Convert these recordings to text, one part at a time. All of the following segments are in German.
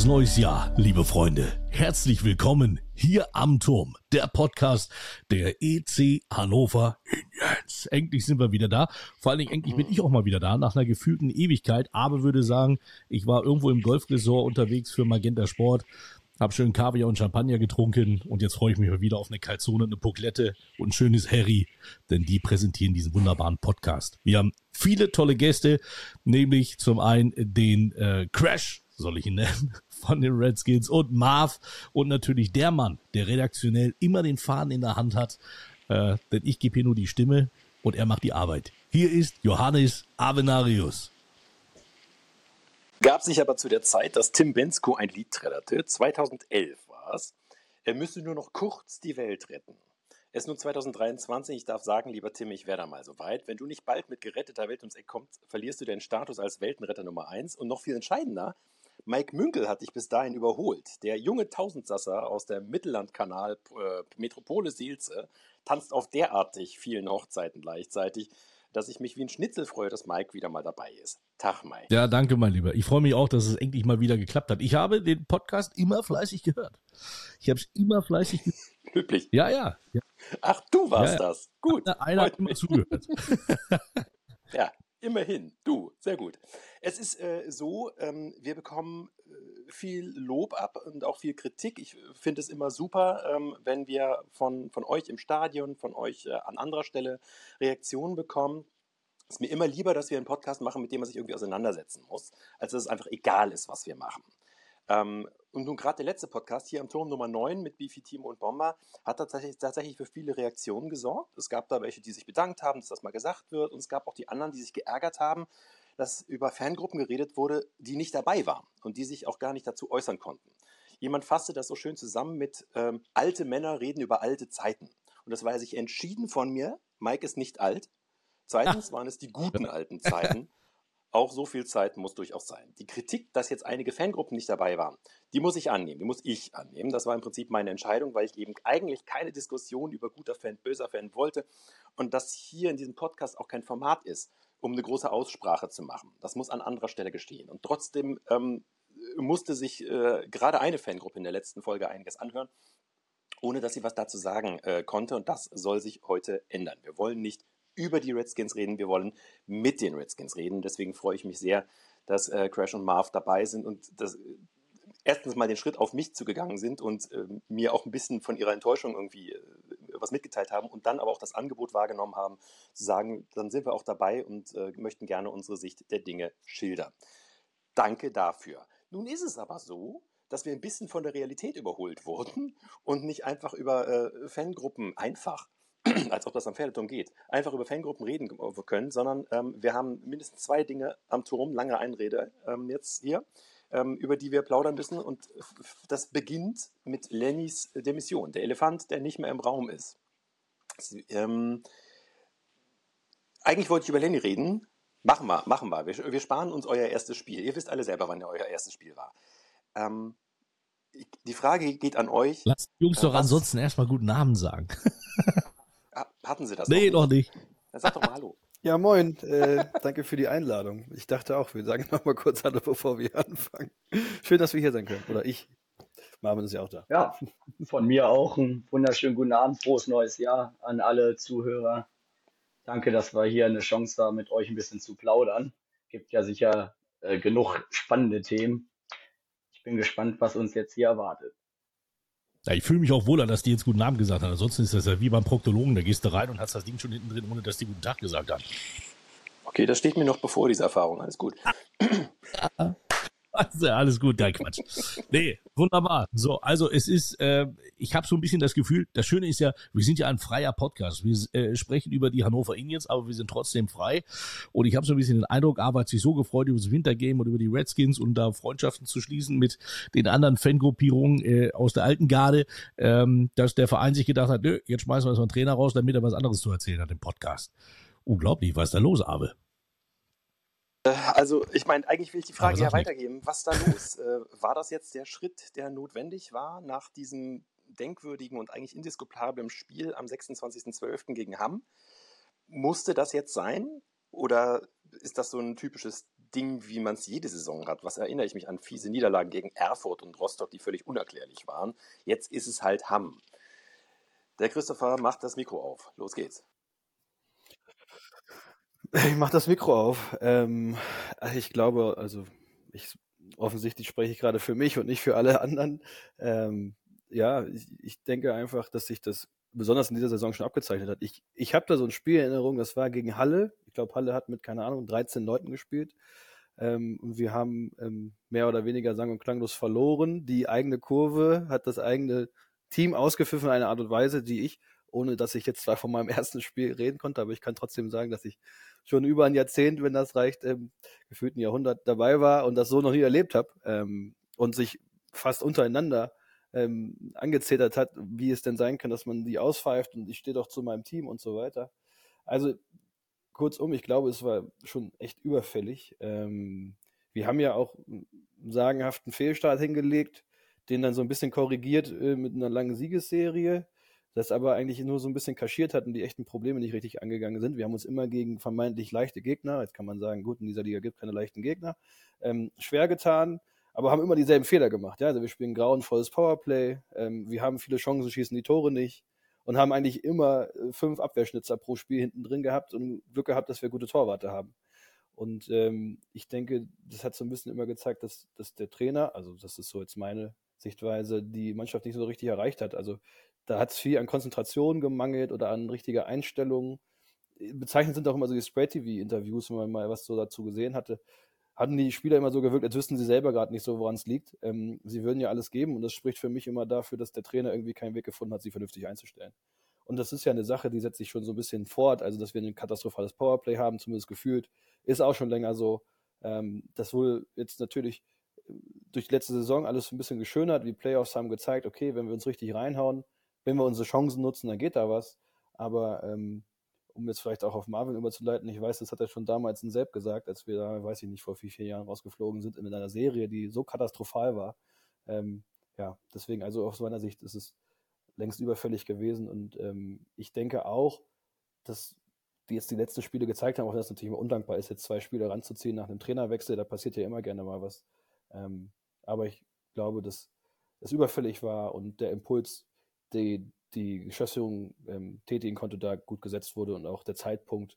Frohes neues Jahr, liebe Freunde. Herzlich willkommen hier am Turm, der Podcast der EC Hannover Indians. Endlich sind wir wieder da. Vor allen Dingen, endlich bin ich auch mal wieder da, nach einer gefühlten Ewigkeit. Aber würde sagen, ich war irgendwo im Golfresort unterwegs für Magenta Sport. Hab schön Kaviar und Champagner getrunken und jetzt freue ich mich mal wieder auf eine Calzone, eine Poklette und ein schönes Harry, denn die präsentieren diesen wunderbaren Podcast. Wir haben viele tolle Gäste, nämlich zum einen den äh, Crash, soll ich ihn nennen, von den Redskins und Marv und natürlich der Mann, der redaktionell immer den Faden in der Hand hat, äh, denn ich gebe hier nur die Stimme und er macht die Arbeit. Hier ist Johannes Avenarius. Gab sich aber zu der Zeit, dass Tim Bensko ein Lied trällerte, 2011 war es, er müsse nur noch kurz die Welt retten. Es ist nun 2023, ich darf sagen, lieber Tim, ich wäre da mal so weit. Wenn du nicht bald mit geretteter Welt ums Eck kommst, verlierst du deinen Status als Weltenretter Nummer 1 und noch viel entscheidender, Mike Münkel hat dich bis dahin überholt. Der junge Tausendsasser aus der Mittellandkanal äh, Metropole Seelze tanzt auf derartig vielen Hochzeiten gleichzeitig, dass ich mich wie ein Schnitzel freue, dass Mike wieder mal dabei ist. Tag, Mike. Ja, danke, mein Lieber. Ich freue mich auch, dass es endlich mal wieder geklappt hat. Ich habe den Podcast immer fleißig gehört. Ich habe es immer fleißig gehört. Üblich. Ja, ja, ja. Ach, du warst Ja, ja. das. Gut. Einer hat freut immer zugehört. Ja, immerhin. Du, sehr gut. Es ist äh, so, ähm, wir bekommen äh, viel Lob ab und auch viel Kritik. Ich finde es immer super, ähm, wenn wir von, von euch im Stadion, von euch äh, an anderer Stelle Reaktionen bekommen. Es ist mir immer lieber, dass wir einen Podcast machen, mit dem man sich irgendwie auseinandersetzen muss, als dass es einfach egal ist, was wir machen. Ähm, und nun gerade der letzte Podcast hier am Turm Nummer 9 mit Beefy, Timo und Bomber hat tatsächlich, tatsächlich für viele Reaktionen gesorgt. Es gab da welche, die sich bedankt haben, dass das mal gesagt wird. Und es gab auch die anderen, die sich geärgert haben, dass über Fangruppen geredet wurde, die nicht dabei waren und die sich auch gar nicht dazu äußern konnten. Jemand fasste das so schön zusammen mit ähm, alte Männer reden über alte Zeiten. Und das war sich entschieden von mir. Mike ist nicht alt. Zweitens waren es die guten alten Zeiten. Auch so viel Zeit muss durchaus sein. Die Kritik, dass jetzt einige Fangruppen nicht dabei waren, die muss ich annehmen, die muss ich annehmen. Das war im Prinzip meine Entscheidung, weil ich eben eigentlich keine Diskussion über guter Fan, böser Fan wollte und das hier in diesem Podcast auch kein Format ist, um eine große Aussprache zu machen. Das muss an anderer Stelle gestehen. Und trotzdem ähm, musste sich äh, gerade eine Fangruppe in der letzten Folge einiges anhören, ohne dass sie was dazu sagen äh, konnte. Und das soll sich heute ändern. Wir wollen nicht über die Redskins reden, wir wollen mit den Redskins reden. Deswegen freue ich mich sehr, dass äh, Crash und Marv dabei sind und das, äh, erstens mal den Schritt auf mich zugegangen sind und äh, mir auch ein bisschen von ihrer Enttäuschung irgendwie äh, was mitgeteilt haben und dann aber auch das Angebot wahrgenommen haben, zu sagen, dann sind wir auch dabei und äh, möchten gerne unsere Sicht der Dinge schildern. Danke dafür. Nun ist es aber so, dass wir ein bisschen von der Realität überholt wurden und nicht einfach über äh, Fangruppen einfach, als ob das am Pferdeturm geht, einfach über Fangruppen reden können, sondern ähm, wir haben mindestens zwei Dinge am Turm, lange Einrede ähm, jetzt hier, ähm, über die wir plaudern müssen. Und das beginnt mit Lennys Demission, der Elefant, der nicht mehr im Raum ist. Ähm, eigentlich wollte ich über Lenny reden. Machen wir, machen wir. wir. Wir sparen uns euer erstes Spiel. Ihr wisst alle selber, wann euer erstes Spiel war. Ähm, die Frage geht an euch. Lass die Jungs Äh, doch ansonsten erstmal guten Namen sagen. Ha- Hatten sie das nee, noch noch nicht. Dann sag doch mal Hallo. Ja, moin. Äh, danke für die Einladung. Ich dachte auch, wir sagen noch mal kurz Hallo, bevor wir anfangen. Schön, dass wir hier sein können. Oder ich. Marvin ist ja auch da. Ja, von mir auch einen wunderschönen guten Abend, frohes neues Jahr an alle Zuhörer. Danke, dass wir hier eine Chance haben, mit euch ein bisschen zu plaudern. Gibt ja sicher äh, genug spannende Themen. Ich bin gespannt, was uns jetzt hier erwartet. Ja, ich fühle mich auch wohler, dass die jetzt guten Namen gesagt haben. Ansonsten ist das ja wie beim Proktologen. Da gehst du rein und hast das Ding schon hinten drin, ohne dass die guten Tag gesagt haben. Okay, das steht mir noch bevor, diese Erfahrung. Alles gut. Also, alles gut, nein, Quatsch. Nee, wunderbar. So, also es ist, äh, ich habe so ein bisschen das Gefühl, das Schöne ist ja, wir sind ja ein freier Podcast. Wir äh, sprechen über die Hannover Indians, aber wir sind trotzdem frei. Und ich habe so ein bisschen den Eindruck, Arbeit hat sich so gefreut über das Wintergame und über die Redskins und da Freundschaften zu schließen mit den anderen Fangruppierungen äh, aus der alten Garde, ähm, dass der Verein sich gedacht hat, nö, jetzt schmeißen wir so einen Trainer raus, damit er was anderes zu erzählen hat im Podcast. Unglaublich, was ist da los, Abe? Äh, Also, ich meine, eigentlich will ich die Frage ja weitergeben. Was da los? äh, war das jetzt der Schritt, der notwendig war nach diesem denkwürdigen und eigentlich indiskutablen Spiel am 26.12. gegen Hamm? Musste das jetzt sein? Oder ist das so ein typisches Ding, wie man es jede Saison hat. Was erinnere ich mich an fiese Niederlagen gegen Erfurt und Rostock, die völlig unerklärlich waren. Jetzt ist es halt Hamm. Der Christopher macht das Mikro auf. Los geht's. Ich mache das Mikro auf. Ähm, ich glaube, also ich, offensichtlich spreche ich gerade für mich und nicht für alle anderen. Ähm, ja, ich, ich denke einfach, dass sich das besonders in dieser Saison schon abgezeichnet hat. Ich, ich habe da so ein Spiel in Erinnerung, das war gegen Halle. Ich glaube, Halle hat mit, keine Ahnung, 13 Leuten gespielt. Ähm, und wir haben ähm, mehr oder weniger sang- und klanglos verloren. Die eigene Kurve hat das eigene Team ausgepfiffen in einer Art und Weise, die ich, ohne dass ich jetzt zwar von meinem ersten Spiel reden konnte, aber ich kann trotzdem sagen, dass ich schon über ein Jahrzehnt, wenn das reicht, ähm, gefühlt ein Jahrhundert dabei war und das so noch nie erlebt habe ähm, und sich fast untereinander ähm, angezetert hat, wie es denn sein kann, dass man die auspfeift und ich stehe doch zu meinem Team und so weiter. Also kurzum, ich glaube, es war schon echt überfällig. Ähm, wir haben ja auch einen sagenhaften Fehlstart hingelegt, den dann so ein bisschen korrigiert äh, mit einer langen Siegesserie, das aber eigentlich nur so ein bisschen kaschiert hat und die echten Probleme nicht richtig angegangen sind. Wir haben uns immer gegen vermeintlich leichte Gegner, jetzt kann man sagen, gut, in dieser Liga gibt es keine leichten Gegner, ähm, schwer getan aber haben immer dieselben Fehler gemacht. Ja? Also wir spielen grauenvolles Powerplay, ähm, wir haben viele Chancen, schießen die Tore nicht und haben eigentlich immer äh, fünf Abwehrschnitzer pro Spiel hinten drin gehabt und Glück gehabt, dass wir gute Torwarte haben. Und ähm, ich denke, das hat so ein bisschen immer gezeigt, dass, dass der Trainer, also das ist so jetzt meine Sichtweise, die Mannschaft nicht so richtig erreicht hat. Also da hat es viel an Konzentration gemangelt oder an richtiger Einstellung. Bezeichnend sind auch immer so die Spray-TV-Interviews, wenn man mal was so dazu gesehen hatte hatten die Spieler immer so gewirkt, als wüssten sie selber gerade nicht so, woran es liegt. Ähm, sie würden ja alles geben und das spricht für mich immer dafür, dass der Trainer irgendwie keinen Weg gefunden hat, sie vernünftig einzustellen. Und das ist ja eine Sache, die setzt sich schon so ein bisschen fort, also dass wir ein katastrophales Powerplay haben, zumindest gefühlt, ist auch schon länger so. Ähm, das wohl jetzt natürlich äh, durch die letzte Saison alles ein bisschen geschönert. Die Playoffs haben gezeigt, okay, wenn wir uns richtig reinhauen, wenn wir unsere Chancen nutzen, dann geht da was. Aber ähm, um jetzt vielleicht auch auf Marvin überzuleiten, ich weiß, das hat er schon damals in Sepp gesagt, als wir da, weiß ich nicht, vor vier, vier Jahren rausgeflogen sind, in einer Serie, die so katastrophal war. Ähm, ja, deswegen, also aus meiner Sicht ist es längst überfällig gewesen und ähm, ich denke auch, dass die jetzt die letzten Spiele gezeigt haben, auch wenn das natürlich immer undankbar ist, jetzt zwei Spiele ranzuziehen nach einem Trainerwechsel, da passiert ja immer gerne mal was. Ähm, aber ich glaube, dass es überfällig war und der Impuls, die, die Geschäftsführung ähm, tätigen konnte, da gut gesetzt wurde und auch der Zeitpunkt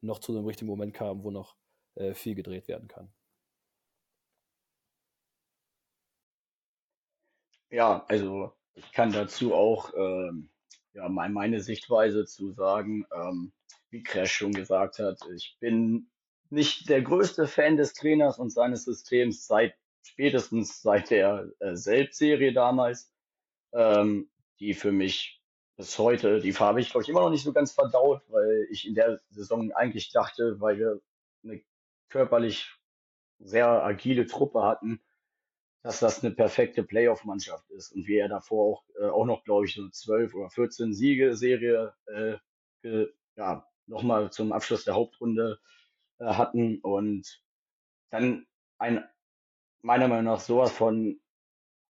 noch zu einem richtigen Moment kam, wo noch äh, viel gedreht werden kann. Ja, also ich kann dazu auch ähm, ja, meine Sichtweise zu sagen, ähm, wie Crash schon gesagt hat, ich bin nicht der größte Fan des Trainers und seines Systems seit spätestens seit der äh, Selbstserie damals. Ähm, die für mich bis heute, die habe ich, glaube ich, immer noch nicht so ganz verdaut, weil ich in der Saison eigentlich dachte, weil wir eine körperlich sehr agile Truppe hatten, dass das eine perfekte Playoff-Mannschaft ist. Und wir ja davor auch, äh, auch noch, glaube ich, so 12 oder 14 Siege-Serie äh, ja, nochmal zum Abschluss der Hauptrunde äh, hatten. Und dann ein meiner Meinung nach sowas von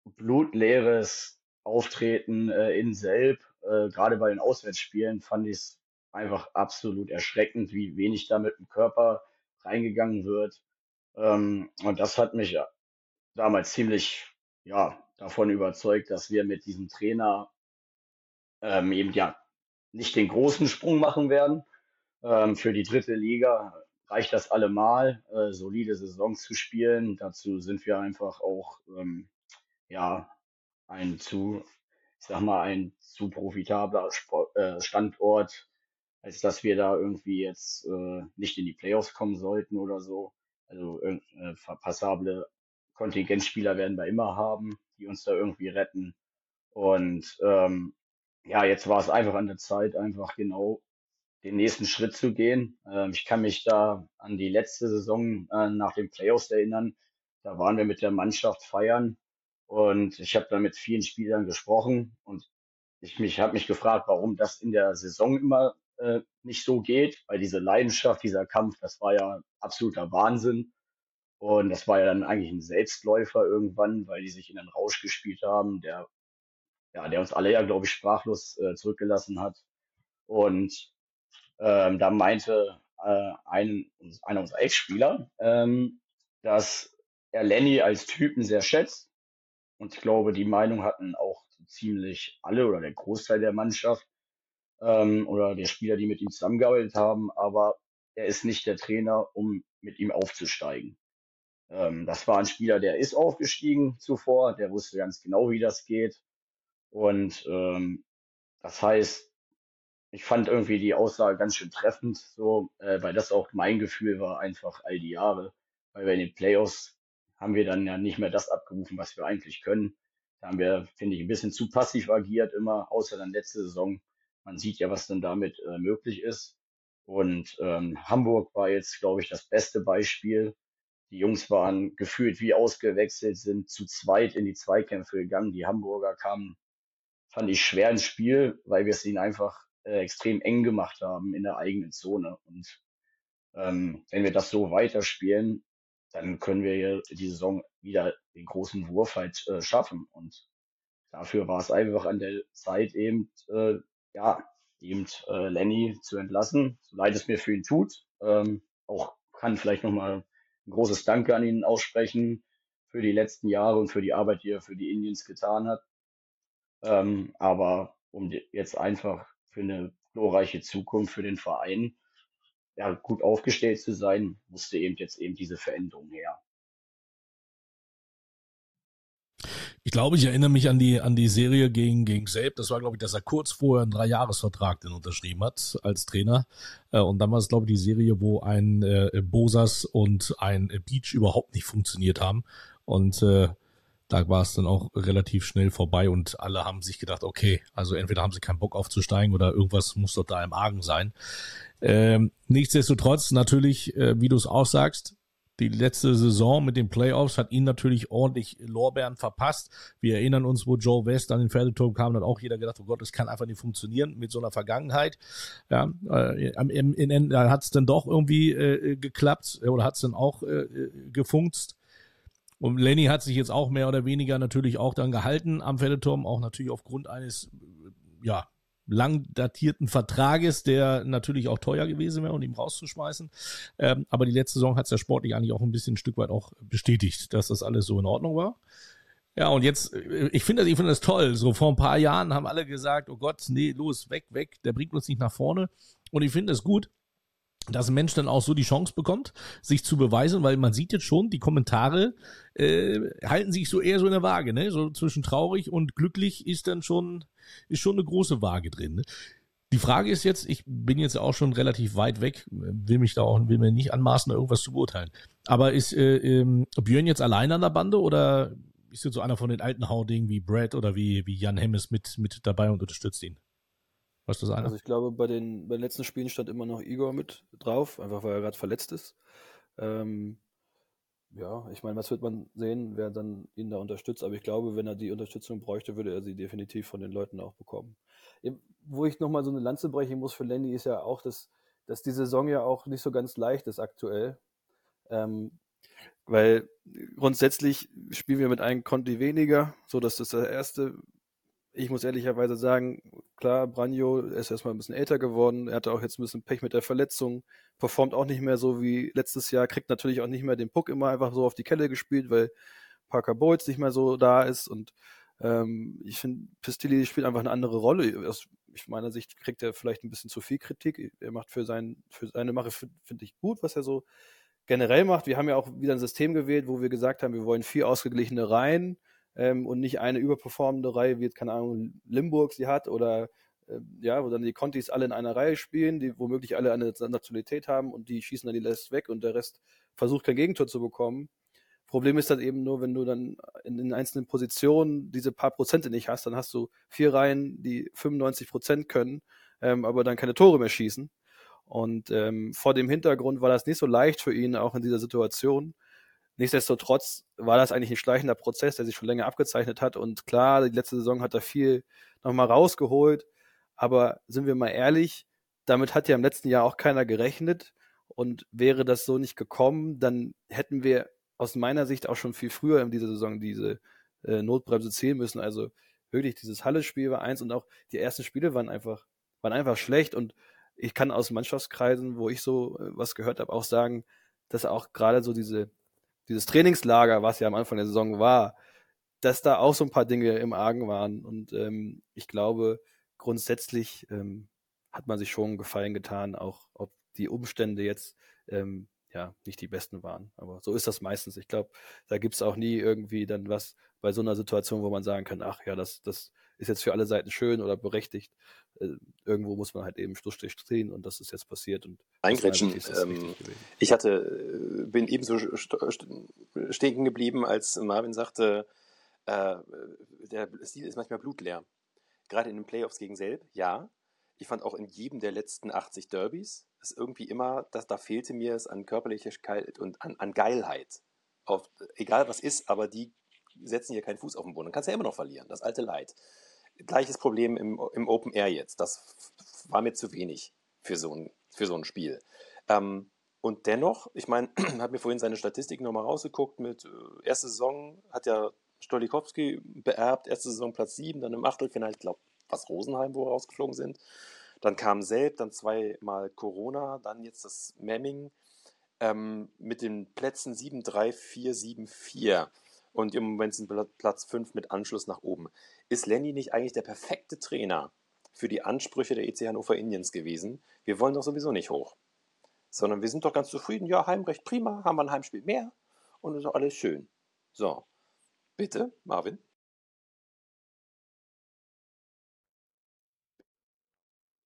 blutleeres Auftreten äh, in Selb, äh, gerade bei den Auswärtsspielen, fand ich es einfach absolut erschreckend, wie wenig da mit dem Körper reingegangen wird. Ähm, und das hat mich damals ziemlich ja, davon überzeugt, dass wir mit diesem Trainer ähm, eben ja nicht den großen Sprung machen werden. Ähm, für die dritte Liga reicht das allemal, äh, solide Saisons zu spielen. Dazu sind wir einfach auch ähm, ja ein zu, ich sag mal, ein zu profitabler äh, Standort, als dass wir da irgendwie jetzt äh, nicht in die Playoffs kommen sollten oder so. Also äh, passable Kontingentspieler werden wir immer haben, die uns da irgendwie retten. Und ähm, ja, jetzt war es einfach an der Zeit, einfach genau den nächsten Schritt zu gehen. Ähm, ich kann mich da an die letzte Saison äh, nach den Playoffs erinnern. Da waren wir mit der Mannschaft feiern und ich habe da mit vielen Spielern gesprochen und ich mich habe mich gefragt, warum das in der Saison immer äh, nicht so geht, weil diese Leidenschaft, dieser Kampf, das war ja absoluter Wahnsinn. Und das war ja dann eigentlich ein Selbstläufer irgendwann, weil die sich in den Rausch gespielt haben, der, ja, der uns alle ja, glaube ich, sprachlos äh, zurückgelassen hat. Und ähm, da meinte äh, ein, einer unserer Ex-Spieler, ähm, dass er Lenny als Typen sehr schätzt. Und ich glaube, die Meinung hatten auch ziemlich alle oder der Großteil der Mannschaft ähm, oder der Spieler, die mit ihm zusammengearbeitet haben. Aber er ist nicht der Trainer, um mit ihm aufzusteigen. Ähm, das war ein Spieler, der ist aufgestiegen zuvor, der wusste ganz genau, wie das geht. Und ähm, das heißt, ich fand irgendwie die Aussage ganz schön treffend, so, äh, weil das auch mein Gefühl war, einfach all die Jahre. Weil wir in den Playoffs haben wir dann ja nicht mehr das abgerufen, was wir eigentlich können. Da haben wir, finde ich, ein bisschen zu passiv agiert immer, außer dann letzte Saison. Man sieht ja, was dann damit äh, möglich ist. Und ähm, Hamburg war jetzt, glaube ich, das beste Beispiel. Die Jungs waren gefühlt wie ausgewechselt, sind zu zweit in die Zweikämpfe gegangen. Die Hamburger kamen, fand ich, schwer ins Spiel, weil wir es ihnen einfach äh, extrem eng gemacht haben in der eigenen Zone. Und ähm, wenn wir das so weiterspielen, dann können wir ja die Saison wieder den großen Wurf halt äh, schaffen. Und dafür war es einfach an der Zeit eben, äh, ja, eben äh, Lenny zu entlassen, so leid es mir für ihn tut. Ähm, auch kann vielleicht nochmal ein großes Danke an ihn aussprechen für die letzten Jahre und für die Arbeit, die er für die Indians getan hat. Ähm, aber um jetzt einfach für eine glorreiche Zukunft für den Verein ja, gut aufgestellt zu sein, musste eben jetzt eben diese Veränderung her. Ich glaube, ich erinnere mich an die, an die Serie gegen, gegen Selb. Das war, glaube ich, dass er kurz vorher einen Dreijahresvertrag den unterschrieben hat als Trainer. Äh, und dann war es, glaube ich, die Serie, wo ein äh, Bosas und ein Beach überhaupt nicht funktioniert haben. Und äh, da war es dann auch relativ schnell vorbei und alle haben sich gedacht, okay, also entweder haben sie keinen Bock aufzusteigen oder irgendwas muss doch da im Argen sein. Ähm, nichtsdestotrotz, natürlich, äh, wie du es auch sagst, die letzte Saison mit den Playoffs hat ihn natürlich ordentlich Lorbeeren verpasst. Wir erinnern uns, wo Joe West an den Pferdeturm kam, hat auch jeder gedacht, oh Gott, das kann einfach nicht funktionieren mit so einer Vergangenheit. Ja, äh, am Ende hat es dann doch irgendwie äh, geklappt oder hat es dann auch äh, gefunkt. Und Lenny hat sich jetzt auch mehr oder weniger natürlich auch dann gehalten am Pferdeturm, auch natürlich aufgrund eines, ja, lang datierten Vertrages, der natürlich auch teuer gewesen wäre, um ihn rauszuschmeißen. Ähm, aber die letzte Saison hat es ja sportlich eigentlich auch ein bisschen ein Stück weit auch bestätigt, dass das alles so in Ordnung war. Ja, und jetzt, äh, ich finde das, ich finde das toll. So vor ein paar Jahren haben alle gesagt, oh Gott, nee, los, weg, weg, der bringt uns nicht nach vorne. Und ich finde es gut, dass ein Mensch dann auch so die Chance bekommt, sich zu beweisen, weil man sieht jetzt schon, die Kommentare äh, halten sich so eher so in der Waage, ne? So zwischen traurig und glücklich ist dann schon, ist schon eine große Waage drin. Ne? Die Frage ist jetzt, ich bin jetzt auch schon relativ weit weg, will mich da auch, will mir nicht anmaßen, irgendwas zu beurteilen. Aber ist äh, ähm, Björn jetzt allein an der Bande oder ist jetzt so einer von den alten Haudingen wie Brad oder wie, wie Jan Hemmes mit, mit dabei und unterstützt ihn? Was eine? Also ich glaube, bei den, bei den letzten Spielen stand immer noch Igor mit drauf, einfach weil er gerade verletzt ist. Ähm, ja, ich meine, was wird man sehen, wer dann ihn da unterstützt. Aber ich glaube, wenn er die Unterstützung bräuchte, würde er sie definitiv von den Leuten auch bekommen. Wo ich nochmal so eine Lanze brechen muss für Lenny, ist ja auch, dass, dass die Saison ja auch nicht so ganz leicht ist aktuell. Ähm, weil grundsätzlich spielen wir mit einem Conti weniger, so dass das der erste ich muss ehrlicherweise sagen, klar, Branjo ist erstmal ein bisschen älter geworden. Er hatte auch jetzt ein bisschen Pech mit der Verletzung. Performt auch nicht mehr so wie letztes Jahr. Kriegt natürlich auch nicht mehr den Puck immer einfach so auf die Kelle gespielt, weil Parker Bowles nicht mehr so da ist. Und ähm, ich finde, Pistilli spielt einfach eine andere Rolle. Aus meiner Sicht kriegt er vielleicht ein bisschen zu viel Kritik. Er macht für, sein, für seine Mache, finde ich gut, was er so generell macht. Wir haben ja auch wieder ein System gewählt, wo wir gesagt haben, wir wollen vier ausgeglichene Reihen ähm, und nicht eine überperformende Reihe, wie jetzt, keine Ahnung, Limburg sie hat oder äh, ja, wo dann die Contis alle in einer Reihe spielen, die womöglich alle eine Nationalität haben und die schießen dann die Rest weg und der Rest versucht kein Gegentor zu bekommen. Problem ist dann eben nur, wenn du dann in den einzelnen Positionen diese paar Prozente nicht hast, dann hast du vier Reihen, die 95 Prozent können, ähm, aber dann keine Tore mehr schießen. Und ähm, vor dem Hintergrund war das nicht so leicht für ihn, auch in dieser Situation. Nichtsdestotrotz war das eigentlich ein schleichender Prozess, der sich schon länger abgezeichnet hat. Und klar, die letzte Saison hat er viel nochmal rausgeholt. Aber sind wir mal ehrlich, damit hat ja im letzten Jahr auch keiner gerechnet. Und wäre das so nicht gekommen, dann hätten wir aus meiner Sicht auch schon viel früher in dieser Saison diese äh, Notbremse ziehen müssen. Also wirklich, dieses Halle-Spiel war eins und auch die ersten Spiele waren einfach, waren einfach schlecht. Und ich kann aus Mannschaftskreisen, wo ich so äh, was gehört habe, auch sagen, dass auch gerade so diese dieses Trainingslager, was ja am Anfang der Saison war, dass da auch so ein paar Dinge im Argen waren. Und ähm, ich glaube, grundsätzlich ähm, hat man sich schon Gefallen getan, auch ob die Umstände jetzt ähm, ja nicht die besten waren. Aber so ist das meistens. Ich glaube, da gibt es auch nie irgendwie dann was bei so einer Situation, wo man sagen kann, ach ja, das, das ist jetzt für alle Seiten schön oder berechtigt. Äh, irgendwo muss man halt eben Schlussstrich ziehen und das ist jetzt passiert. Und Eingrätschen. Ähm, ich hatte, äh, bin ebenso stehen geblieben, als Marvin sagte, äh, der Stil ist manchmal blutleer. Gerade in den Playoffs gegen Selb, ja. Ich fand auch in jedem der letzten 80 Derbys, ist irgendwie immer, dass da fehlte mir es an Körperlichkeit und an, an Geilheit. Auf, egal was ist, aber die setzen hier keinen Fuß auf den Boden. Dann kannst du ja immer noch verlieren, das alte Leid. Gleiches Problem im, im Open Air jetzt. Das war mir zu wenig für so ein, für so ein Spiel. Ähm, und dennoch, ich meine, habe mir vorhin seine Statistik nochmal rausgeguckt mit äh, erste Saison hat ja Stolikowski beerbt, erste Saison Platz 7, dann im Achtelfinale, ich glaube, was Rosenheim, wo wir rausgeflogen sind. Dann kam Selb, dann zweimal Corona, dann jetzt das Memming ähm, mit den Plätzen 7, 3, 4, 7, 4. Und im Moment sind Platz 5 mit Anschluss nach oben. Ist Lenny nicht eigentlich der perfekte Trainer für die Ansprüche der EC Hannover Indians gewesen? Wir wollen doch sowieso nicht hoch. Sondern wir sind doch ganz zufrieden. Ja, Heimrecht prima, haben wir ein Heimspiel mehr und ist doch alles schön. So, bitte, Marvin.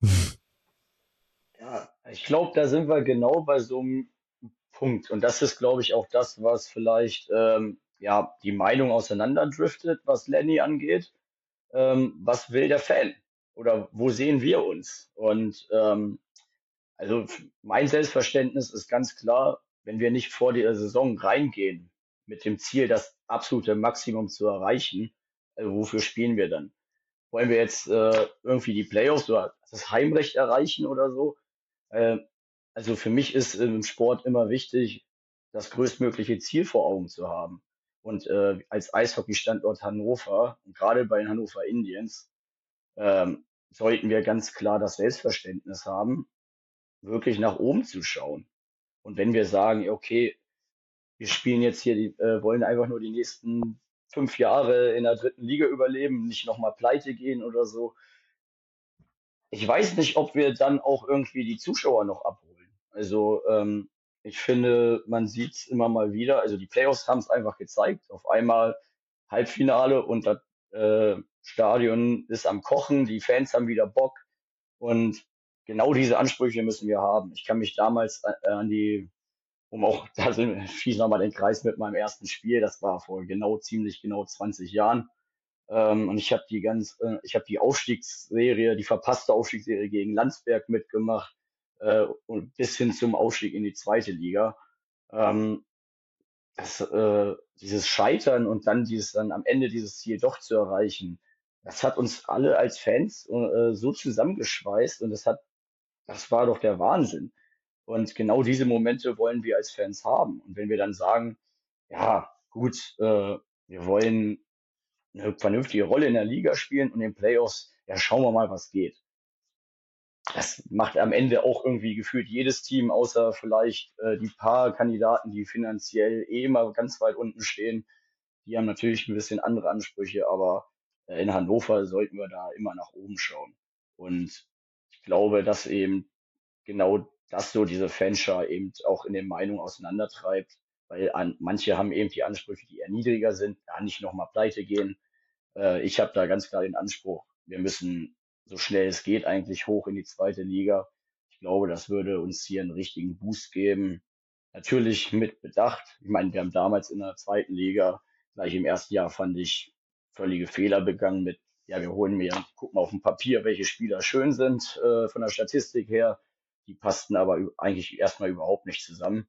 Ja, ich glaube, da sind wir genau bei so einem Punkt. Und das ist, glaube ich, auch das, was vielleicht ähm, ja die Meinung auseinanderdriftet, was Lenny angeht. Ähm, was will der Fan? Oder wo sehen wir uns? Und ähm, also mein Selbstverständnis ist ganz klar, wenn wir nicht vor der Saison reingehen mit dem Ziel, das absolute Maximum zu erreichen, also wofür spielen wir dann? Wollen wir jetzt äh, irgendwie die Playoffs oder das Heimrecht erreichen oder so? Äh, also für mich ist im Sport immer wichtig, das größtmögliche Ziel vor Augen zu haben. Und äh, als Eishockey-Standort Hannover, gerade bei den Hannover Indians, ähm, sollten wir ganz klar das Selbstverständnis haben, wirklich nach oben zu schauen. Und wenn wir sagen, okay, wir spielen jetzt hier, die, äh, wollen einfach nur die nächsten fünf Jahre in der dritten Liga überleben, nicht nochmal pleite gehen oder so. Ich weiß nicht, ob wir dann auch irgendwie die Zuschauer noch abholen. Also ähm, ich finde, man sieht es immer mal wieder. Also die Playoffs haben es einfach gezeigt. Auf einmal Halbfinale und das äh, Stadion ist am Kochen, die Fans haben wieder Bock und genau diese Ansprüche müssen wir haben. Ich kann mich damals äh, an die, um auch, da schließe nochmal den Kreis mit meinem ersten Spiel, das war vor genau, ziemlich genau 20 Jahren. Ähm, und ich habe die ganz, äh, ich habe die Aufstiegsserie, die verpasste Aufstiegsserie gegen Landsberg mitgemacht äh, und bis hin zum Aufstieg in die zweite Liga. Ähm, das, äh, dieses Scheitern und dann dieses dann am Ende dieses Ziel doch zu erreichen, das hat uns alle als Fans äh, so zusammengeschweißt und das hat, das war doch der Wahnsinn. Und genau diese Momente wollen wir als Fans haben. Und wenn wir dann sagen, ja, gut, äh, wir wollen eine vernünftige Rolle in der Liga spielen und in den Playoffs, ja, schauen wir mal, was geht das macht am Ende auch irgendwie gefühlt jedes Team, außer vielleicht äh, die paar Kandidaten, die finanziell eh immer ganz weit unten stehen. Die haben natürlich ein bisschen andere Ansprüche, aber äh, in Hannover sollten wir da immer nach oben schauen. Und ich glaube, dass eben genau das so diese Fanschar eben auch in den Meinungen auseinandertreibt, weil an, manche haben eben die Ansprüche, die eher niedriger sind, ja nicht nochmal pleite gehen. Äh, ich habe da ganz klar den Anspruch, wir müssen so schnell es geht eigentlich hoch in die zweite Liga. Ich glaube, das würde uns hier einen richtigen Boost geben. Natürlich mit Bedacht. Ich meine, wir haben damals in der zweiten Liga, gleich im ersten Jahr fand ich völlige Fehler begangen mit, ja, wir holen mir, gucken auf dem Papier, welche Spieler schön sind äh, von der Statistik her. Die passten aber eigentlich erstmal überhaupt nicht zusammen.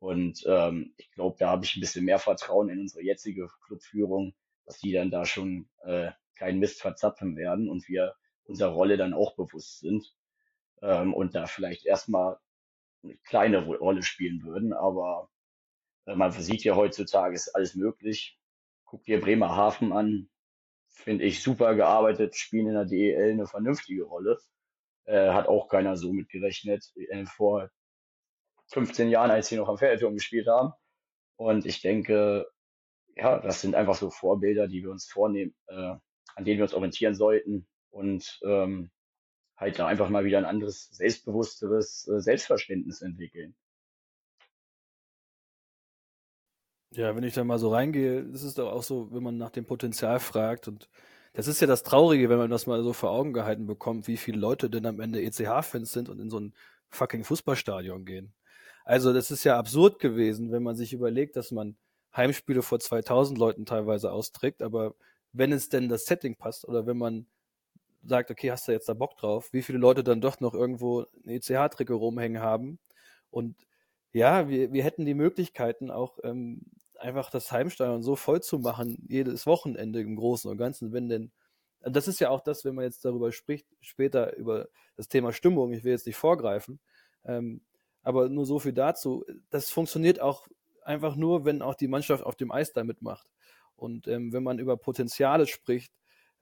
Und ähm, ich glaube, da habe ich ein bisschen mehr Vertrauen in unsere jetzige Clubführung, dass die dann da schon äh, keinen Mist verzapfen werden und wir unserer Rolle dann auch bewusst sind ähm, und da vielleicht erstmal eine kleine Rolle spielen würden. Aber äh, man sieht ja heutzutage, ist alles möglich. Guck dir Bremerhaven an, finde ich super gearbeitet, spielen in der DEL eine vernünftige Rolle. Äh, hat auch keiner so mitgerechnet äh, vor 15 Jahren, als sie noch am Fernsehturm gespielt haben. Und ich denke, ja, das sind einfach so Vorbilder, die wir uns vornehmen, äh, an denen wir uns orientieren sollten und ähm, halt da einfach mal wieder ein anderes, selbstbewussteres äh, Selbstverständnis entwickeln. Ja, wenn ich da mal so reingehe, ist es doch auch so, wenn man nach dem Potenzial fragt und das ist ja das Traurige, wenn man das mal so vor Augen gehalten bekommt, wie viele Leute denn am Ende ECH-Fans sind und in so ein fucking Fußballstadion gehen. Also das ist ja absurd gewesen, wenn man sich überlegt, dass man Heimspiele vor 2000 Leuten teilweise austrägt, aber wenn es denn das Setting passt oder wenn man sagt, okay, hast du jetzt da Bock drauf, wie viele Leute dann doch noch irgendwo ein ECH-Trikot rumhängen haben und ja, wir, wir hätten die Möglichkeiten auch ähm, einfach das Heimstadion so voll zu machen, jedes Wochenende im Großen und Ganzen, wenn denn, das ist ja auch das, wenn man jetzt darüber spricht, später über das Thema Stimmung, ich will jetzt nicht vorgreifen, ähm, aber nur so viel dazu, das funktioniert auch einfach nur, wenn auch die Mannschaft auf dem Eis da mitmacht. Und ähm, wenn man über Potenziale spricht,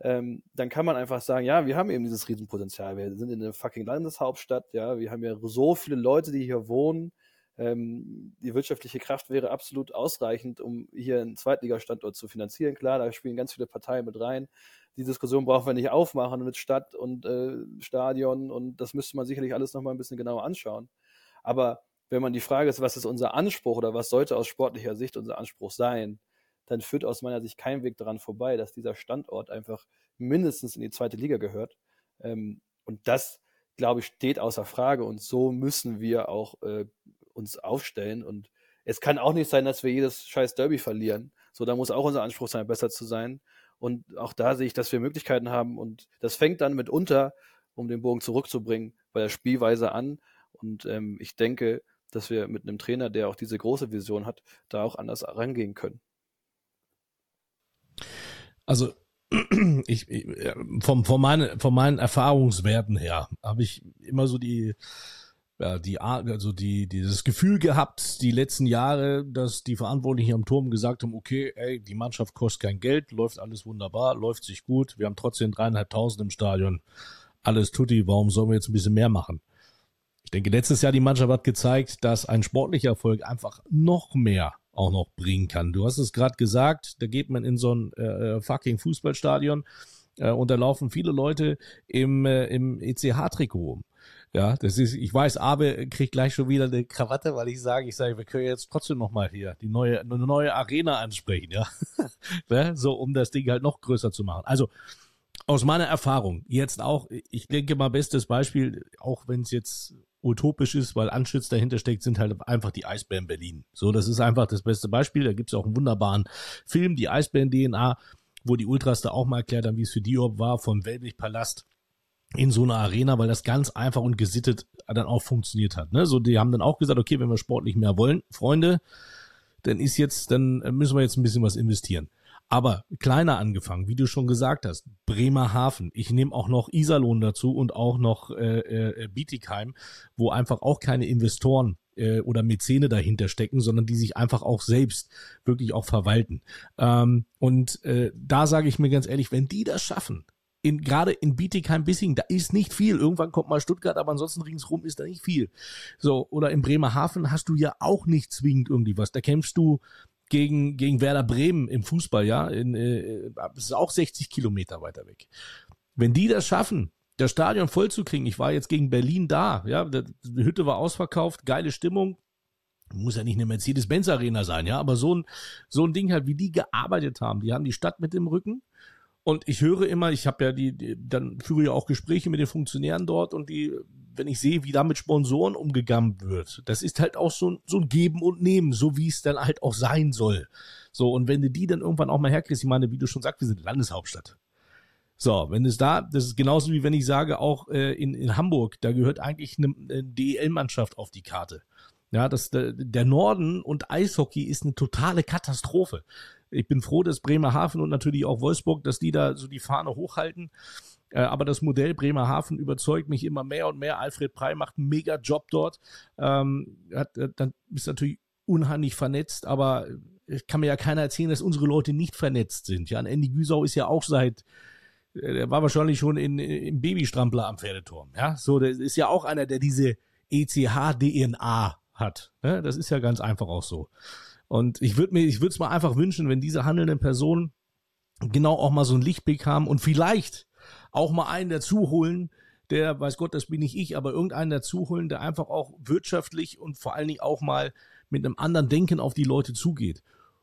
ähm, dann kann man einfach sagen, ja, wir haben eben dieses Riesenpotenzial. Wir sind in der fucking Landeshauptstadt, ja, wir haben ja so viele Leute, die hier wohnen, ähm, die wirtschaftliche Kraft wäre absolut ausreichend, um hier einen Zweitligastandort zu finanzieren. Klar, da spielen ganz viele Parteien mit rein. Die Diskussion brauchen wir nicht aufmachen mit Stadt und äh, Stadion und das müsste man sicherlich alles nochmal ein bisschen genauer anschauen. Aber wenn man die Frage ist, was ist unser Anspruch oder was sollte aus sportlicher Sicht unser Anspruch sein, dann führt aus meiner Sicht kein Weg daran vorbei, dass dieser Standort einfach mindestens in die zweite Liga gehört. Ähm, und das, glaube ich, steht außer Frage. Und so müssen wir auch äh, uns aufstellen. Und es kann auch nicht sein, dass wir jedes scheiß Derby verlieren. So, da muss auch unser Anspruch sein, besser zu sein. Und auch da sehe ich, dass wir Möglichkeiten haben. Und das fängt dann mitunter, um den Bogen zurückzubringen, bei der Spielweise an. Und ähm, ich denke, dass wir mit einem Trainer, der auch diese große Vision hat, da auch anders rangehen können. Also ich, ich vom, von, meine, von meinen Erfahrungswerten her habe ich immer so die ja, die also die dieses Gefühl gehabt die letzten Jahre, dass die Verantwortlichen am Turm gesagt haben, okay, ey, die Mannschaft kostet kein Geld, läuft alles wunderbar, läuft sich gut, wir haben trotzdem dreieinhalbtausend im Stadion, alles tutti, warum sollen wir jetzt ein bisschen mehr machen? Ich denke, letztes Jahr die Mannschaft hat gezeigt, dass ein sportlicher Erfolg einfach noch mehr auch noch bringen kann. Du hast es gerade gesagt, da geht man in so ein äh, fucking Fußballstadion äh, und da laufen viele Leute im, äh, im ECH-Trikot rum. Ja, das ist, ich weiß, Abe kriegt gleich schon wieder eine Krawatte, weil ich sage, ich sage, wir können jetzt trotzdem nochmal hier die neue, eine neue Arena ansprechen, ja. ne? So, um das Ding halt noch größer zu machen. Also, aus meiner Erfahrung, jetzt auch, ich denke mal, bestes Beispiel, auch wenn es jetzt utopisch ist, weil Anschütz dahinter steckt, sind halt einfach die Eisbären Berlin. So, das ist einfach das beste Beispiel. Da gibt es auch einen wunderbaren Film, die Eisbären DNA, wo die Ultras da auch mal erklärt haben, wie es für Diop war, vom Weltlich Palast in so einer Arena, weil das ganz einfach und gesittet dann auch funktioniert hat. Ne? So, die haben dann auch gesagt, okay, wenn wir sportlich mehr wollen, Freunde, dann ist jetzt, dann müssen wir jetzt ein bisschen was investieren. Aber kleiner angefangen, wie du schon gesagt hast, Bremerhaven. Ich nehme auch noch Iserlohn dazu und auch noch äh, äh, Bietigheim, wo einfach auch keine Investoren äh, oder Mäzene dahinter stecken, sondern die sich einfach auch selbst wirklich auch verwalten. Ähm, und äh, da sage ich mir ganz ehrlich, wenn die das schaffen, in, gerade in Bietigheim-Bissing, da ist nicht viel. Irgendwann kommt mal Stuttgart, aber ansonsten ringsrum ist da nicht viel. So, oder in Bremerhaven hast du ja auch nicht zwingend irgendwie was. Da kämpfst du gegen, gegen Werder Bremen im Fußball, ja. In, äh, ist auch 60 Kilometer weiter weg. Wenn die das schaffen, das Stadion voll zu kriegen, ich war jetzt gegen Berlin da, ja, die Hütte war ausverkauft, geile Stimmung, muss ja nicht eine Mercedes-Benz-Arena sein, ja, aber so ein, so ein Ding halt, wie die gearbeitet haben, die haben die Stadt mit dem Rücken, und ich höre immer, ich habe ja die, die, dann führe ja auch Gespräche mit den Funktionären dort und die, wenn ich sehe, wie da mit Sponsoren umgegangen wird, das ist halt auch so, so ein Geben und Nehmen, so wie es dann halt auch sein soll. So, und wenn du die dann irgendwann auch mal herkriegst, ich meine, wie du schon sagst, wir sind Landeshauptstadt. So, wenn es da, das ist genauso wie wenn ich sage, auch äh, in, in Hamburg, da gehört eigentlich eine, eine DEL-Mannschaft auf die Karte. Ja, das, der, der Norden und Eishockey ist eine totale Katastrophe. Ich bin froh, dass Bremerhaven und natürlich auch Wolfsburg, dass die da so die Fahne hochhalten. Äh, aber das Modell Bremerhaven überzeugt mich immer mehr und mehr. Alfred Prey macht einen mega Job dort. Ähm, hat, äh, dann ist natürlich unheimlich vernetzt, aber ich kann mir ja keiner erzählen, dass unsere Leute nicht vernetzt sind. Ja, Andy Güsau ist ja auch seit äh, der war wahrscheinlich schon in, im Babystrampler am Pferdeturm. Ja, so, der ist ja auch einer, der diese ECH-DNA hat. Ne? Das ist ja ganz einfach auch so. Und ich würde mir, ich würde es mal einfach wünschen, wenn diese handelnden Personen genau auch mal so einen Lichtblick haben und vielleicht auch mal einen dazu holen, der, weiß Gott, das bin nicht ich, aber irgendeinen dazu holen, der einfach auch wirtschaftlich und vor allen Dingen auch mal mit einem anderen Denken auf die Leute zugeht.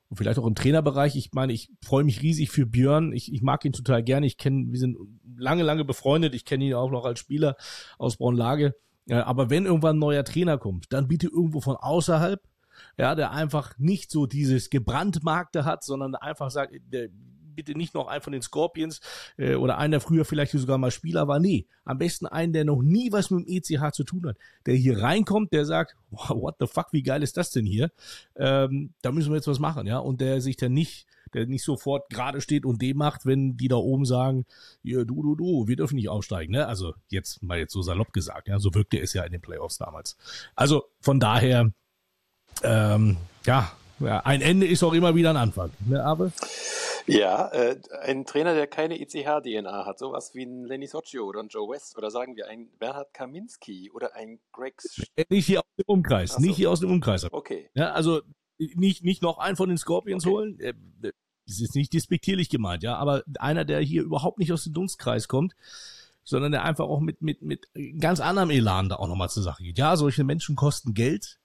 Und vielleicht auch im Trainerbereich. Ich meine, ich freue mich riesig für Björn. Ich, ich mag ihn total gerne. Ich kenne, wir sind lange, lange befreundet. Ich kenne ihn auch noch als Spieler aus Braunlage. Aber wenn irgendwann ein neuer Trainer kommt, dann bitte irgendwo von außerhalb, ja, der einfach nicht so dieses gebrandmarkte hat, sondern einfach sagt, der, bitte nicht noch einen von den Scorpions äh, oder einen, der früher vielleicht sogar mal Spieler war. Nee, am besten einen, der noch nie was mit dem ECH zu tun hat, der hier reinkommt, der sagt, what the fuck, wie geil ist das denn hier? Ähm, da müssen wir jetzt was machen, ja, und der sich dann nicht der nicht sofort gerade steht und dem macht, wenn die da oben sagen, ja, du, du, du, wir dürfen nicht aussteigen, ne? Also jetzt mal jetzt so salopp gesagt, ja, so wirkte es ja in den Playoffs damals. Also von daher, ähm, ja, ja, ein Ende ist auch immer wieder ein Anfang, ne, aber? Ja, äh, ein Trainer, der keine ECH-DNA hat, sowas wie ein Lenny Soccio oder ein Joe West oder sagen wir ein Bernhard Kaminski oder ein Greg. Sch äh, nicht hier aus dem Umkreis, so. nicht hier aus dem Umkreis. Okay. Ja, also nicht, nicht noch einen von den Scorpions okay. holen. Äh, das ist nicht despektierlich gemeint, ja, aber einer, der hier überhaupt nicht aus dem Dunstkreis kommt, sondern der einfach auch mit, mit, mit ganz anderem Elan da auch nochmal zur Sache geht. Ja, solche Menschen kosten Geld.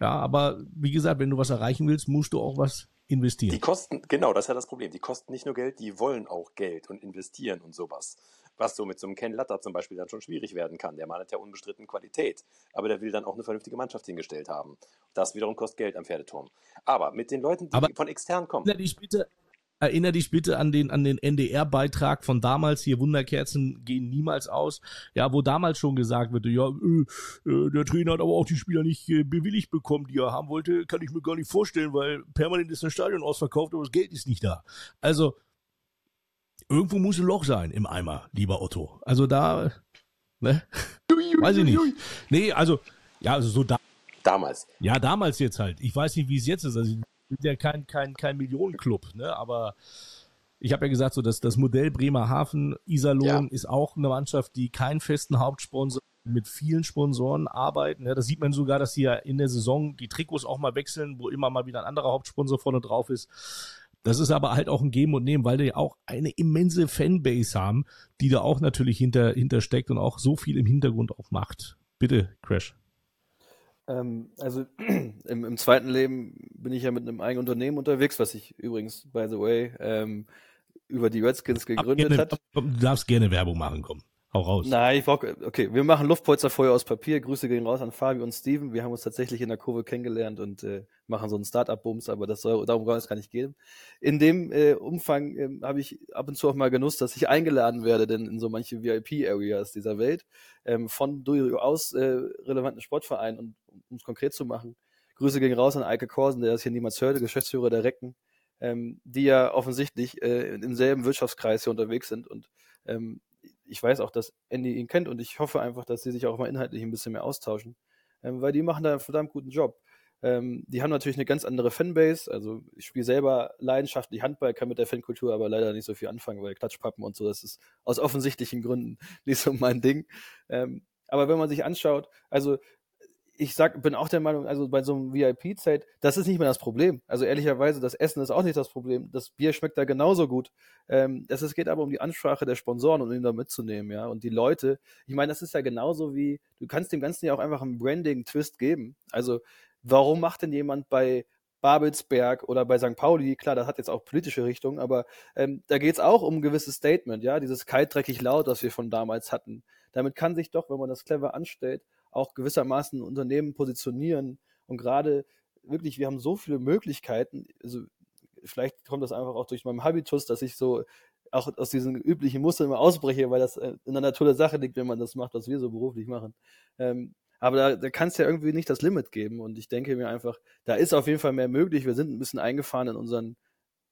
Ja, aber wie gesagt, wenn du was erreichen willst, musst du auch was investieren. Die kosten, genau, das ist ja das Problem. Die kosten nicht nur Geld, die wollen auch Geld und investieren und sowas. Was so mit so einem Ken Latter zum Beispiel dann schon schwierig werden kann. Der Mann hat ja unbestritten Qualität, aber der will dann auch eine vernünftige Mannschaft hingestellt haben. Das wiederum kostet Geld am Pferdeturm. Aber mit den Leuten, die aber von extern kommen. Ich bitte, Erinner dich bitte an den, an den NDR-Beitrag von damals, hier Wunderkerzen gehen niemals aus. Ja, wo damals schon gesagt wird, ja, äh, äh, der Trainer hat aber auch die Spieler nicht äh, bewilligt bekommen, die er haben wollte, kann ich mir gar nicht vorstellen, weil permanent ist das Stadion ausverkauft, aber das Geld ist nicht da. Also, irgendwo muss ein Loch sein im Eimer, lieber Otto. Also da, ne? Weiß ich nicht. Nee, also, ja, also so da. Damals. Ja, damals jetzt halt. Ich weiß nicht, wie es jetzt ist. Also, sind ja kein, kein, kein Millionenclub, ne? aber ich habe ja gesagt, so dass das Modell Bremerhaven, Iserlohn ja. ist auch eine Mannschaft, die keinen festen Hauptsponsor mit vielen Sponsoren arbeiten. Ja, das sieht man sogar, dass sie ja in der Saison die Trikots auch mal wechseln, wo immer mal wieder ein anderer Hauptsponsor vorne drauf ist. Das ist aber halt auch ein Geben und Nehmen, weil die auch eine immense Fanbase haben, die da auch natürlich hinter, hinter steckt und auch so viel im Hintergrund auch macht. Bitte, Crash. Ähm, also im, im, zweiten Leben bin ich ja mit einem eigenen Unternehmen unterwegs, was sich übrigens, by the way, ähm, über die Redskins gegründet gerne, hat. Du darfst gerne Werbung machen, komm. Hau raus. Nein, ich brauch, okay, wir machen Luftpolsterfeuer aus Papier. Grüße gehen raus an Fabi und Steven. Wir haben uns tatsächlich in der Kurve kennengelernt und äh, machen so einen Start-up-Bums, aber das soll, darum soll es gar nicht gehen. In dem äh, Umfang äh, habe ich ab und zu auch mal Genuss, dass ich eingeladen werde, denn in so manche VIP-Areas dieser Welt ähm, von durchaus äh, relevanten Sportvereinen und um es konkret zu machen, Grüße gehen raus an Eike Korsen, der das hier niemals hörte, Geschäftsführer der Recken, ähm, die ja offensichtlich äh, im selben Wirtschaftskreis hier unterwegs sind und ähm, ich weiß auch, dass Andy ihn kennt und ich hoffe einfach, dass sie sich auch mal inhaltlich ein bisschen mehr austauschen, ähm, weil die machen da einen verdammt guten Job. Ähm, die haben natürlich eine ganz andere Fanbase. Also ich spiele selber leidenschaftlich Handball, kann mit der Fankultur aber leider nicht so viel anfangen, weil Klatschpappen und so, das ist aus offensichtlichen Gründen nicht so mein Ding. Ähm, aber wenn man sich anschaut, also ich sag, bin auch der Meinung, also bei so einem VIP-Zelt, das ist nicht mehr das Problem. Also ehrlicherweise, das Essen ist auch nicht das Problem. Das Bier schmeckt da genauso gut. Ähm, es, es geht aber um die Ansprache der Sponsoren und ihn da mitzunehmen, ja. Und die Leute, ich meine, das ist ja genauso wie, du kannst dem Ganzen ja auch einfach einen Branding-Twist geben. Also, warum macht denn jemand bei Babelsberg oder bei St. Pauli, klar, das hat jetzt auch politische Richtung, aber ähm, da geht es auch um ein gewisses Statement, ja, dieses kaltdreckig laut, das wir von damals hatten. Damit kann sich doch, wenn man das clever anstellt, auch gewissermaßen Unternehmen positionieren. Und gerade wirklich, wir haben so viele Möglichkeiten. Also vielleicht kommt das einfach auch durch meinen Habitus, dass ich so auch aus diesen üblichen Mustern immer ausbreche, weil das äh, in der Natur der Sache liegt, wenn man das macht, was wir so beruflich machen. Ähm, aber da, da kann es ja irgendwie nicht das Limit geben. Und ich denke mir einfach, da ist auf jeden Fall mehr möglich. Wir sind ein bisschen eingefahren in unseren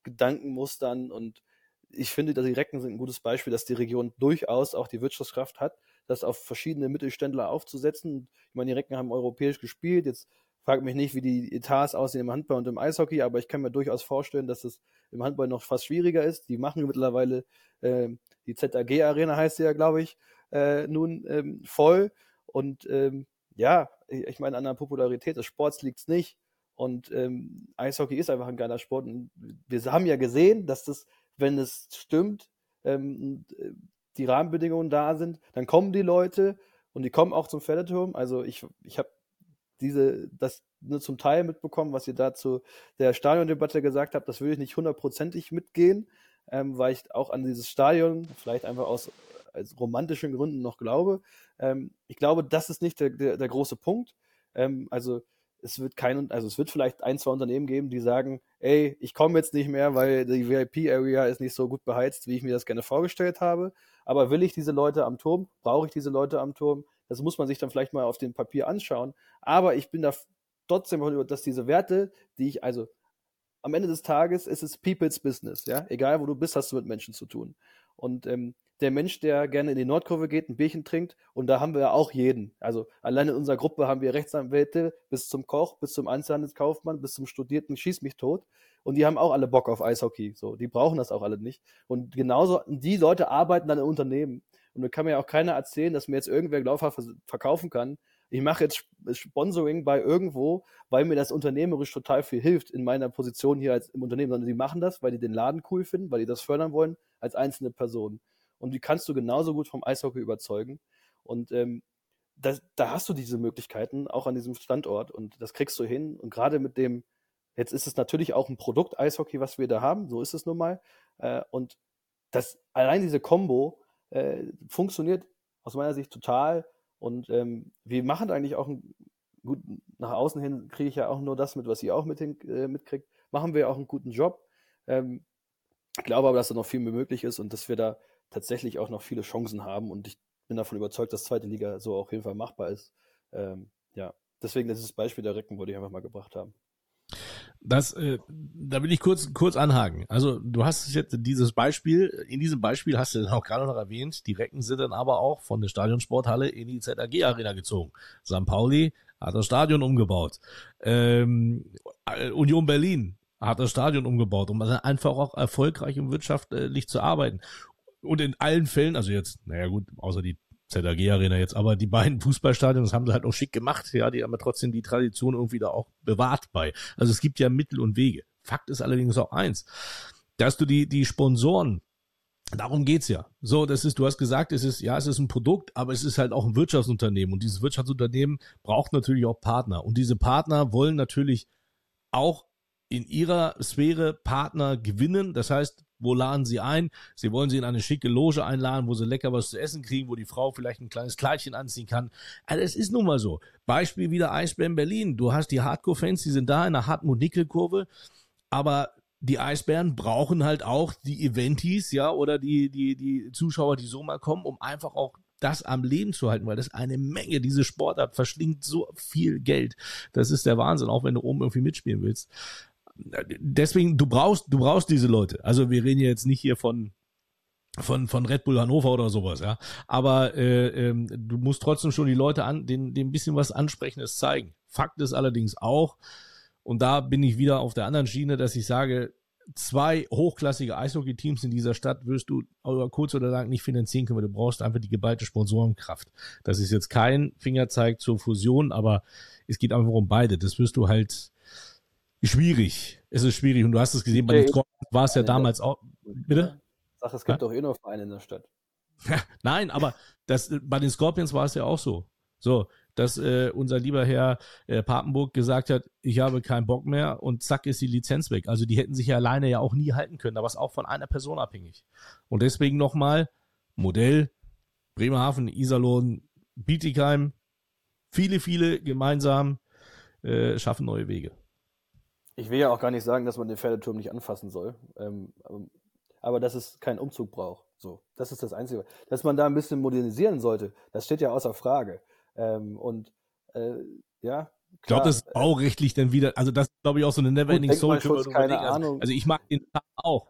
Gedankenmustern und ich finde, dass die Recken sind ein gutes Beispiel, dass die Region durchaus auch die Wirtschaftskraft hat, das auf verschiedene Mittelständler aufzusetzen. Ich meine, die Recken haben europäisch gespielt. Jetzt frage mich nicht, wie die Etats aussehen im Handball und im Eishockey, aber ich kann mir durchaus vorstellen, dass es im Handball noch fast schwieriger ist. Die machen mittlerweile äh, die ZAG-Arena heißt sie ja, glaube ich, äh, nun ähm, voll. Und ähm, ja, ich meine, an der Popularität des Sports liegt es nicht. Und ähm, Eishockey ist einfach ein geiler Sport. Und wir haben ja gesehen, dass das, wenn es stimmt, ähm, die Rahmenbedingungen da sind, dann kommen die Leute und die kommen auch zum Pferdeturm. Also ich, ich habe diese, das nur zum Teil mitbekommen, was ihr dazu der Stadiondebatte gesagt habt, das würde ich nicht hundertprozentig mitgehen, ähm, weil ich auch an dieses Stadion vielleicht einfach aus als romantischen Gründen noch glaube. Ähm, ich glaube, das ist nicht der, der, der große Punkt. Ähm, also es wird kein, also es wird vielleicht ein, zwei Unternehmen geben, die sagen, ey, ich komme jetzt nicht mehr, weil die VIP-Area ist nicht so gut beheizt, wie ich mir das gerne vorgestellt habe. Aber will ich diese Leute am Turm? Brauche ich diese Leute am Turm? Das muss man sich dann vielleicht mal auf dem Papier anschauen. Aber ich bin da trotzdem über, dass diese Werte, die ich, also am Ende des Tages ist es People's Business, ja. Egal wo du bist, hast du mit Menschen zu tun. Und ähm, der Mensch, der gerne in die Nordkurve geht, ein Bierchen trinkt, und da haben wir ja auch jeden. Also allein in unserer Gruppe haben wir Rechtsanwälte bis zum Koch, bis zum Einzelhandelskaufmann, bis zum studierten Schieß mich tot. Und die haben auch alle Bock auf Eishockey. So, die brauchen das auch alle nicht. Und genauso, die Leute arbeiten dann in Unternehmen. Und da kann mir ja auch keiner erzählen, dass mir jetzt irgendwer glaubhaft verkaufen kann. Ich mache jetzt Sponsoring bei irgendwo, weil mir das unternehmerisch total viel hilft in meiner Position hier als im Unternehmen, sondern die machen das, weil die den Laden cool finden, weil die das fördern wollen als einzelne Person. Und die kannst du genauso gut vom Eishockey überzeugen. Und ähm, das, da hast du diese Möglichkeiten auch an diesem Standort und das kriegst du hin. Und gerade mit dem, jetzt ist es natürlich auch ein Produkt Eishockey, was wir da haben, so ist es nun mal. Äh, und das, allein diese Combo äh, funktioniert aus meiner Sicht total. Und ähm, wir machen eigentlich auch einen gut nach außen hin kriege ich ja auch nur das mit, was ihr auch mit äh, mitkriegt. Machen wir auch einen guten Job. Ähm, ich glaube aber, dass da noch viel mehr möglich ist und dass wir da tatsächlich auch noch viele Chancen haben. Und ich bin davon überzeugt, dass zweite Liga so auf jeden Fall machbar ist. Ähm, ja, deswegen dieses Beispiel der Recken wollte ich einfach mal gebracht haben. Das, äh, da will ich kurz, kurz anhaken. Also du hast jetzt dieses Beispiel, in diesem Beispiel hast du auch gerade noch erwähnt, die Recken sind dann aber auch von der Stadionsporthalle in die ZAG Arena gezogen. St. Pauli hat das Stadion umgebaut. Ähm, Union Berlin hat das Stadion umgebaut, um einfach auch erfolgreich und wirtschaftlich zu arbeiten. Und in allen Fällen, also jetzt, naja gut, außer die ZAG Arena jetzt, aber die beiden Fußballstadien, das haben sie halt auch schick gemacht, ja, die haben ja trotzdem die Tradition irgendwie da auch bewahrt bei. Also es gibt ja Mittel und Wege. Fakt ist allerdings auch eins, dass du die, die Sponsoren Darum geht's ja. So, das ist, du hast gesagt, es ist, ja, es ist ein Produkt, aber es ist halt auch ein Wirtschaftsunternehmen. Und dieses Wirtschaftsunternehmen braucht natürlich auch Partner. Und diese Partner wollen natürlich auch in ihrer Sphäre Partner gewinnen. Das heißt, wo laden sie ein? Sie wollen sie in eine schicke Loge einladen, wo sie lecker was zu essen kriegen, wo die Frau vielleicht ein kleines Kleidchen anziehen kann. Also es ist nun mal so. Beispiel wieder Eisbären Berlin. Du hast die Hardcore-Fans, die sind da in der Hartmut-Nickel-Kurve, aber die Eisbären brauchen halt auch die Eventis, ja, oder die, die, die Zuschauer, die so mal kommen, um einfach auch das am Leben zu halten, weil das eine Menge, diese Sportart verschlingt so viel Geld. Das ist der Wahnsinn, auch wenn du oben irgendwie mitspielen willst deswegen, du brauchst, du brauchst diese Leute. Also wir reden jetzt nicht hier von von von Red Bull Hannover oder sowas, ja. Aber äh, ähm, du musst trotzdem schon die Leute an, den, den ein bisschen was Ansprechendes zeigen. Fakt ist allerdings auch, und da bin ich wieder auf der anderen Schiene, dass ich sage, zwei hochklassige Eishockey-Teams in dieser Stadt wirst du über kurz oder lang nicht finanzieren können, weil du brauchst einfach die geballte Sponsorenkraft. Das ist jetzt kein Fingerzeig zur Fusion, aber es geht einfach um beide. Das wirst du halt schwierig. Es ist schwierig. Und du hast es gesehen, bei den Scorpions war es ja damals auch. Bitte? Sag, es gibt ja? doch eh noch Vereine in der Stadt. Nein, aber das, bei den Scorpions war es ja auch so. So, dass äh, unser lieber Herr äh, Papenburg gesagt hat, ich habe keinen Bock mehr und zack ist die Lizenz weg. Also die hätten sich ja alleine ja auch nie halten können. Da war es auch von einer Person abhängig. Und deswegen nochmal Modell Bremerhaven, Iserlohn, Bietigheim, viele, viele gemeinsam äh, schaffen neue Wege. Ich will ja auch gar nicht sagen, dass man den Pferdeturm nicht anfassen soll. Ähm, aber dass es keinen Umzug braucht. So, das ist das Einzige. Dass man da ein bisschen modernisieren sollte, das steht ja außer Frage. Ähm, und äh, ja. Ich glaube, das ist baurechtlich dann wieder, also das ist, glaube ich, auch so eine Neverending Soul. Keine also, Ahnung. Also ich mag den Charme auch.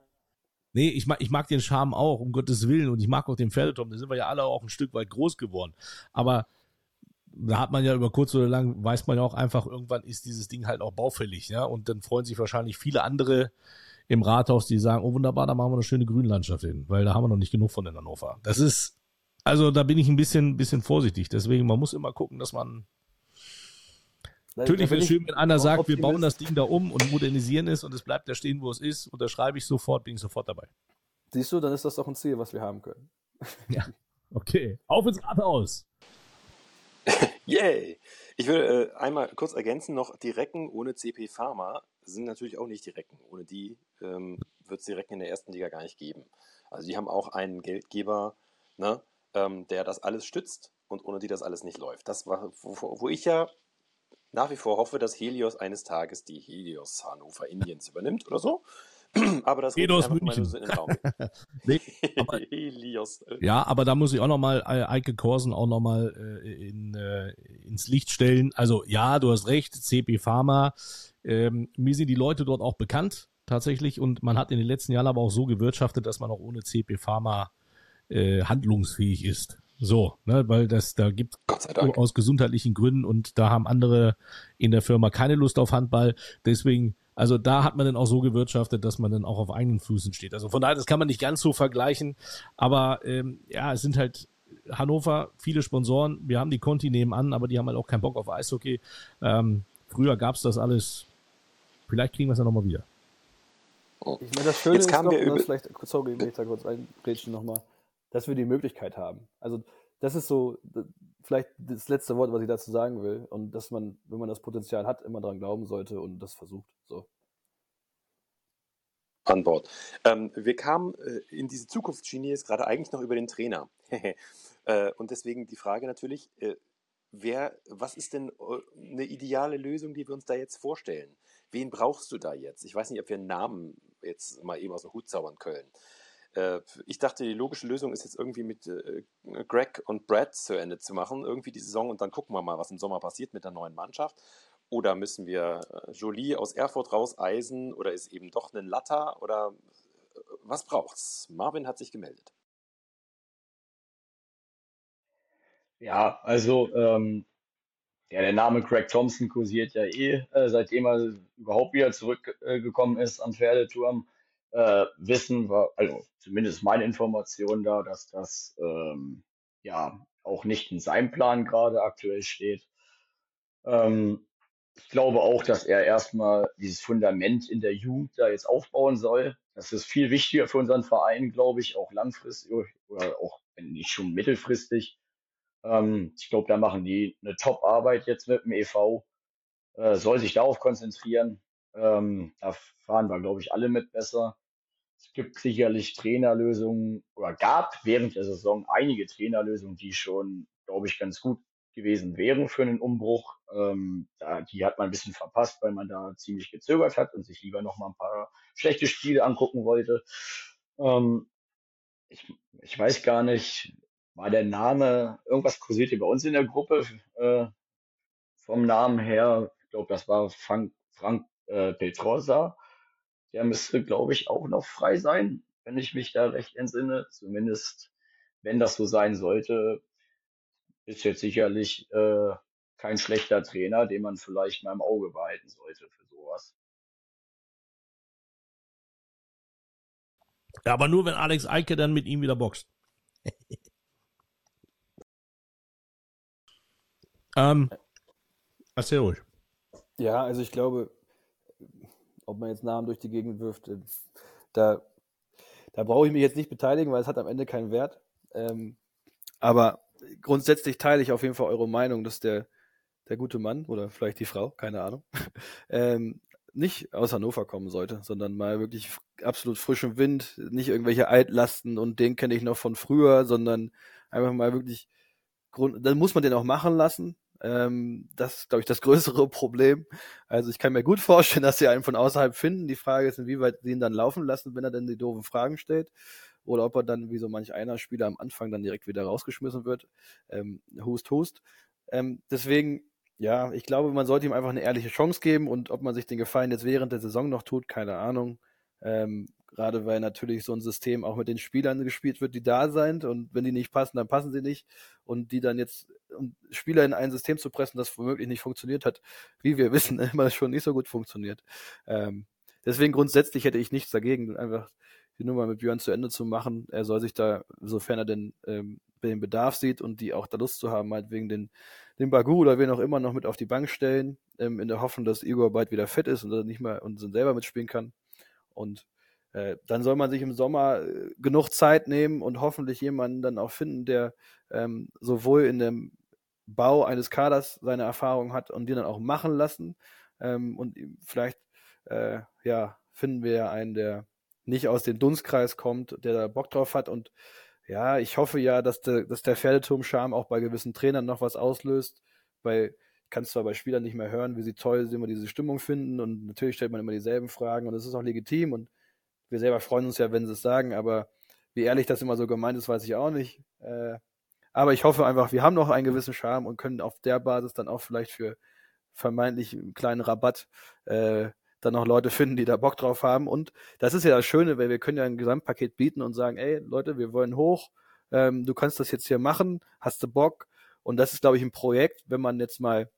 Nee, ich mag, ich mag den Charme auch, um Gottes Willen. Und ich mag auch den Pferdeturm. Da sind wir ja alle auch ein Stück weit groß geworden. Aber da hat man ja über kurz oder lang, weiß man ja auch einfach, irgendwann ist dieses Ding halt auch baufällig, ja. Und dann freuen sich wahrscheinlich viele andere im Rathaus, die sagen, oh wunderbar, da machen wir eine schöne Grünlandschaft hin, weil da haben wir noch nicht genug von in Hannover. Das ist, also da bin ich ein bisschen, bisschen vorsichtig. Deswegen, man muss immer gucken, dass man Natürlich wäre es schön, wenn einer sagt, wir bauen das Ding da um und modernisieren es und es bleibt da stehen, wo es ist. Unterschreibe ich sofort, bin ich sofort dabei. Siehst du, dann ist das doch ein Ziel, was wir haben können. Ja, okay. Auf ins Rathaus. Yay! Ich will äh, einmal kurz ergänzen noch, die Recken ohne CP Pharma sind natürlich auch nicht die Recken. Ohne die ähm, wird es die Recken in der ersten Liga gar nicht geben. Also die haben auch einen Geldgeber, ne, ähm, der das alles stützt und ohne die das alles nicht läuft. Das war, wo, wo ich ja nach wie vor hoffe, dass Helios eines Tages die Helios Hannover Indiens übernimmt oder so. aber das geht aus München. So nee, aber, Helios. Äh. Ja, aber da muss ich auch nochmal äh, Eike Korsen auch nochmal äh, in, äh, ins Licht stellen. Also ja, du hast recht, CP Pharma. Ähm, mir sind die Leute dort auch bekannt tatsächlich und man hat in den letzten Jahren aber auch so gewirtschaftet, dass man auch ohne CP Pharma äh, handlungsfähig ist. So, ne, weil das da gibt aus gesundheitlichen Gründen und da haben andere in der Firma keine Lust auf Handball. Deswegen, also da hat man dann auch so gewirtschaftet, dass man dann auch auf eigenen Füßen steht. Also von daher, das kann man nicht ganz so vergleichen, aber ähm, ja, es sind halt Hannover viele Sponsoren. Wir haben die Conti nebenan, aber die haben halt auch keinen Bock auf Eishockey. Ähm, früher gab's das alles. Vielleicht kriegen wir es ja nochmal wieder. Ich meine, das Schöne Jetzt ist doch, wir über... vielleicht, sorry, wenn ich da kurz eingrätschen nochmal dass wir die Möglichkeit haben. Also das ist so vielleicht das letzte Wort, was ich dazu sagen will. Und dass man, wenn man das Potenzial hat, immer daran glauben sollte und das versucht. So. Bord. Ähm, wir kamen äh, in diese Zukunftsschiene jetzt gerade eigentlich noch über den Trainer. äh, und deswegen die Frage natürlich, äh, wer, was ist denn äh, eine ideale Lösung, die wir uns da jetzt vorstellen? Wen brauchst du da jetzt? Ich weiß nicht, ob wir einen Namen jetzt mal eben aus dem Hut zaubern können. Äh, ich dachte, die logische Lösung ist jetzt irgendwie mit äh, Greg und Brad zu Ende zu machen, irgendwie die Saison und dann gucken wir mal, was im Sommer passiert mit der neuen Mannschaft. Oder müssen wir äh, Jolie aus Erfurt rauseisen oder ist eben doch ein Latter oder was braucht's? Marvin hat sich gemeldet. Ja, also ähm, ja, der Name Craig Thompson kursiert ja eh, äh, seitdem er überhaupt wieder zurückgekommen äh, ist am Pferdeturm äh, wissen wir, also zumindest meine Information da, dass das ähm, ja auch nicht in seinem Plan gerade aktuell steht. Ähm, ich glaube auch, dass er erstmal dieses Fundament in der Jugend da jetzt aufbauen soll. Das ist viel wichtiger für unseren Verein, glaube ich, auch langfristig oder auch wenn nicht schon mittelfristig. Ähm, ich glaube, da machen die eine Top-Arbeit jetzt mit dem EV. Äh, soll sich darauf konzentrieren. Ähm, da fahren wir, glaube ich, alle mit besser. Es gibt sicherlich Trainerlösungen oder gab während der Saison einige Trainerlösungen, die schon, glaube ich, ganz gut gewesen wären für einen Umbruch. Ähm, da, die hat man ein bisschen verpasst, weil man da ziemlich gezögert hat und sich lieber noch mal ein paar schlechte Spiele angucken wollte. Ähm, ich, ich weiß gar nicht, war der Name, irgendwas kursierte bei uns in der Gruppe äh, vom Namen her. Ich glaube, das war Frank, Frank äh, Petrosa. Der müsste, glaube ich, auch noch frei sein, wenn ich mich da recht entsinne. Zumindest, wenn das so sein sollte, ist jetzt sicherlich äh, kein schlechter Trainer, den man vielleicht mal im Auge behalten sollte für sowas. Ja, aber nur wenn Alex Eike dann mit ihm wieder boxt. ähm, erzähl ruhig. Ja, also ich glaube, ob man jetzt Namen durch die Gegend wirft, äh, da, da brauche ich mich jetzt nicht beteiligen, weil es hat am Ende keinen Wert. Ähm, aber grundsätzlich teile ich auf jeden Fall eure Meinung, dass der, der gute Mann oder vielleicht die Frau, keine Ahnung, ähm, nicht aus Hannover kommen sollte, sondern mal wirklich absolut frischen Wind, nicht irgendwelche Altlasten und den kenne ich noch von früher, sondern einfach mal wirklich Grund, dann muss man den auch machen lassen, ähm, das ist, glaube ich, das größere Problem. Also ich kann mir gut vorstellen, dass sie einen von außerhalb finden. Die Frage ist, inwieweit sie ihn dann laufen lassen, wenn er denn die doofen Fragen stellt. Oder ob er dann, wie so manch einer Spieler am Anfang dann direkt wieder rausgeschmissen wird. Ähm, hust, hust. Ähm, deswegen, ja, ich glaube, man sollte ihm einfach eine ehrliche Chance geben und ob man sich den Gefallen jetzt während der Saison noch tut, keine Ahnung. Ähm, Gerade weil natürlich so ein System auch mit den Spielern gespielt wird, die da sind und wenn die nicht passen, dann passen sie nicht und die dann jetzt um Spieler in ein System zu pressen, das womöglich nicht funktioniert hat, wie wir wissen, immer schon nicht so gut funktioniert. Ähm, deswegen grundsätzlich hätte ich nichts dagegen, einfach die Nummer mit Björn zu Ende zu machen. Er soll sich da, sofern er denn ähm, den Bedarf sieht und die auch da Lust zu haben, halt wegen den, den Bagu oder wen auch immer noch mit auf die Bank stellen, ähm, in der Hoffnung, dass Igor bald wieder fit ist und nicht mehr und selber mitspielen kann. Und äh, dann soll man sich im Sommer äh, genug Zeit nehmen und hoffentlich jemanden dann auch finden, der ähm, sowohl in dem Bau eines Kaders seine Erfahrung hat und die dann auch machen lassen. Ähm, und vielleicht äh, ja, finden wir ja einen, der nicht aus dem Dunstkreis kommt, der da Bock drauf hat. Und ja, ich hoffe ja, dass der, dass der Pferdeturm-Charme auch bei gewissen Trainern noch was auslöst. Weil ich kann es zwar bei Spielern nicht mehr hören, wie sie toll sie immer diese Stimmung finden und natürlich stellt man immer dieselben Fragen und es ist auch legitim und wir selber freuen uns ja, wenn sie es sagen, aber wie ehrlich das immer so gemeint ist, weiß ich auch nicht. Äh, aber ich hoffe einfach, wir haben noch einen gewissen Charme und können auf der Basis dann auch vielleicht für vermeintlich einen kleinen Rabatt äh, dann noch Leute finden, die da Bock drauf haben. Und das ist ja das Schöne, weil wir können ja ein Gesamtpaket bieten und sagen, ey Leute, wir wollen hoch, ähm, du kannst das jetzt hier machen, hast du Bock? Und das ist, glaube ich, ein Projekt, wenn man jetzt mal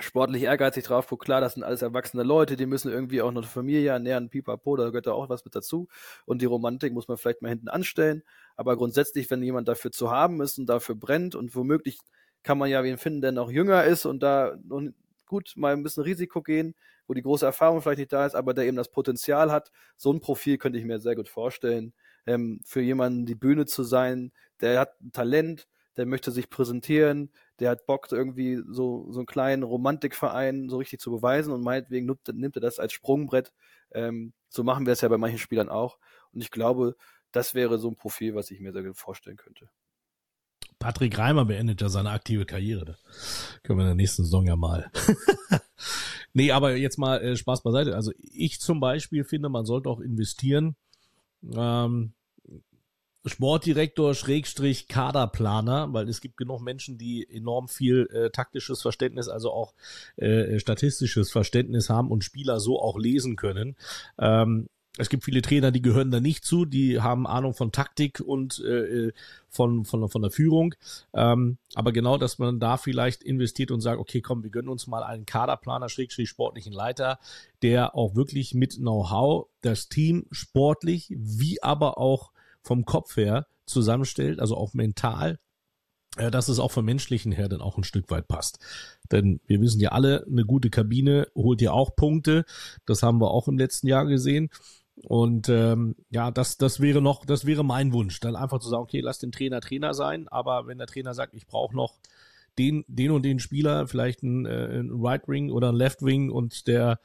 sportlich ehrgeizig drauf guckt, klar, das sind alles erwachsene Leute, die müssen irgendwie auch noch eine Familie ernähren, pipapo, da gehört da auch was mit dazu. Und die Romantik muss man vielleicht mal hinten anstellen. Aber grundsätzlich, wenn jemand dafür zu haben ist und dafür brennt und womöglich kann man ja wen finden, der noch jünger ist und da gut mal ein bisschen Risiko gehen, wo die große Erfahrung vielleicht nicht da ist, aber der eben das Potenzial hat. So ein Profil könnte ich mir sehr gut vorstellen. Ähm, für jemanden die Bühne zu sein, der hat ein Talent, der möchte sich präsentieren, der hat Bock, irgendwie so, so einen kleinen Romantikverein so richtig zu beweisen und meinetwegen nimmt, nimmt er das als Sprungbrett. Ähm, so machen wir es ja bei manchen Spielern auch. Und ich glaube, das wäre so ein Profil, was ich mir sehr gut vorstellen könnte. Patrick Reimer beendet ja seine aktive Karriere. Das können wir in der nächsten Saison ja mal. nee, aber jetzt mal äh, Spaß beiseite. Also ich zum Beispiel finde, man sollte auch investieren. Ähm, Sportdirektor Schrägstrich Kaderplaner, weil es gibt genug Menschen, die enorm viel äh, taktisches Verständnis, also auch äh, statistisches Verständnis haben und Spieler so auch lesen können. Ähm, es gibt viele Trainer, die gehören da nicht zu, die haben Ahnung von Taktik und äh, von, von, von der Führung. Ähm, aber genau, dass man da vielleicht investiert und sagt, okay, komm, wir gönnen uns mal einen Kaderplaner, Schrägstrich sportlichen Leiter, der auch wirklich mit Know-how das Team sportlich wie aber auch vom Kopf her zusammenstellt, also auch mental, äh, dass es auch vom menschlichen her dann auch ein Stück weit passt. Denn wir wissen ja alle, eine gute Kabine holt ja auch Punkte. Das haben wir auch im letzten Jahr gesehen. Und ähm, ja, das, das wäre noch, das wäre mein Wunsch, dann einfach zu sagen, okay, lass den Trainer Trainer sein, aber wenn der Trainer sagt, ich brauche noch den, den und den Spieler, vielleicht ein, äh, ein Right Wing oder ein Left Wing und der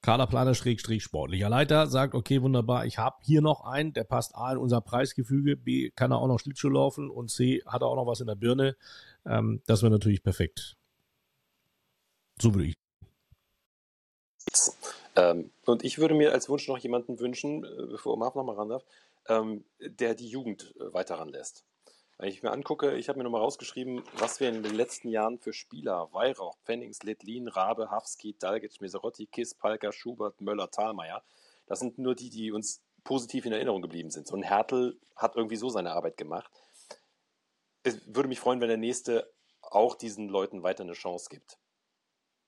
Kaderplaner Schrägstrich sportlicher Leiter sagt, okay, wunderbar, ich habe hier noch einen, der passt A in unser Preisgefüge, B kann er auch noch Schlittschuh laufen und C hat er auch noch was in der Birne. Ähm, das wäre natürlich perfekt. So würde ich. Ähm, und ich würde mir als Wunsch noch jemanden wünschen, äh, bevor Marv noch mal ran darf, ähm, der die Jugend äh, weiter ranlässt. Wenn ich mir angucke, ich habe mir nochmal rausgeschrieben, was wir in den letzten Jahren für Spieler, Weihrauch, Pfennings, Lettlin, Rabe, Hafski, Dalgic, Meserotti, Kiss, Palka, Schubert, Möller, Thalmeier, das sind nur die, die uns positiv in Erinnerung geblieben sind. So ein Hertel hat irgendwie so seine Arbeit gemacht. Es würde mich freuen, wenn der Nächste auch diesen Leuten weiter eine Chance gibt.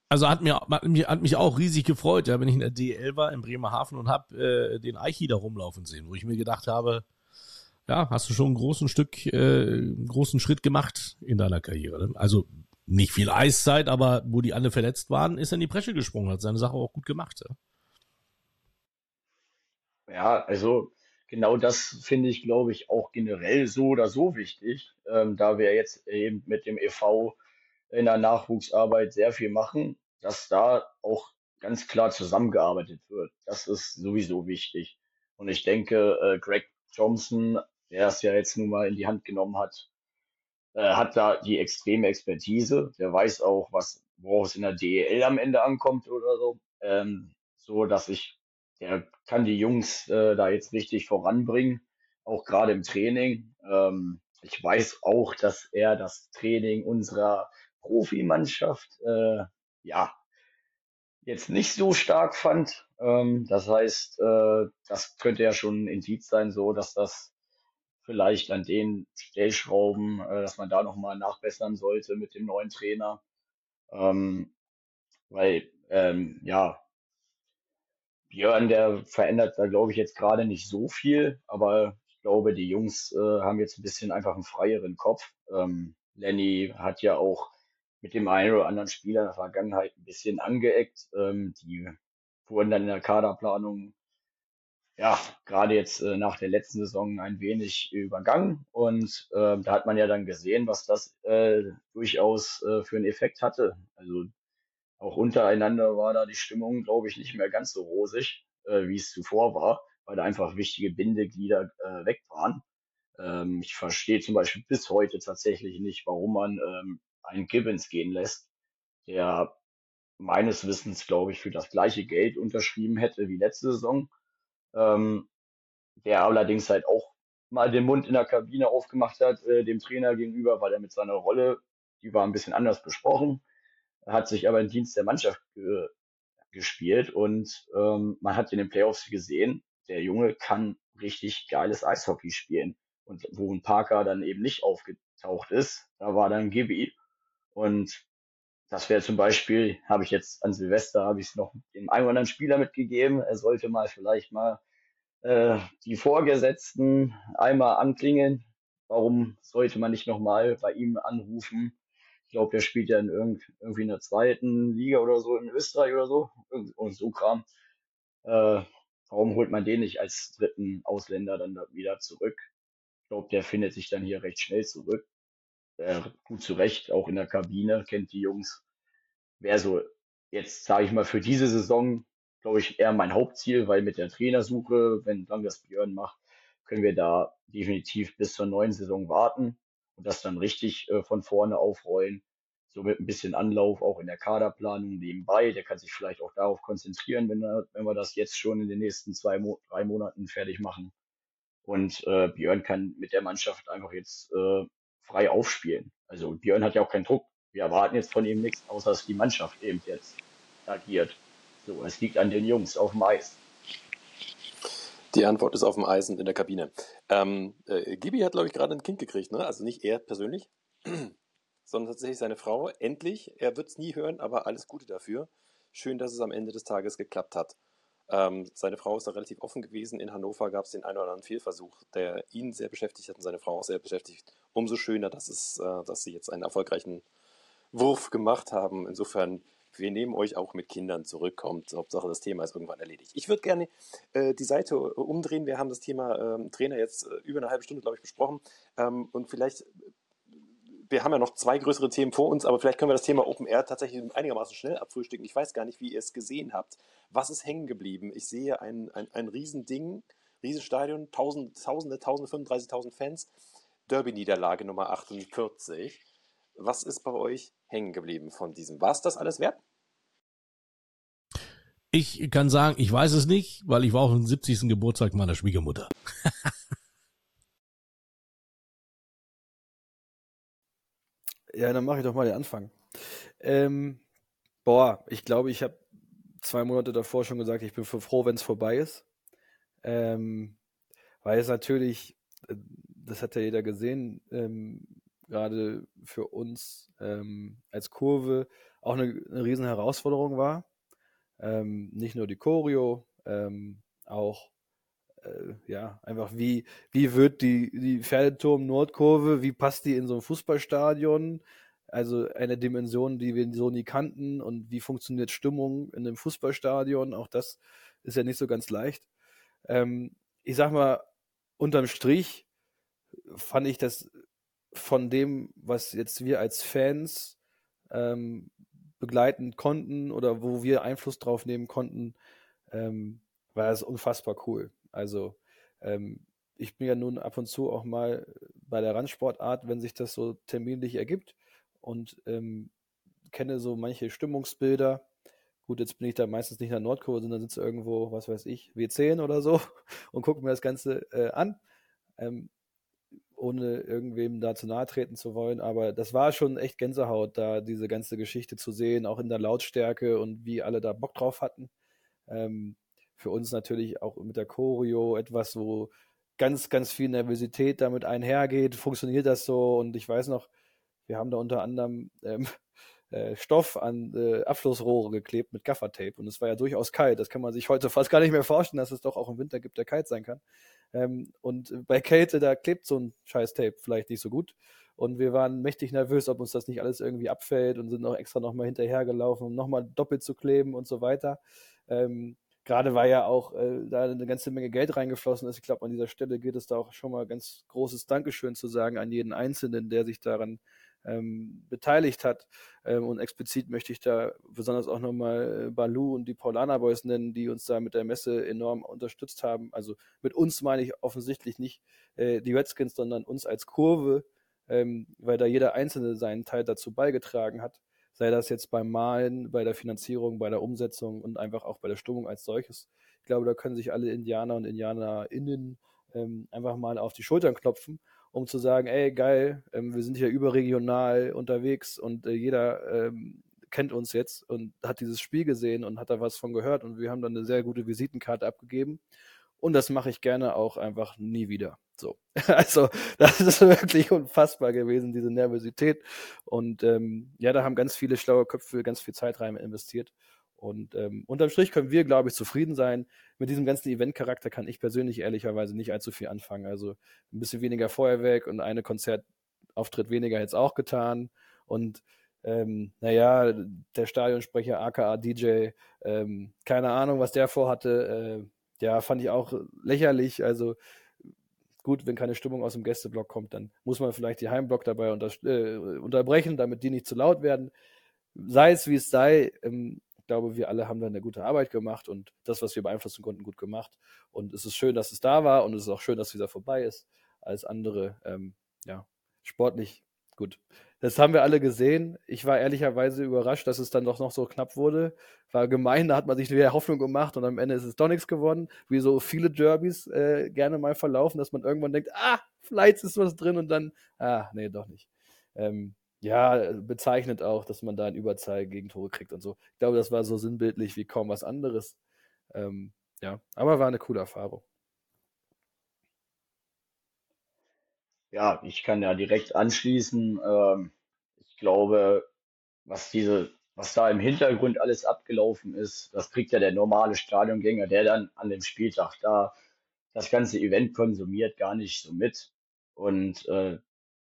Also hat mir, hat mich, hat mich auch riesig gefreut, ja, wenn ich in der DL war in Bremerhaven und habe äh, den Eichi da rumlaufen sehen, wo ich mir gedacht habe, ja, hast du schon einen großen Stück, äh, einen großen Schritt gemacht in deiner Karriere. Ne? Also nicht viel Eiszeit, aber wo die alle verletzt waren, ist er in die Bresche gesprungen, hat seine Sache auch gut gemacht. Ja, ja also genau das finde ich, glaube ich, auch generell so oder so wichtig, ähm, da wir jetzt eben mit dem EV in der Nachwuchsarbeit sehr viel machen, dass da auch ganz klar zusammengearbeitet wird. Das ist sowieso wichtig. Und ich denke, äh, Greg Johnson der es ja jetzt nun mal in die Hand genommen hat, äh, hat da die extreme Expertise. Der weiß auch, was, worauf es in der DEL am Ende ankommt oder so. Ähm, so dass ich, der kann die Jungs äh, da jetzt richtig voranbringen, auch gerade im Training. Ähm, ich weiß auch, dass er das Training unserer Profimannschaft äh, ja jetzt nicht so stark fand. Ähm, das heißt, äh, das könnte ja schon ein Indiz sein, so dass das vielleicht an den Stellschrauben, äh, dass man da nochmal nachbessern sollte mit dem neuen Trainer. Ähm, weil, ähm, ja, Björn, der verändert da, glaube ich, jetzt gerade nicht so viel, aber ich glaube, die Jungs äh, haben jetzt ein bisschen einfach einen freieren Kopf. Ähm, Lenny hat ja auch mit dem einen oder anderen Spieler in der Vergangenheit ein bisschen angeeckt. Ähm, die wurden dann in der Kaderplanung ja, gerade jetzt äh, nach der letzten Saison ein wenig übergangen. Und äh, da hat man ja dann gesehen, was das äh, durchaus äh, für einen Effekt hatte. Also auch untereinander war da die Stimmung, glaube ich, nicht mehr ganz so rosig, äh, wie es zuvor war, weil da einfach wichtige Bindeglieder äh, weg waren. Ähm, ich verstehe zum Beispiel bis heute tatsächlich nicht, warum man ähm, einen Gibbons gehen lässt, der meines Wissens, glaube ich, für das gleiche Geld unterschrieben hätte wie letzte Saison ähm, der allerdings halt auch mal den Mund in der Kabine aufgemacht hat, äh, dem Trainer gegenüber, weil er mit seiner Rolle, die war ein bisschen anders besprochen, hat sich aber im Dienst der Mannschaft ge gespielt und ähm, man hat in den Playoffs gesehen, der Junge kann richtig geiles Eishockey spielen. Und wo ein Parker dann eben nicht aufgetaucht ist, da war dann Gibby. Und das wäre zum Beispiel, habe ich jetzt an Silvester, habe ich es noch dem einen oder anderen Spieler mitgegeben. Er sollte mal vielleicht mal äh, die Vorgesetzten einmal anklingeln. Warum sollte man nicht nochmal bei ihm anrufen? Ich glaube, der spielt ja in irgend, irgendwie in der zweiten Liga oder so in Österreich oder so. Und so Kram. Äh, warum holt man den nicht als dritten Ausländer dann wieder zurück? Ich glaube, der findet sich dann hier recht schnell zurück äh, gut zurecht, auch in der Kabine, kennt die Jungs. Wäre so jetzt, sage ich mal, für diese Saison, glaube ich, eher mein Hauptziel, weil mit der Trainersuche, wenn dann das Björn macht, können wir da definitiv bis zur neuen Saison warten und das dann richtig äh, von vorne aufrollen. So mit ein bisschen Anlauf auch in der Kaderplanung nebenbei. Der kann sich vielleicht auch darauf konzentrieren, wenn, er, wenn wir das jetzt schon in den nächsten zwei, drei Monaten fertig machen. Und äh, Björn kann mit der Mannschaft einfach jetzt äh, frei aufspielen. Also Björn hat ja auch keinen Druck. Wir erwarten jetzt von ihm nichts, außer dass die Mannschaft eben jetzt agiert. So, es liegt an den Jungs auf dem Eis. Die Antwort ist auf dem Eis und in der Kabine. Ähm, äh, Gibi hat, glaube ich, gerade ein Kind gekriegt, ne? Also nicht er persönlich, sondern tatsächlich seine Frau. Endlich. Er wird es nie hören, aber alles Gute dafür. Schön, dass es am Ende des Tages geklappt hat. Ähm, seine Frau ist da relativ offen gewesen. In Hannover gab es den einen oder anderen Fehlversuch, der ihn sehr beschäftigt hat und seine Frau auch sehr beschäftigt. Umso schöner, dass, es, äh, dass sie jetzt einen erfolgreichen Wurf gemacht haben. Insofern, wir nehmen euch auch mit Kindern zurückkommt. Hauptsache, das Thema ist irgendwann erledigt. Ich würde gerne äh, die Seite umdrehen. Wir haben das Thema ähm, Trainer jetzt äh, über eine halbe Stunde, glaube ich, besprochen. Ähm, und vielleicht wir haben ja noch zwei größere Themen vor uns, aber vielleicht können wir das Thema Open Air tatsächlich einigermaßen schnell abfrühstücken. Ich weiß gar nicht, wie ihr es gesehen habt. Was ist hängen geblieben? Ich sehe ein, ein, ein Riesending, Riesenstadion, Tausend, Tausende, Tausende, 35.000 Fans. Derby-Niederlage Nummer 48. Was ist bei euch hängen geblieben von diesem? War es das alles wert? Ich kann sagen, ich weiß es nicht, weil ich war auf dem 70. Geburtstag meiner Schwiegermutter. Ja, dann mache ich doch mal den Anfang. Ähm, boah, ich glaube, ich habe zwei Monate davor schon gesagt, ich bin froh, wenn es vorbei ist. Ähm, weil es natürlich, äh, das hat ja jeder gesehen, ähm, gerade für uns ähm, als Kurve auch eine, eine riesen Herausforderung war. Ähm, nicht nur die Choreo, ähm, auch äh, ja, einfach wie, wie wird die, die Pferdeturm-Nordkurve, wie passt die in so ein Fußballstadion? Also eine Dimension, die wir so nie kannten und wie funktioniert Stimmung in einem Fußballstadion? Auch das ist ja nicht so ganz leicht. Ähm, ich sag mal, unterm Strich fand ich das von dem, was jetzt wir als Fans ähm, begleiten konnten oder wo wir Einfluss drauf nehmen konnten, ähm, war es unfassbar cool. Also ähm, ich bin ja nun ab und zu auch mal bei der Randsportart, wenn sich das so terminlich ergibt und ähm, kenne so manche Stimmungsbilder. Gut, jetzt bin ich da meistens nicht in der Nordkurve, sondern sitze irgendwo, was weiß ich, W10 oder so und gucke mir das Ganze äh, an, ähm, ohne irgendwem da zu nahe treten zu wollen. Aber das war schon echt Gänsehaut, da diese ganze Geschichte zu sehen, auch in der Lautstärke und wie alle da Bock drauf hatten. Ähm, für uns natürlich auch mit der Choreo etwas, wo ganz, ganz viel Nervosität damit einhergeht. Funktioniert das so? Und ich weiß noch, wir haben da unter anderem ähm, äh, Stoff an äh, Abflussrohre geklebt mit Gaffertape und es war ja durchaus kalt. Das kann man sich heute fast gar nicht mehr vorstellen, dass es doch auch im Winter gibt, der kalt sein kann. Ähm, und bei Kälte, da klebt so ein Scheiß-Tape vielleicht nicht so gut. Und wir waren mächtig nervös, ob uns das nicht alles irgendwie abfällt und sind auch extra nochmal hinterhergelaufen, um nochmal doppelt zu kleben und so weiter. Ähm, Gerade weil ja auch äh, da eine ganze Menge Geld reingeflossen ist. Ich glaube, an dieser Stelle gilt es da auch schon mal ganz großes Dankeschön zu sagen an jeden Einzelnen, der sich daran ähm, beteiligt hat. Ähm, und explizit möchte ich da besonders auch nochmal äh, Balu und die Paulaner Boys nennen, die uns da mit der Messe enorm unterstützt haben. Also mit uns meine ich offensichtlich nicht äh, die Redskins, sondern uns als Kurve, ähm, weil da jeder Einzelne seinen Teil dazu beigetragen hat. Sei das jetzt beim Malen, bei der Finanzierung, bei der Umsetzung und einfach auch bei der Stimmung als solches. Ich glaube, da können sich alle Indianer und IndianerInnen ähm, einfach mal auf die Schultern klopfen um zu sagen, ey, geil, ähm, wir sind hier überregional unterwegs und äh, jeder ähm, kennt uns jetzt und hat dieses Spiel gesehen und hat da was von gehört und wir haben dann eine sehr gute Visitenkarte abgegeben. Und das mache ich gerne auch einfach nie wieder. So. Also, das ist wirklich unfassbar gewesen, diese Nervosität. Und ähm, ja, da haben ganz viele schlaue Köpfe ganz viel Zeit rein investiert. Und ähm, unterm Strich können wir, glaube ich, zufrieden sein. Mit diesem ganzen Event-Charakter kann ich persönlich ehrlicherweise nicht allzu viel anfangen. Also ein bisschen weniger Feuerwerk und eine Konzertauftritt weniger jetzt auch getan. Und ähm, naja, der Stadionsprecher aka DJ, ähm, keine Ahnung, was der vorhatte, äh, ja, fand ich auch lächerlich. Also gut, wenn keine Stimmung aus dem Gästeblock kommt, dann muss man vielleicht die Heimblock dabei unter, äh, unterbrechen, damit die nicht zu laut werden. Sei es wie es sei, ähm, glaube, wir alle haben da eine gute Arbeit gemacht und das, was wir beeinflussen konnten, gut gemacht. Und es ist schön, dass es da war und es ist auch schön, dass dieser vorbei ist. Als andere, ähm, ja, sportlich gut. Das haben wir alle gesehen. Ich war ehrlicherweise überrascht, dass es dann doch noch so knapp wurde. War gemein, da hat man sich wieder Hoffnung gemacht und am Ende ist es doch nichts geworden. Wie so viele Derbys äh, gerne mal verlaufen, dass man irgendwann denkt, ah, vielleicht ist was drin und dann, ah, nee, doch nicht. Ähm, ja, bezeichnet auch, dass man da in Überzahl Gegentore kriegt und so. Ich glaube, das war so sinnbildlich wie kaum was anderes. Ähm, ja, aber war eine coole Erfahrung. Ja, ich kann ja direkt anschließen. Ähm, ich glaube, was diese, was da im Hintergrund alles abgelaufen ist, das kriegt ja der normale Stadiongänger, der dann an dem Spieltag da das ganze Event konsumiert, gar nicht so mit. Und äh,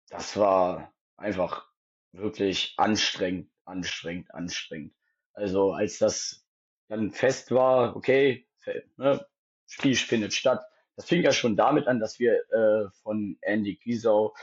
das war einfach wirklich anstrengend, anstrengend, anstrengend. Also als das dann fest war, okay, ne, Spiel findet statt. Das fing ja schon damit an, dass wir äh, von Andy Giesau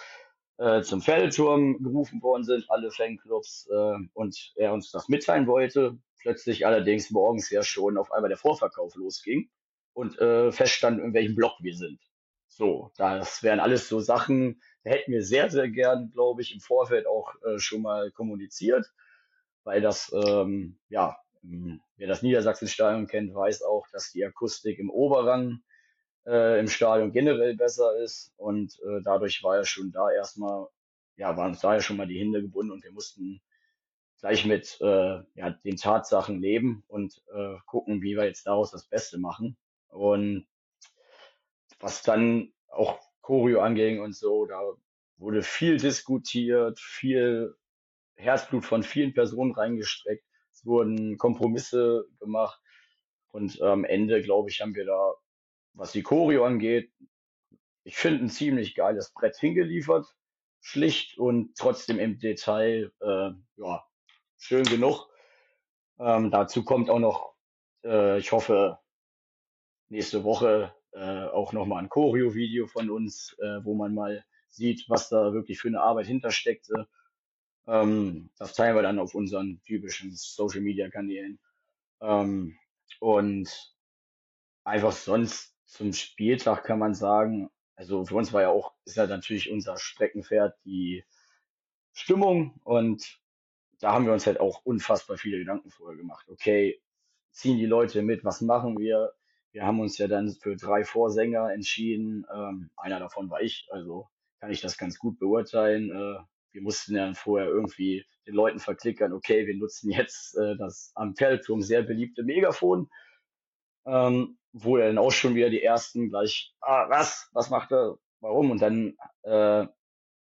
äh, zum Pferdeturm gerufen worden sind, alle Fanclubs, äh, und er uns das mitteilen wollte. Plötzlich allerdings morgens ja schon auf einmal der Vorverkauf losging und äh, feststand, in welchem Block wir sind. So, das wären alles so Sachen, da hätten wir sehr, sehr gern, glaube ich, im Vorfeld auch äh, schon mal kommuniziert, weil das, ähm, ja, wer das Niedersachsen-Stadion kennt, weiß auch, dass die Akustik im Oberrang äh, im Stadion generell besser ist. Und äh, dadurch war ja schon da erstmal, ja, waren uns da ja schon mal die Hände gebunden und wir mussten gleich mit äh, ja, den Tatsachen leben und äh, gucken, wie wir jetzt daraus das Beste machen. Und was dann auch Choreo anging und so, da wurde viel diskutiert, viel Herzblut von vielen Personen reingestreckt, es wurden Kompromisse gemacht. Und am Ende, glaube ich, haben wir da, was die Choreo angeht, ich finde ein ziemlich geiles Brett hingeliefert, schlicht und trotzdem im Detail, äh, ja, schön genug. Ähm, dazu kommt auch noch, äh, ich hoffe, nächste Woche äh, auch nochmal ein Choreo-Video von uns, äh, wo man mal sieht, was da wirklich für eine Arbeit hintersteckte. Ähm, das teilen wir dann auf unseren typischen Social-Media-Kanälen. Ähm, und einfach sonst zum Spieltag kann man sagen, also für uns war ja auch, ist ja natürlich unser Streckenpferd die Stimmung und da haben wir uns halt auch unfassbar viele Gedanken vorher gemacht. Okay, ziehen die Leute mit, was machen wir? Wir haben uns ja dann für drei Vorsänger entschieden. Ähm, einer davon war ich, also kann ich das ganz gut beurteilen. Äh, wir mussten ja vorher irgendwie den Leuten verklickern, okay, wir nutzen jetzt äh, das am Feldturm sehr beliebte Megafon, ähm, wo dann auch schon wieder die ersten gleich, ah, was, was macht er, warum? Und dann, äh,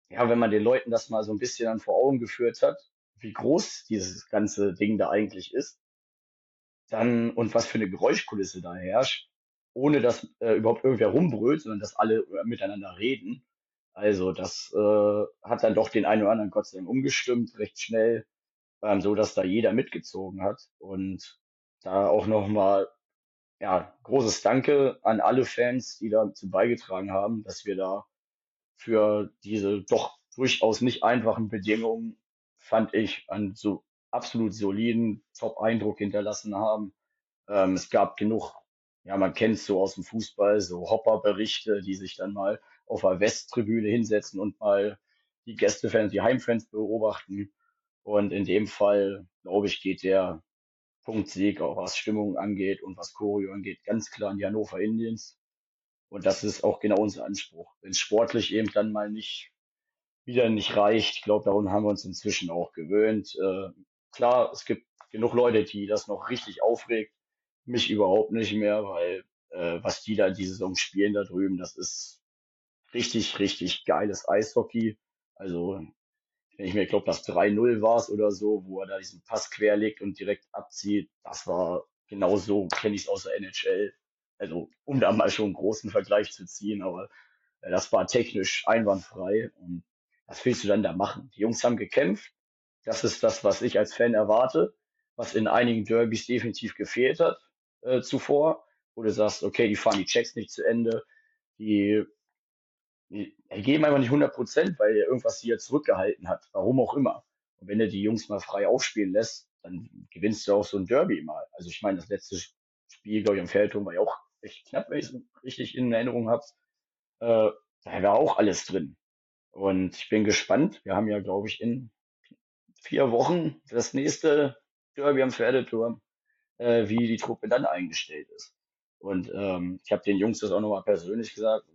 ja, wenn man den Leuten das mal so ein bisschen dann vor Augen geführt hat, wie groß dieses ganze Ding da eigentlich ist, dann und was für eine Geräuschkulisse da herrscht, ohne dass äh, überhaupt irgendwer rumbrüllt, sondern dass alle äh, miteinander reden. Also das äh, hat dann doch den einen oder anderen Gott sei Dank umgestimmt, recht schnell, ähm, so dass da jeder mitgezogen hat. Und da auch nochmal ja, großes Danke an alle Fans, die dazu beigetragen haben, dass wir da für diese doch durchaus nicht einfachen Bedingungen, fand ich, einen so absolut soliden Top-Eindruck hinterlassen haben. Ähm, es gab genug, ja, man kennt es so aus dem Fußball, so Hopper-Berichte, die sich dann mal auf der Westtribüne hinsetzen und mal die Gästefans, die Heimfans beobachten. Und in dem Fall, glaube ich, geht der Punktsieg, auch was Stimmung angeht und was Choreo angeht, ganz klar an die Hannover Indians. Und das ist auch genau unser Anspruch. Wenn es sportlich eben dann mal nicht wieder nicht reicht, ich glaube, darum haben wir uns inzwischen auch gewöhnt. Äh, klar, es gibt genug Leute, die das noch richtig aufregt. Mich überhaupt nicht mehr, weil äh, was die da diese Saison spielen da drüben, das ist richtig, richtig geiles Eishockey. Also ich mir, glaube, das 3-0 war es oder so, wo er da diesen Pass querlegt und direkt abzieht, das war genau so, kenne ich es aus der NHL. Also, um da mal schon einen großen Vergleich zu ziehen, aber äh, das war technisch einwandfrei und was willst du dann da machen? Die Jungs haben gekämpft. Das ist das, was ich als Fan erwarte, was in einigen Derbys definitiv gefehlt hat äh, zuvor, wo du sagst, okay, die fahren die Checks nicht zu Ende, die die geben einfach nicht 100 Prozent, weil er irgendwas hier zurückgehalten hat, warum auch immer. Und wenn er die Jungs mal frei aufspielen lässt, dann gewinnst du auch so ein Derby mal. Also ich meine, das letzte Spiel, glaube ich, am Feldturm war ja auch echt knapp, wenn ich es richtig in Erinnerung habe. Äh, da war auch alles drin. Und ich bin gespannt. Wir haben ja, glaube ich, in vier Wochen das nächste Derby am Pferdeturm, äh, wie die Truppe dann eingestellt ist. Und ähm, ich habe den Jungs das auch nochmal persönlich gesagt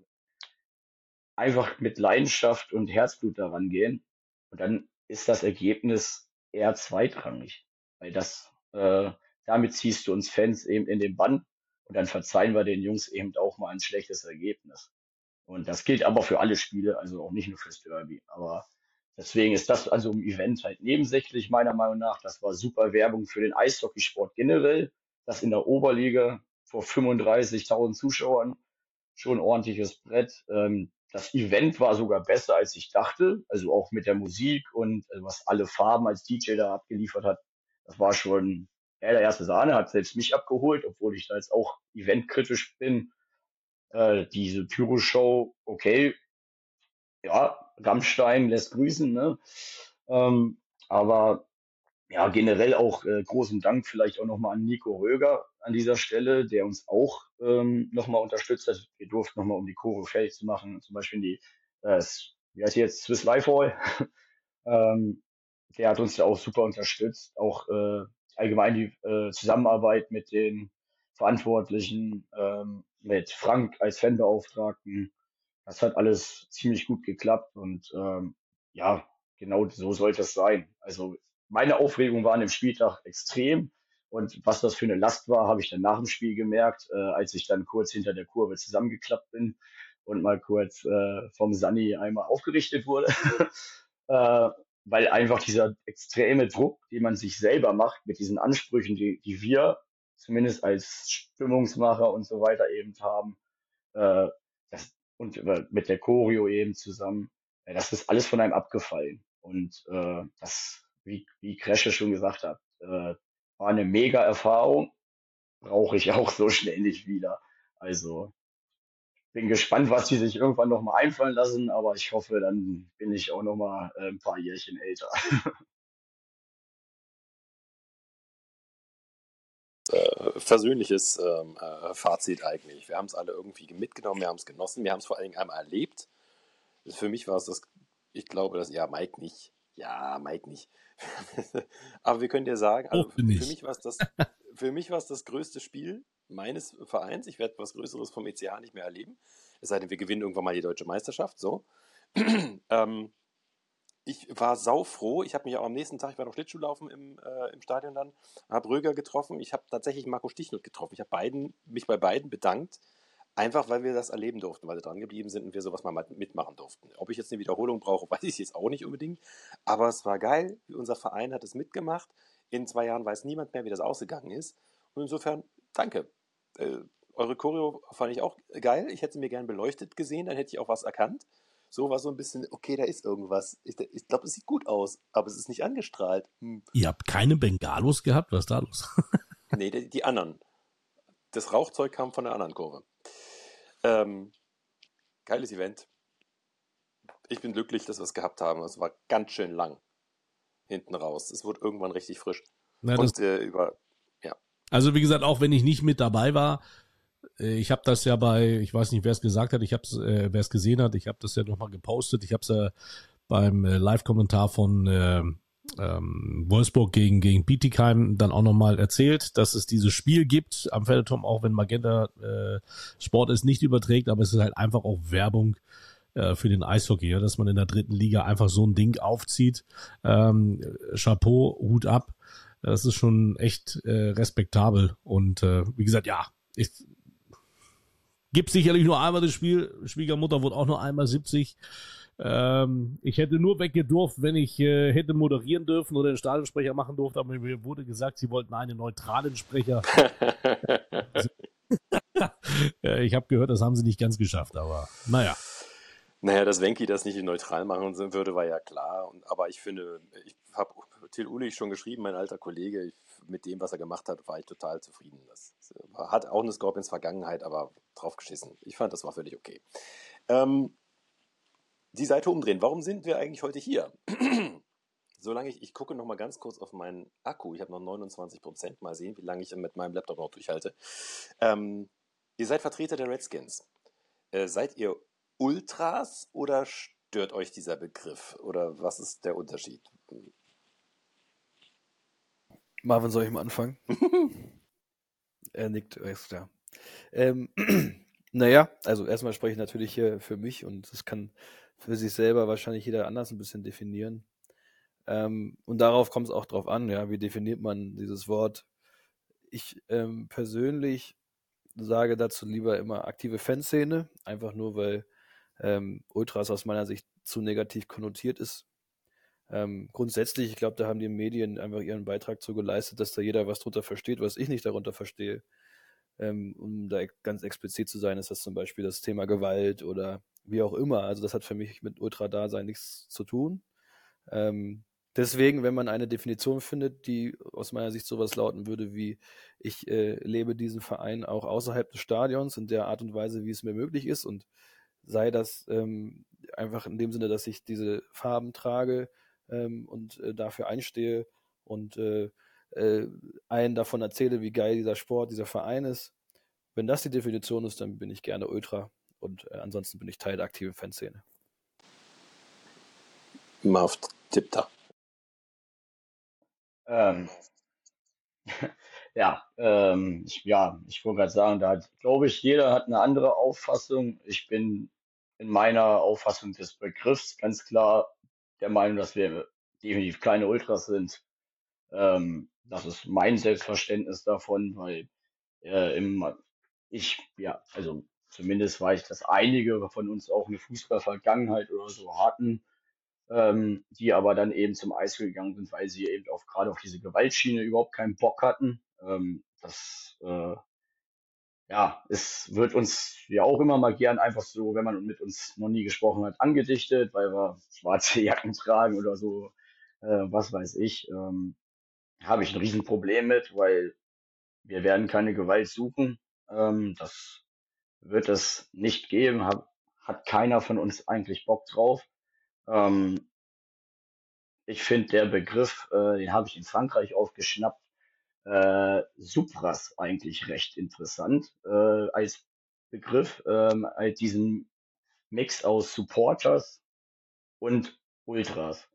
einfach mit Leidenschaft und Herzblut daran gehen. Und dann ist das Ergebnis eher zweitrangig. Weil das, äh, damit ziehst du uns Fans eben in den Bann und dann verzeihen wir den Jungs eben auch mal ein schlechtes Ergebnis. Und das gilt aber für alle Spiele, also auch nicht nur fürs Derby. Aber deswegen ist das also im Event halt nebensächlich meiner Meinung nach. Das war super Werbung für den Eishockeysport generell, dass in der Oberliga vor 35.000 Zuschauern schon ordentliches Brett. Ähm, das Event war sogar besser, als ich dachte. Also auch mit der Musik und also was alle Farben als DJ da abgeliefert hat. Das war schon ja, der erste Sahne, hat selbst mich abgeholt, obwohl ich da jetzt auch eventkritisch bin. Äh, diese Pyro-Show, okay. Ja, Rammstein lässt grüßen, ne? Ähm, aber ja, generell auch äh, großen Dank vielleicht auch nochmal an Nico Röger an dieser Stelle, der uns auch ähm, nochmal unterstützt hat. Wir durften nochmal, um die Chore fertig zu machen, zum Beispiel die, äh, wie heißt die jetzt, Swiss Life Hall. ähm, der hat uns da auch super unterstützt. Auch äh, allgemein die äh, Zusammenarbeit mit den Verantwortlichen, ähm, mit Frank als Fanbeauftragten. Das hat alles ziemlich gut geklappt und ähm, ja, genau so sollte es sein. Also meine Aufregung war an dem Spieltag extrem. Und was das für eine Last war, habe ich dann nach dem Spiel gemerkt, äh, als ich dann kurz hinter der Kurve zusammengeklappt bin und mal kurz äh, vom Sunny einmal aufgerichtet wurde. äh, weil einfach dieser extreme Druck, den man sich selber macht, mit diesen Ansprüchen, die, die wir zumindest als Stimmungsmacher und so weiter eben haben, äh, das, und äh, mit der Choreo eben zusammen, äh, das ist alles von einem abgefallen. Und äh, das wie, wie Kresche schon gesagt hat, äh, war eine mega Erfahrung. Brauche ich auch so schnell nicht wieder. Also bin gespannt, was die sich irgendwann nochmal einfallen lassen, aber ich hoffe, dann bin ich auch nochmal äh, ein paar Jährchen älter. Äh, versöhnliches ähm, äh, Fazit eigentlich. Wir haben es alle irgendwie mitgenommen, wir haben es genossen, wir haben es vor allen Dingen einmal erlebt. Für mich war es das, ich glaube, dass, ja, Mike nicht. Ja, Mike nicht. Aber wir können dir sagen, also für, mich war es das, für mich war es das größte Spiel meines Vereins. Ich werde was Größeres vom ECH nicht mehr erleben. Es sei denn, wir gewinnen irgendwann mal die deutsche Meisterschaft. So. ähm, ich war saufroh. Ich habe mich auch am nächsten Tag, ich war noch Schlittschuhlaufen im, äh, im Stadion dann, habe Röger getroffen. Ich habe tatsächlich Marco Stichnut getroffen. Ich habe beiden, mich bei beiden bedankt. Einfach, weil wir das erleben durften, weil wir dran geblieben sind und wir sowas mal mitmachen durften. Ob ich jetzt eine Wiederholung brauche, weiß ich jetzt auch nicht unbedingt. Aber es war geil. Unser Verein hat es mitgemacht. In zwei Jahren weiß niemand mehr, wie das ausgegangen ist. Und insofern, danke. Äh, eure Choreo fand ich auch geil. Ich hätte sie mir gern beleuchtet gesehen, dann hätte ich auch was erkannt. So war so ein bisschen, okay, da ist irgendwas. Ich, ich glaube, es sieht gut aus, aber es ist nicht angestrahlt. Hm. Ihr habt keine Bengalos gehabt? Was ist da los? nee, die, die, anderen. Das Rauchzeug kam von der anderen Kurve. Ähm, geiles Event. Ich bin glücklich, dass wir es gehabt haben. Es war ganz schön lang hinten raus. Es wurde irgendwann richtig frisch. Na, Und äh, über, ja. Also wie gesagt, auch wenn ich nicht mit dabei war, äh, ich habe das ja bei, ich weiß nicht, wer es gesagt hat, ich habe äh, wer es gesehen hat, ich habe das ja nochmal gepostet. Ich habe es ja beim äh, Live-Kommentar von äh, ähm, Wolfsburg gegen, gegen Bietigheim dann auch nochmal erzählt, dass es dieses Spiel gibt am Felderturm, auch wenn Magenta äh, Sport es nicht überträgt, aber es ist halt einfach auch Werbung äh, für den Eishockey, ja, dass man in der dritten Liga einfach so ein Ding aufzieht. Ähm, Chapeau, Hut ab. Das ist schon echt äh, respektabel. Und äh, wie gesagt, ja, ich, Gibt sicherlich nur einmal das Spiel. Schwiegermutter wurde auch nur einmal 70. Ähm, ich hätte nur weggedurft, wenn ich äh, hätte moderieren dürfen oder den Stadionsprecher machen durfte, aber mir wurde gesagt, sie wollten einen neutralen Sprecher. ich habe gehört, das haben sie nicht ganz geschafft, aber naja. Naja, dass Wenki das nicht neutral machen würde, war ja klar. Und, aber ich finde, ich habe Till Ulich schon geschrieben, mein alter Kollege, ich mit dem, was er gemacht hat, war ich total zufrieden. Das hat auch eine Scorpions Vergangenheit, aber drauf geschissen. Ich fand, das war völlig okay. Ähm, die Seite umdrehen. Warum sind wir eigentlich heute hier? Solange ich, ich gucke noch mal ganz kurz auf meinen Akku. Ich habe noch 29 Prozent. Mal sehen, wie lange ich mit meinem Laptop noch durchhalte. Ähm, ihr seid Vertreter der Redskins. Äh, seid ihr Ultras oder stört euch dieser Begriff? Oder was ist der Unterschied? Marvin, soll ich mal anfangen? er nickt, ist klar. Ähm, naja, also erstmal spreche ich natürlich hier für mich und das kann für sich selber wahrscheinlich jeder anders ein bisschen definieren. Ähm, und darauf kommt es auch drauf an, ja, wie definiert man dieses Wort? Ich ähm, persönlich sage dazu lieber immer aktive Fanszene, einfach nur weil ähm, Ultras aus meiner Sicht zu negativ konnotiert ist. Ähm, grundsätzlich, ich glaube, da haben die Medien einfach ihren Beitrag zu geleistet, dass da jeder was drunter versteht, was ich nicht darunter verstehe. Ähm, um da ganz explizit zu sein, ist das zum Beispiel das Thema Gewalt oder wie auch immer. Also das hat für mich mit Ultradasein nichts zu tun. Ähm, deswegen, wenn man eine Definition findet, die aus meiner Sicht sowas lauten würde wie, ich äh, lebe diesen Verein auch außerhalb des Stadions in der Art und Weise, wie es mir möglich ist und sei das ähm, einfach in dem Sinne, dass ich diese Farben trage, ähm, und äh, dafür einstehe und äh, äh, einen davon erzähle, wie geil dieser Sport, dieser Verein ist. Wenn das die Definition ist, dann bin ich gerne Ultra und äh, ansonsten bin ich Teil der aktiven Fanszene. Marv tippt da. Ähm, ja, ähm, ich, ja, ich wollte gerade sagen, da glaube ich, jeder hat eine andere Auffassung. Ich bin in meiner Auffassung des Begriffs ganz klar der Meinung, dass wir definitiv keine Ultras sind. Ähm, das ist mein Selbstverständnis davon, weil äh, im, ich, ja, also zumindest weiß ich, dass einige von uns auch eine Fußballvergangenheit oder so hatten, ähm, die aber dann eben zum Eis gegangen sind, weil sie eben auch gerade auf diese Gewaltschiene überhaupt keinen Bock hatten. Ähm, das äh, ja, es wird uns ja auch immer mal gern einfach so, wenn man mit uns noch nie gesprochen hat, angedichtet, weil wir schwarze Jacken tragen oder so, äh, was weiß ich, ähm, habe ich ein Riesenproblem mit, weil wir werden keine Gewalt suchen. Ähm, das wird es nicht geben, hab, hat keiner von uns eigentlich Bock drauf. Ähm, ich finde der Begriff, äh, den habe ich in Frankreich aufgeschnappt, äh, Supras eigentlich recht interessant äh, als Begriff, ähm, als diesen Mix aus Supporters und Ultras.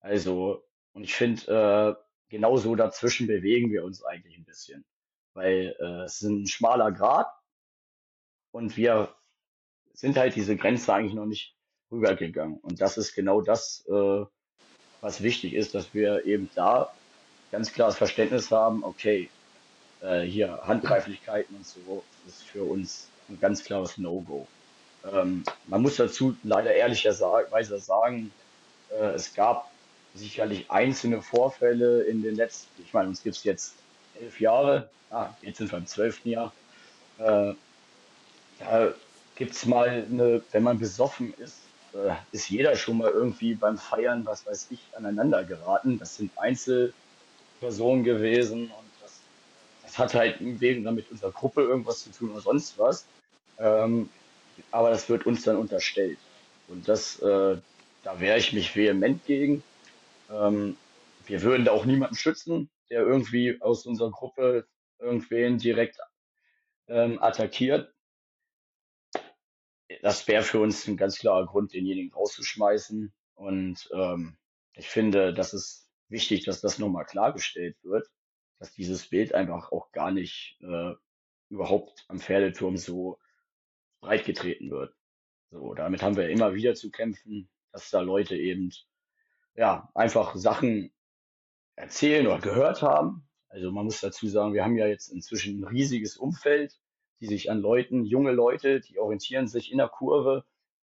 Also, und ich finde, äh, genauso dazwischen bewegen wir uns eigentlich ein bisschen. Weil äh, es ist ein schmaler Grad und wir sind halt diese Grenze eigentlich noch nicht rübergegangen. Und das ist genau das, äh, was wichtig ist, dass wir eben da ganz klar das Verständnis haben, okay, äh, hier Handgreiflichkeiten und so ist für uns ein ganz klares No-Go. Ähm, man muss dazu leider ehrlicherweise sagen, äh, es gab sicherlich einzelne Vorfälle in den letzten, ich meine, uns gibt es jetzt elf Jahre, ah, jetzt sind wir im zwölften Jahr, äh, da gibt es mal eine, wenn man besoffen ist, äh, ist jeder schon mal irgendwie beim Feiern, was weiß ich, aneinander geraten. Das sind Einzelpersonen gewesen und das, das hat halt weniger mit unserer Gruppe irgendwas zu tun oder sonst was. Ähm, aber das wird uns dann unterstellt. Und das, äh, da wehre ich mich vehement gegen. Ähm, wir würden da auch niemanden schützen, der irgendwie aus unserer Gruppe irgendwen direkt ähm, attackiert. Das wäre für uns ein ganz klarer Grund, denjenigen rauszuschmeißen. Und ähm, ich finde, das ist wichtig, dass das nochmal klargestellt wird, dass dieses Bild einfach auch gar nicht äh, überhaupt am Pferdeturm so breitgetreten wird. So, damit haben wir immer wieder zu kämpfen, dass da Leute eben ja einfach Sachen erzählen oder gehört haben. Also man muss dazu sagen, wir haben ja jetzt inzwischen ein riesiges Umfeld, die sich an Leuten, junge Leute, die orientieren sich in der Kurve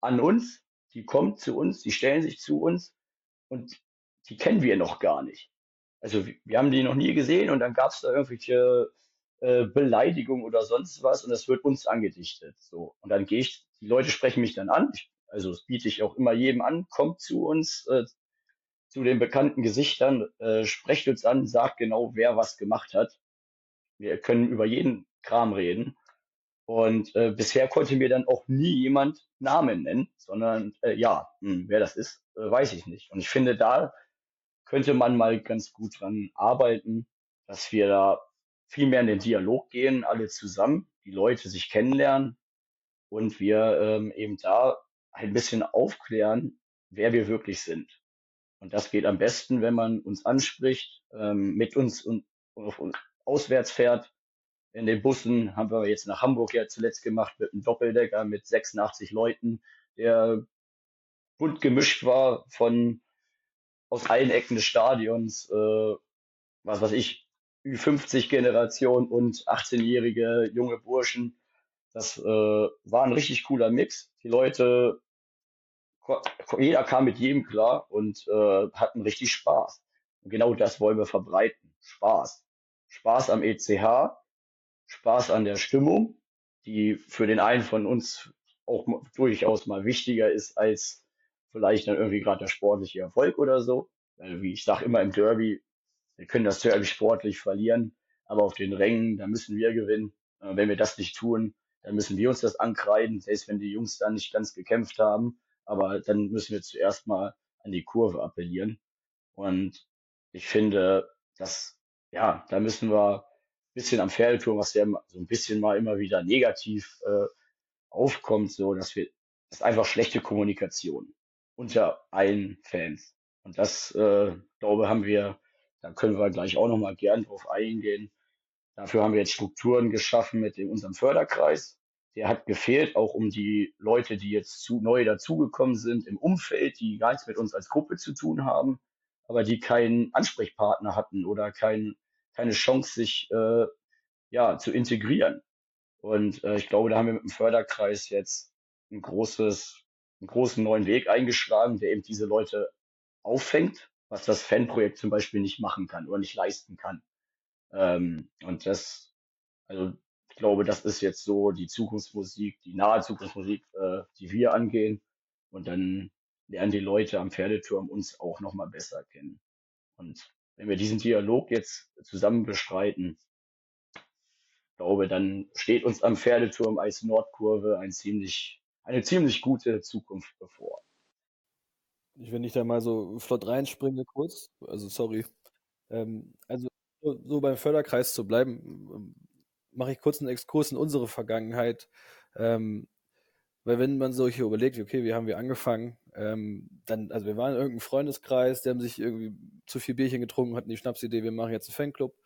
an uns, die kommen zu uns, die stellen sich zu uns und die kennen wir noch gar nicht. Also wir haben die noch nie gesehen und dann gab es da irgendwelche äh, Beleidigung oder sonst was und das wird uns angedichtet. So. Und dann gehe ich, die Leute sprechen mich dann an. Ich, also das biete ich auch immer jedem an, kommt zu uns, äh, zu den bekannten Gesichtern, äh, sprecht uns an, sagt genau, wer was gemacht hat. Wir können über jeden Kram reden. Und äh, bisher konnte mir dann auch nie jemand Namen nennen, sondern äh, ja, mh, hm, wer das ist, äh, weiß ich nicht. Und ich finde, da könnte man mal ganz gut dran arbeiten, dass wir da viel mehr in den Dialog gehen, alle zusammen, die Leute sich kennenlernen und wir ähm, eben da ein bisschen aufklären, wer wir wirklich sind. Und das geht am besten, wenn man uns anspricht, ähm, mit uns und, und auswärts fährt. In den Bussen haben wir jetzt nach Hamburg ja zuletzt gemacht mit einem Doppeldecker mit 86 Leuten, der bunt gemischt war von aus allen Ecken des Stadions, äh, was weiß ich, Ü50-Generation und 18-jährige junge Burschen. Das äh, war ein richtig cooler Mix. Die Leute, jeder kam mit jedem klar und äh, hatten richtig Spaß. Und genau das wollen wir verbreiten. Spaß. Spaß am ECH, Spaß an der Stimmung, die für den einen von uns auch durchaus mal wichtiger ist als vielleicht dann irgendwie gerade der sportliche Erfolg oder so. Wie ich sage immer im Derby, wir können das Derby sportlich verlieren, aber auf den Rängen, da müssen wir gewinnen. Wenn wir das nicht tun, dann müssen wir uns das ankreiden, selbst wenn die Jungs dann nicht ganz gekämpft haben. Aber dann müssen wir zuerst mal an die Kurve appellieren. Und ich finde, dass, ja, da müssen wir bisschen am Pferdeturm, was ja so ein bisschen mal immer wieder negativ äh, aufkommt, so dass wir, das ist einfach schlechte Kommunikation unter allen Fans. Und das, äh, glaube haben wir da können wir gleich auch nochmal gern drauf eingehen. Dafür haben wir jetzt Strukturen geschaffen mit dem, unserem Förderkreis. Der hat gefehlt, auch um die Leute, die jetzt zu, neu dazugekommen sind im Umfeld, die gar nichts mit uns als Gruppe zu tun haben, aber die keinen Ansprechpartner hatten oder kein, keine Chance, sich äh, ja, zu integrieren. Und äh, ich glaube, da haben wir mit dem Förderkreis jetzt ein großes, einen großen neuen Weg eingeschlagen, der eben diese Leute auffängt was das Fanprojekt zum Beispiel nicht machen kann oder nicht leisten kann. Ähm, und das, also ich glaube, das ist jetzt so die Zukunftsmusik, die nahe Zukunftsmusik, äh, die wir angehen. Und dann lernen die Leute am Pferdeturm uns auch nochmal besser kennen. Und wenn wir diesen Dialog jetzt zusammen bestreiten, glaube, dann steht uns am Pferdeturm als Nordkurve ein ziemlich, eine ziemlich gute Zukunft bevor. Wenn ich da mal so flott reinspringe kurz, also sorry. Ähm, also so, so beim Förderkreis zu bleiben, ähm, mache ich kurz einen Exkurs in unsere Vergangenheit. Ähm, weil wenn man solche überlegt, okay, wie haben wir angefangen, ähm, dann, also wir waren in irgendeinem Freundeskreis, die haben sich irgendwie zu viel Bierchen getrunken, hatten die Schnapsidee, wir machen jetzt einen Fanclub,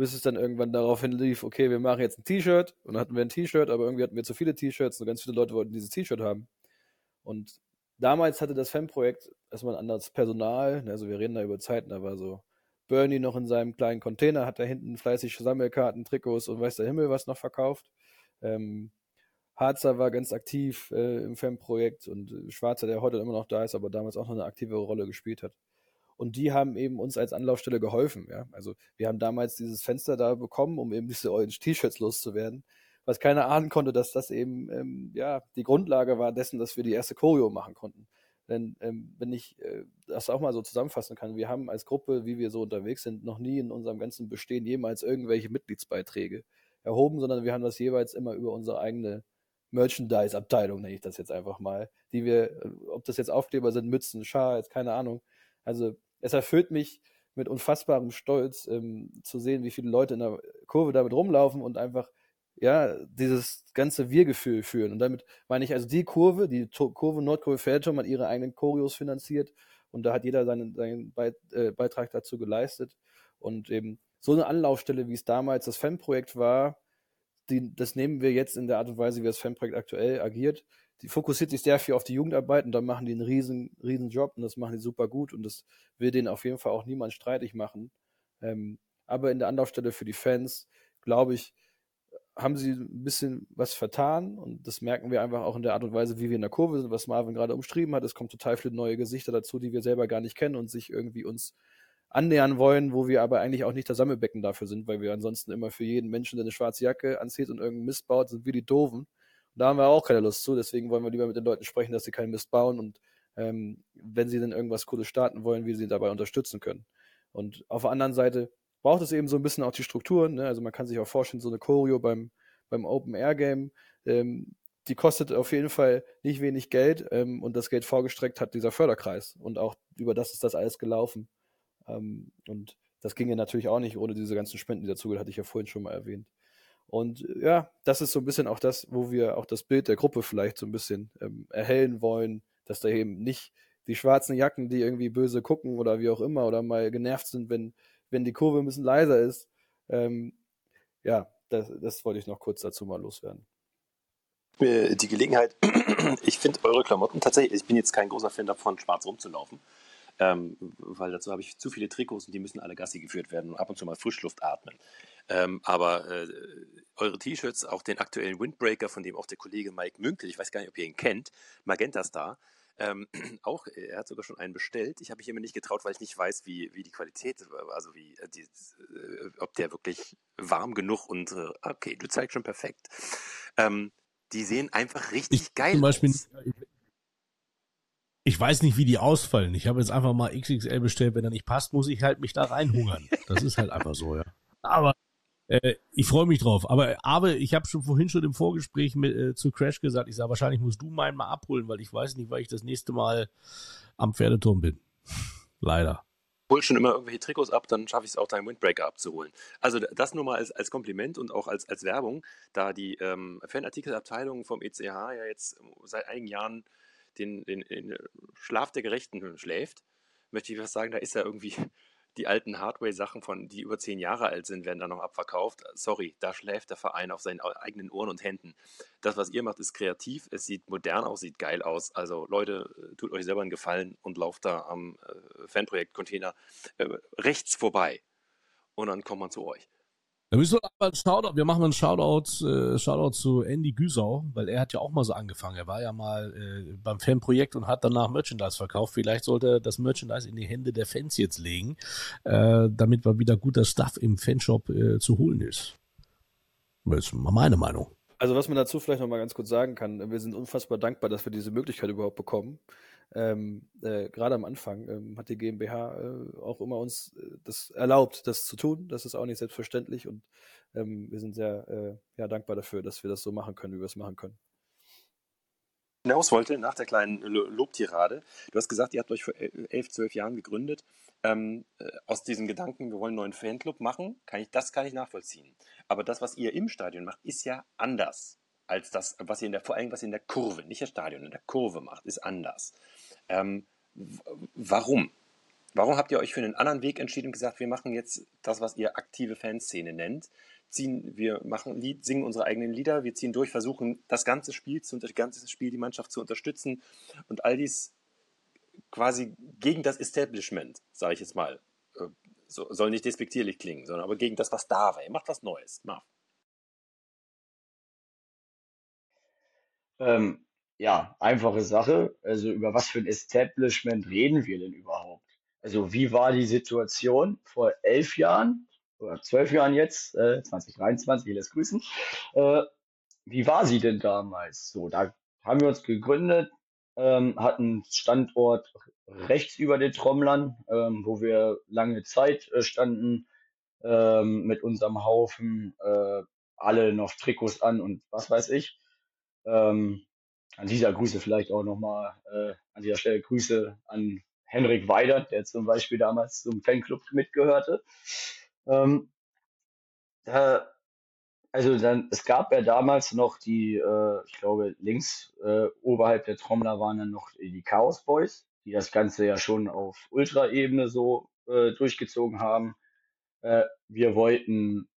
bis es dann irgendwann darauf hinlief, okay, wir machen jetzt ein T-Shirt und dann hatten wir ein T-Shirt, aber irgendwie hatten wir zu viele T-Shirts und ganz viele Leute wollten dieses T-Shirt haben. Und damals hatte das Fanprojekt erstmal ein anderes Personal. Also wir reden da über Zeiten, da war so Bernie noch in seinem kleinen Container, hat da hinten fleißig Sammelkarten, Trikots und weiß der Himmel was noch verkauft. Ähm, Harzer war ganz aktiv äh, im Fanprojekt und Schwarzer, der heute immer noch da ist, aber damals auch noch eine aktive Rolle gespielt hat. Und die haben eben uns als Anlaufstelle geholfen. Ja? Also wir haben damals dieses Fenster da bekommen, um eben diese Orange T-Shirts loszuwerden, was keiner ahnen konnte, dass das eben ähm, ja die Grundlage war dessen, dass wir die erste Choreo machen konnten. Denn ähm, wenn ich äh, das auch mal so zusammenfassen kann, wir haben als Gruppe, wie wir so unterwegs sind, noch nie in unserem ganzen Bestehen jemals irgendwelche Mitgliedsbeiträge erhoben, sondern wir haben das jeweils immer über unsere eigene Merchandise-Abteilung, nenne ich das jetzt einfach mal, die wir, äh, ob das jetzt Aufkleber sind, Mützen, Schals, keine Ahnung. Also es erfüllt mich mit unfassbarem Stolz ähm, zu sehen, wie viele Leute in der Kurve damit rumlaufen und einfach ja dieses ganze Wir-Gefühl führen. Und damit meine ich also die Kurve, die to Kurve Nordkurve Feldturm hat ihre eigenen Choreos finanziert und da hat jeder seinen, seinen Beit äh, Beitrag dazu geleistet. Und eben so eine Anlaufstelle, wie es damals das Fanprojekt war, die, das nehmen wir jetzt in der Art und Weise, wie das Fanprojekt aktuell agiert, die fokussiert sich sehr viel auf die Jugendarbeit und da machen die einen riesen, riesen Job und das machen die super gut und das will denen auf jeden Fall auch niemand streitig machen. Ähm, aber in der Anlaufstelle für die Fans, glaube ich, haben sie ein bisschen was vertan und das merken wir einfach auch in der Art und Weise, wie wir in der Kurve sind, was Marvin gerade umschrieben hat. Es kommt total viele neue Gesichter dazu, die wir selber gar nicht kennen und sich irgendwie uns annähern wollen, wo wir aber eigentlich auch nicht das Sammelbecken dafür sind, weil wir ansonsten immer für jeden Menschen, der eine schwarze Jacke anzieht und irgendeinen Mist baut, sind wir die Doofen. Da haben wir auch keine Lust zu, deswegen wollen wir lieber mit den Leuten sprechen, dass sie keinen Mist bauen und ähm, wenn sie dann irgendwas Cooles starten wollen, wie sie dabei unterstützen können. Und auf der anderen Seite braucht es eben so ein bisschen auch die Strukturen. Ne? Also man kann sich auch vorstellen, so eine Choreo beim, beim Open Air Game, ähm, die kostet auf jeden Fall nicht wenig Geld ähm, und das Geld vorgestreckt hat dieser Förderkreis und auch über das ist das alles gelaufen. Ähm, und das ging ja natürlich auch nicht ohne diese ganzen Spenden, die dazugehört, hatte ich ja vorhin schon mal erwähnt. Und äh, ja, das ist so ein bisschen auch das, wo wir auch das Bild der Gruppe vielleicht so ein bisschen ähm, erhellen wollen, dass da eben nicht die schwarzen Jacken, die irgendwie böse gucken oder wie auch immer oder mal genervt sind, wenn, wenn die Kurve ein bisschen leiser ist. Ähm, ja, das, das wollte ich noch kurz dazu mal loswerden. Die Gelegenheit, ich finde eure Klamotten tatsächlich, ich bin jetzt kein großer Fan davon, schwarz rumzulaufen. Ähm, weil dazu habe ich zu viele Trikots und die müssen alle Gassi geführt werden und ab und zu mal Frischluft atmen. Ähm, aber äh, eure T-Shirts, auch den aktuellen Windbreaker, von dem auch der Kollege Mike Münkel, ich weiß gar nicht, ob ihr ihn kennt, Magenta Star, ähm, auch, er hat sogar schon einen bestellt. Ich habe mich immer nicht getraut, weil ich nicht weiß, wie, wie die Qualität, also wie, äh, die, äh, ob der wirklich warm genug und, äh, okay, du zeigst schon perfekt. Ähm, die sehen einfach richtig ich, geil zum Beispiel, aus ich weiß nicht, wie die ausfallen. Ich habe jetzt einfach mal XXL bestellt. Wenn er nicht passt, muss ich halt mich da reinhungern. Das ist halt einfach so, ja. Aber äh, ich freue mich drauf. Aber, aber ich habe schon vorhin schon im Vorgespräch mit, äh, zu Crash gesagt, ich sage, wahrscheinlich musst du meinen mal abholen, weil ich weiß nicht, weil ich das nächste Mal am Pferdeturm bin. Leider. hol schon immer irgendwelche Trikots ab, dann schaffe ich es auch, deinen Windbreaker abzuholen. Also das nur mal als, als Kompliment und auch als, als Werbung, da die ähm, Fanartikelabteilung vom ECH ja jetzt seit einigen Jahren den, den, den Schlaf der Gerechten schläft, möchte ich was sagen, da ist ja irgendwie die alten Hardware-Sachen von, die über zehn Jahre alt sind, werden da noch abverkauft. Sorry, da schläft der Verein auf seinen eigenen Ohren und Händen. Das, was ihr macht, ist kreativ, es sieht modern aus, sieht geil aus. Also Leute, äh, tut euch selber einen Gefallen und lauft da am äh, Fanprojekt-Container äh, rechts vorbei. Und dann kommt man zu euch. Da müssen wir aber ein Shoutout, wir machen einen Shoutout, äh, Shoutout zu Andy Güsau, weil er hat ja auch mal so angefangen. Er war ja mal äh, beim Fanprojekt und hat danach Merchandise verkauft. Vielleicht sollte er das Merchandise in die Hände der Fans jetzt legen, äh, damit mal wieder guter Stuff im Fanshop äh, zu holen ist. Das ist mal meine Meinung. Also was man dazu vielleicht noch mal ganz kurz sagen kann, wir sind unfassbar dankbar, dass wir diese Möglichkeit überhaupt bekommen ähm, äh, gerade am Anfang ähm, hat die GmbH äh, auch immer uns äh, das erlaubt, das zu tun. Das ist auch nicht selbstverständlich und ähm, wir sind sehr äh, ja, dankbar dafür, dass wir das so machen können, wie wir es machen können. Hinaus wollte nach der kleinen Lobtirade. Du hast gesagt, ihr habt euch vor elf, zwölf Jahren gegründet. Ähm, äh, aus diesem Gedanken, wir wollen einen neuen Fanclub machen, kann ich, das kann ich nachvollziehen. Aber das, was ihr im Stadion macht, ist ja anders als das, was ihr in der, vor allem was ihr in der Kurve, nicht das Stadion, in der Kurve macht, ist anders. Ähm, warum? Warum habt ihr euch für einen anderen Weg entschieden und gesagt, wir machen jetzt das, was ihr aktive Fanszene nennt? Ziehen, wir machen Lied, singen unsere eigenen Lieder, wir ziehen durch, versuchen das ganze Spiel, zu, das ganze Spiel die Mannschaft zu unterstützen und all dies quasi gegen das Establishment, sage ich jetzt mal. Äh, so, soll nicht despektierlich klingen, sondern aber gegen das, was da war. Ihr macht was Neues. Marv. Ähm, ja, einfache Sache. Also über was für ein Establishment reden wir denn überhaupt? Also wie war die Situation vor elf Jahren oder zwölf Jahren jetzt, äh, 2023, ich lässt grüßen. Äh, wie war sie denn damals? So, da haben wir uns gegründet, ähm, hatten Standort rechts über den Trommlern, ähm, wo wir lange Zeit äh, standen ähm, mit unserem Haufen, äh, alle noch Trikots an und was weiß ich. Ähm, an dieser Grüße vielleicht auch nochmal, äh, an dieser Stelle Grüße an Henrik Weidert, der zum Beispiel damals zum Fanclub mitgehörte. Ähm, da, also dann, es gab ja damals noch die, äh, ich glaube, links äh, oberhalb der Trommler waren dann noch die Chaos Boys, die das Ganze ja schon auf Ultra-Ebene so äh, durchgezogen haben. Äh, wir wollten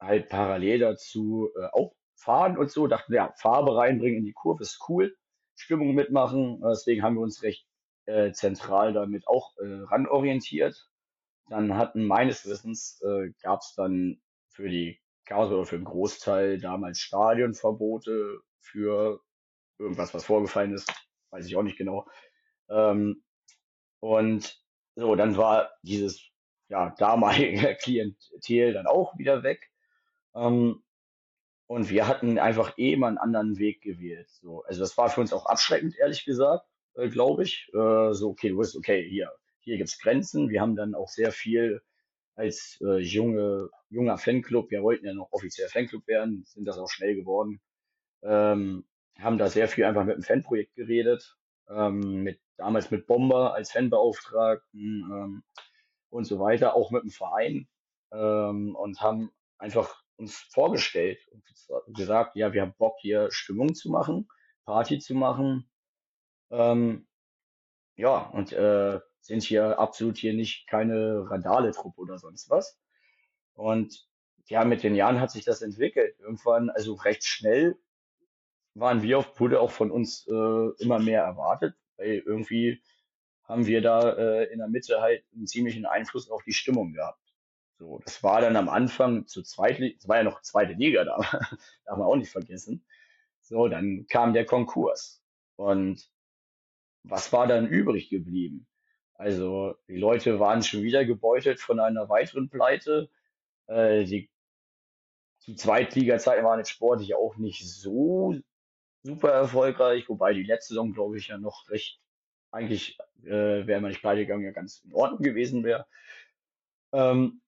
halt parallel dazu äh, auch fahren und so, dachten, ja, Farbe reinbringen in die Kurve ist cool, Stimmung mitmachen, deswegen haben wir uns recht äh, zentral damit auch äh, ranorientiert. Dann hatten meines Wissens, äh, gab es dann für die Chaos oder für den Großteil damals Stadionverbote für irgendwas, was vorgefallen ist, weiß ich auch nicht genau. Ähm, und so, dann war dieses ja, damalige Klientel dann auch wieder weg. Ähm, und wir hatten einfach eh mal einen anderen Weg gewählt. So, also das war für uns auch abschreckend, ehrlich gesagt, äh, glaube ich. Äh, so, okay, du bist okay, hier, hier gibt's Grenzen. Wir haben dann auch sehr viel als äh, junge, junger Fanclub, wir wollten ja noch offiziell Fanclub werden, sind das auch schnell geworden. Ähm, haben da sehr viel einfach mit dem Fanprojekt geredet, ähm, mit, damals mit Bomber als Fanbeauftragten ähm, und so weiter, auch mit dem Verein ähm, und haben einfach uns vorgestellt und gesagt, ja, wir haben Bock hier Stimmung zu machen, Party zu machen. Ähm, ja, und äh, sind hier absolut hier nicht keine Randale-Truppe oder sonst was. Und ja, mit den Jahren hat sich das entwickelt. Irgendwann, also recht schnell, waren wir auf, wurde auch von uns äh, immer mehr erwartet, weil irgendwie haben wir da äh, in der Mitte halt einen ziemlichen Einfluss auf die Stimmung gehabt. So, das war dann am Anfang zu zweitliga, es war ja noch zweite Liga da, darf man auch nicht vergessen. So, dann kam der Konkurs. Und was war dann übrig geblieben? Also die Leute waren schon wieder gebeutelt von einer weiteren Pleite. Äh, die, die Zweitliga-Zeiten waren jetzt sportlich auch nicht so super erfolgreich, wobei die letzte Saison, glaube ich, ja noch recht, eigentlich äh, wäre man nicht pleite gegangen, ja ganz in Ordnung gewesen wäre. Ähm,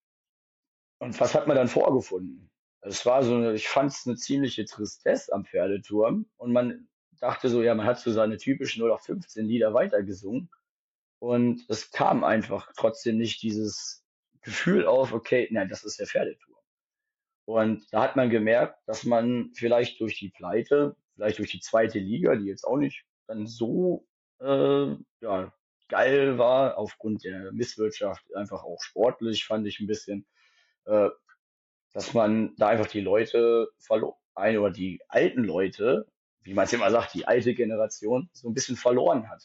und was hat man dann vorgefunden? Es war so eine, ich fand es eine ziemliche Tristesse am Pferdeturm und man dachte so, ja, man hat so seine typischen 0815 Lieder weitergesungen und es kam einfach trotzdem nicht dieses Gefühl auf, okay, nein, das ist der Pferdeturm. Und da hat man gemerkt, dass man vielleicht durch die Pleite, vielleicht durch die zweite Liga, die jetzt auch nicht dann so äh, ja, geil war, aufgrund der Misswirtschaft, einfach auch sportlich, fand ich ein bisschen, äh, dass man da einfach die Leute verloren, oder die alten Leute, wie man es immer sagt, die alte Generation, so ein bisschen verloren hat.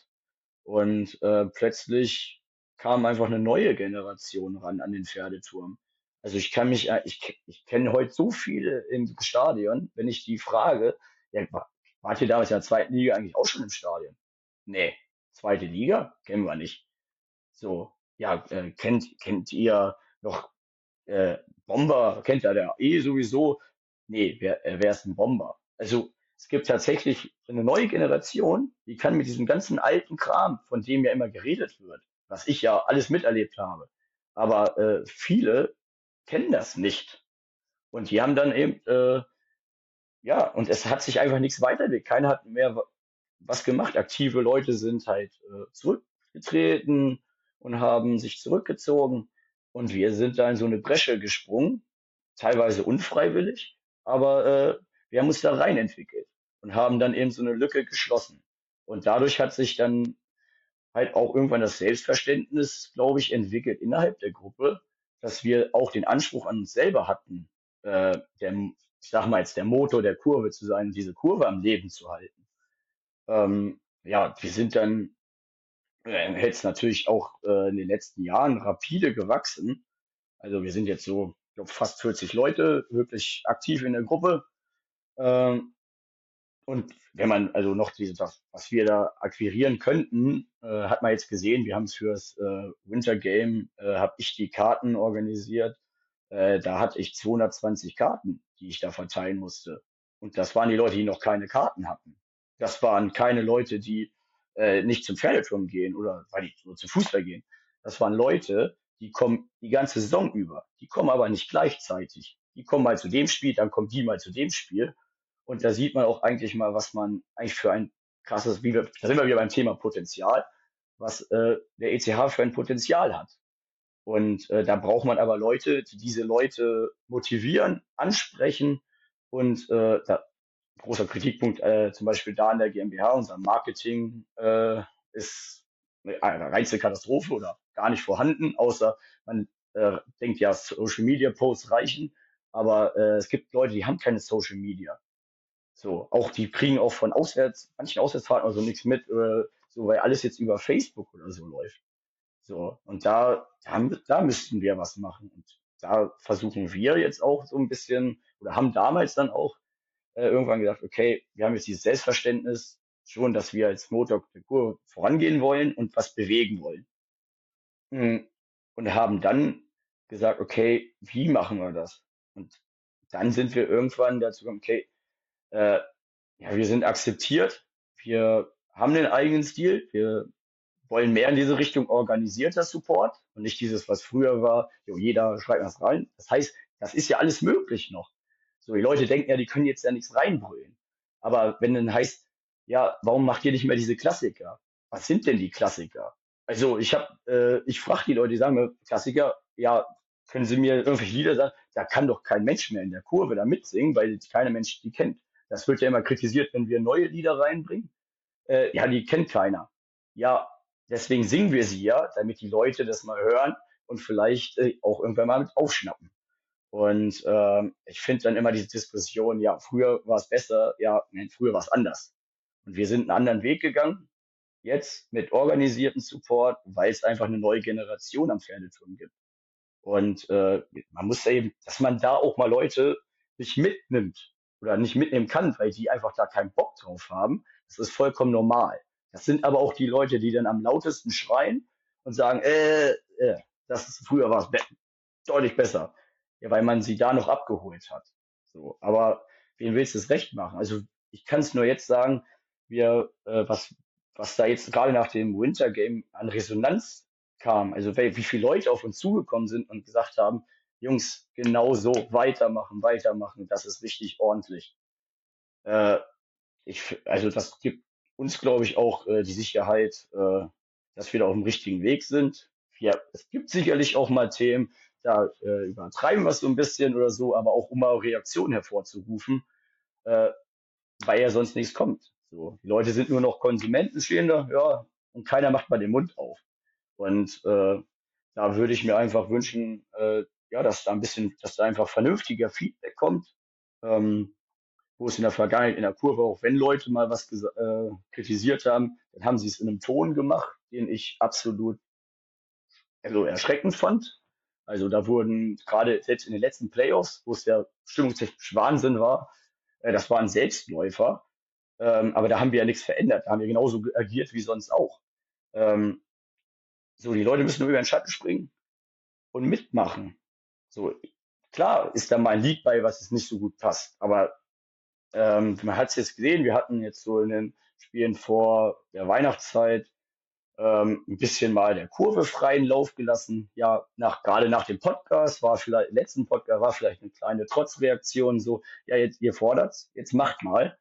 Und äh, plötzlich kam einfach eine neue Generation ran an den Pferdeturm. Also ich kann mich, äh, ich, ich kenne heute so viele im Stadion, wenn ich die frage, ja, wart ihr damals in der zweiten Liga eigentlich auch schon im Stadion? Nee, zweite Liga kennen wir nicht. So, ja, äh, kennt, kennt ihr noch äh, Bomber, kennt ja der eh sowieso? Nee, wer, äh, wer ist ein Bomber? Also es gibt tatsächlich eine neue Generation, die kann mit diesem ganzen alten Kram, von dem ja immer geredet wird, was ich ja alles miterlebt habe, aber äh, viele kennen das nicht. Und die haben dann eben, äh, ja, und es hat sich einfach nichts weiterentwickelt. Keiner hat mehr was gemacht. Aktive Leute sind halt äh, zurückgetreten und haben sich zurückgezogen. Und wir sind da in so eine Bresche gesprungen, teilweise unfreiwillig, aber äh, wir haben uns da rein entwickelt und haben dann eben so eine Lücke geschlossen. Und dadurch hat sich dann halt auch irgendwann das Selbstverständnis, glaube ich, entwickelt innerhalb der Gruppe, dass wir auch den Anspruch an uns selber hatten, äh, der, ich sag mal jetzt, der Motor der Kurve zu sein, diese Kurve am Leben zu halten. Ähm, ja, wir sind dann äh, jetzt natürlich auch äh, in den letzten Jahren rapide gewachsen. Also wir sind jetzt so, ich glaube, fast 40 Leute wirklich aktiv in der Gruppe. Ähm, und wenn man also noch diese, was wir da akquirieren könnten, äh, hat man jetzt gesehen, wir haben es fürs äh, Winter Game, äh, habe ich die Karten organisiert. Äh, da hatte ich 220 Karten, die ich da verteilen musste. Und das waren die Leute, die noch keine Karten hatten. Das waren keine Leute, die äh, nicht zum Pferdeturm gehen oder weil die nur zum Fußball gehen. Das waren Leute, die kommen die ganze Saison über. Die kommen aber nicht gleichzeitig. Die kommen mal zu dem Spiel, dann kommen die mal zu dem Spiel. Und da sieht man auch eigentlich mal, was man eigentlich für ein krasses, wie wir, da sind wir wieder beim Thema Potenzial, was äh, der ECH für ein Potenzial hat. Und äh, da braucht man aber Leute, die diese Leute motivieren, ansprechen und äh, da, großer Kritikpunkt äh, zum Beispiel da in der GmbH, unser Marketing äh, ist eine reinste Katastrophe oder gar nicht vorhanden, außer man äh, denkt ja, Social Media Posts reichen, aber äh, es gibt Leute, die haben keine Social Media. So, auch die kriegen auch von auswärts, manchen Auswärtsfahrten oder so nichts mit, äh, so, weil alles jetzt über Facebook oder so läuft. So, und da, da, da müssten wir was machen. Und da versuchen wir jetzt auch so ein bisschen, oder haben damals dann auch äh, irgendwann gesagt, okay, wir haben jetzt dieses Selbstverständnis schon, dass wir als Motor vorangehen wollen und was bewegen wollen. Hm, und haben dann gesagt, okay, wie machen wir das? Und dann sind wir irgendwann dazu gekommen, okay, äh, ja, wir sind akzeptiert, wir haben den eigenen Stil, wir wollen mehr in diese Richtung organisierter Support und nicht dieses, was früher war, jo, jeder schreibt was rein. Das heißt, das ist ja alles möglich noch. So, die Leute denken ja, die können jetzt ja nichts reinbrüllen. Aber wenn dann heißt, ja, warum macht ihr nicht mehr diese Klassiker? Was sind denn die Klassiker? Also ich habe, äh, ich frage die Leute, die sagen mir, Klassiker, ja, können Sie mir irgendwelche Lieder sagen? Da kann doch kein Mensch mehr in der Kurve da mitsingen, weil keiner Mensch die kennt. Das wird ja immer kritisiert, wenn wir neue Lieder reinbringen. Äh, ja, die kennt keiner. Ja, deswegen singen wir sie ja, damit die Leute das mal hören und vielleicht äh, auch irgendwann mal mit aufschnappen. Und äh, ich finde dann immer diese Diskussion, ja, früher war es besser, ja, nein, früher war es anders. Und wir sind einen anderen Weg gegangen, jetzt mit organisierten Support, weil es einfach eine neue Generation am Pferdeturm gibt. Und äh, man muss eben, dass man da auch mal Leute sich mitnimmt oder nicht mitnehmen kann, weil die einfach da keinen Bock drauf haben. Das ist vollkommen normal. Das sind aber auch die Leute, die dann am lautesten schreien und sagen, äh, äh das ist, früher war es deutlich besser. Ja, weil man sie da noch abgeholt hat. So, aber wen willst du es recht machen? Also ich kann es nur jetzt sagen, wir, äh, was, was da jetzt gerade nach dem Winter Game an Resonanz kam, also wie viele Leute auf uns zugekommen sind und gesagt haben, Jungs, genau so, weitermachen, weitermachen, das ist richtig ordentlich. Äh, ich, also das gibt uns, glaube ich, auch äh, die Sicherheit, äh, dass wir da auf dem richtigen Weg sind. Ja, es gibt sicherlich auch mal Themen, da äh, übertreiben wir es so ein bisschen oder so, aber auch um mal Reaktionen hervorzurufen, äh, weil ja sonst nichts kommt. So, die Leute sind nur noch Konsumenten, stehen da, ja, und keiner macht mal den Mund auf. Und äh, da würde ich mir einfach wünschen, äh, ja, dass da ein bisschen, dass da einfach vernünftiger Feedback kommt, ähm, wo es in der Vergangenheit in der Kurve auch, wenn Leute mal was äh, kritisiert haben, dann haben sie es in einem Ton gemacht, den ich absolut also erschreckend fand. Also da wurden gerade selbst in den letzten Playoffs, wo es ja stimmungstechnisch Wahnsinn war, äh, das waren Selbstläufer. Ähm, aber da haben wir ja nichts verändert. Da haben wir genauso agiert wie sonst auch. Ähm, so, die Leute müssen nur über den Schatten springen und mitmachen. So, klar ist da mal ein Lied bei, was es nicht so gut passt, aber ähm, man hat es jetzt gesehen, wir hatten jetzt so in den Spielen vor der Weihnachtszeit ähm, ein bisschen mal der Kurve freien Lauf gelassen. Ja, nach, gerade nach dem Podcast war vielleicht, letzten Podcast war vielleicht eine kleine Trotzreaktion, so, ja, jetzt, ihr fordert's, jetzt macht mal.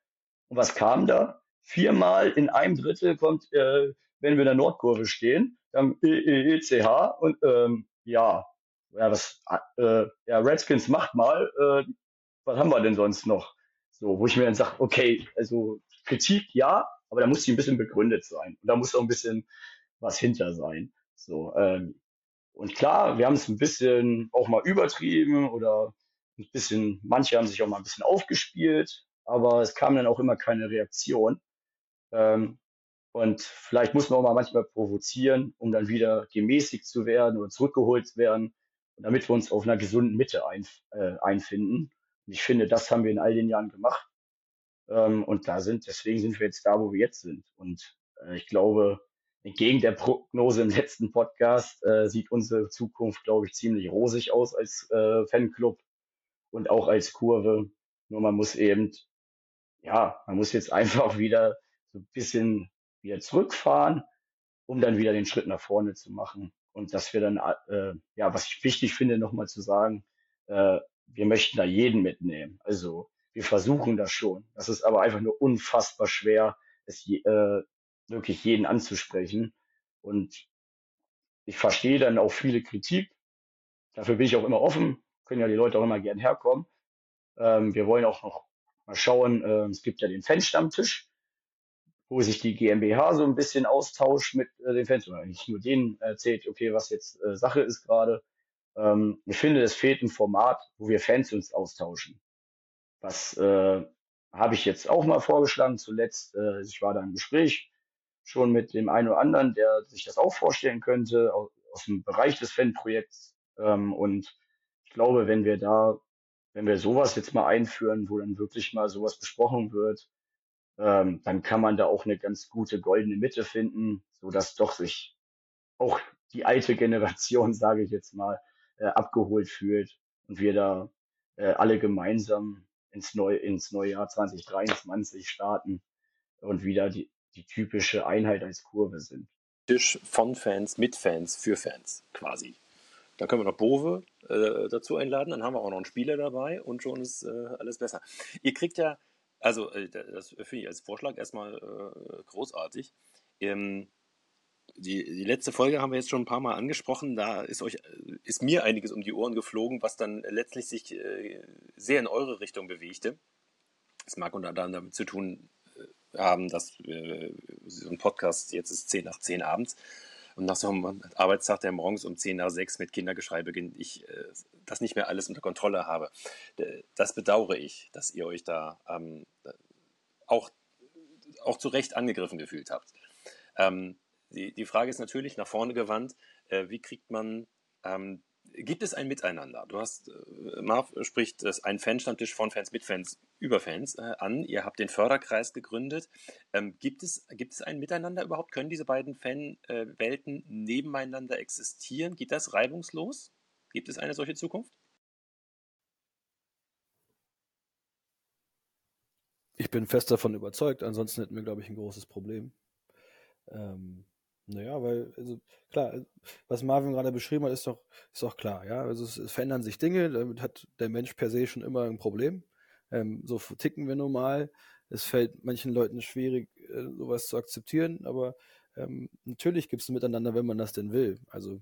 Und was kam da? Viermal in einem Drittel kommt, äh, wenn wir in der Nordkurve stehen, dann ECH und ähm, ja, ja, was, äh, ja, Redskins macht mal, äh, was haben wir denn sonst noch? So, wo ich mir dann sage, okay, also Kritik ja, aber da muss sie ein bisschen begründet sein. Und da muss auch ein bisschen was hinter sein. So, ähm, und klar, wir haben es ein bisschen auch mal übertrieben oder ein bisschen, manche haben sich auch mal ein bisschen aufgespielt, aber es kam dann auch immer keine Reaktion. Ähm, und vielleicht muss man auch mal manchmal provozieren, um dann wieder gemäßigt zu werden oder zurückgeholt zu werden, damit wir uns auf einer gesunden Mitte ein, äh, einfinden. Und ich finde, das haben wir in all den Jahren gemacht. Ähm, und da sind, deswegen sind wir jetzt da, wo wir jetzt sind. Und äh, ich glaube, entgegen der Prognose im letzten Podcast äh, sieht unsere Zukunft, glaube ich, ziemlich rosig aus als äh, Fanclub und auch als Kurve. Nur man muss eben, ja, man muss jetzt einfach wieder so ein bisschen wieder zurückfahren, um dann wieder den Schritt nach vorne zu machen. Und dass wir dann, äh, ja, was ich wichtig finde, nochmal zu sagen, äh, wir möchten da jeden mitnehmen. Also wir versuchen das schon. Das ist aber einfach nur unfassbar schwer, es je, äh, wirklich jeden anzusprechen. Und ich verstehe dann auch viele Kritik. Dafür bin ich auch immer offen. Können ja die Leute auch immer gern herkommen. Ähm, wir wollen auch noch mal schauen. Äh, es gibt ja den Fanstammtisch, wo sich die GmbH so ein bisschen austauscht mit äh, den Fans oder nicht nur denen erzählt, okay, was jetzt äh, Sache ist gerade. Ähm, ich finde, es fehlt ein Format, wo wir Fans uns austauschen. Was äh, habe ich jetzt auch mal vorgeschlagen zuletzt. Äh, ich war da im Gespräch schon mit dem einen oder anderen, der sich das auch vorstellen könnte, aus, aus dem Bereich des Fanprojekts. Ähm, und ich glaube, wenn wir da, wenn wir sowas jetzt mal einführen, wo dann wirklich mal sowas besprochen wird, ähm, dann kann man da auch eine ganz gute goldene Mitte finden, so dass doch sich auch die alte Generation, sage ich jetzt mal, äh, abgeholt fühlt und wir da äh, alle gemeinsam ins, Neu ins neue Jahr 2023 starten und wieder die, die typische Einheit als Kurve sind. Tisch von Fans, mit Fans, für Fans quasi. Dann können wir noch Bove äh, dazu einladen, dann haben wir auch noch einen Spieler dabei und schon ist äh, alles besser. Ihr kriegt ja, also äh, das finde ich als Vorschlag erstmal äh, großartig. Ähm, die, die letzte Folge haben wir jetzt schon ein paar Mal angesprochen. Da ist euch, ist mir einiges um die Ohren geflogen, was dann letztlich sich äh, sehr in eure Richtung bewegte. Es mag unter anderem damit zu tun äh, haben, dass äh, so ein Podcast jetzt ist 10 nach 10 abends und nach so einem Arbeitstag, der morgens um 10 nach 6 mit Kindergeschrei beginnt, ich äh, das nicht mehr alles unter Kontrolle habe. Das bedauere ich, dass ihr euch da ähm, auch, auch zu Recht angegriffen gefühlt habt. Ähm, die, die Frage ist natürlich nach vorne gewandt, äh, wie kriegt man, ähm, gibt es ein Miteinander? Du hast, äh, Marv spricht das ein Fanstammtisch von Fans mit Fans über Fans äh, an. Ihr habt den Förderkreis gegründet. Ähm, gibt, es, gibt es ein Miteinander überhaupt? Können diese beiden Fanwelten nebeneinander existieren? Geht das reibungslos? Gibt es eine solche Zukunft? Ich bin fest davon überzeugt, ansonsten hätten wir, glaube ich, ein großes Problem. Ähm, naja, weil, also klar, was Marvin gerade beschrieben hat, ist doch, ist doch klar, ja. Also es, es verändern sich Dinge, damit hat der Mensch per se schon immer ein Problem. Ähm, so ticken wir normal. Es fällt manchen Leuten schwierig, äh, sowas zu akzeptieren, aber ähm, natürlich gibt es ein Miteinander, wenn man das denn will. Also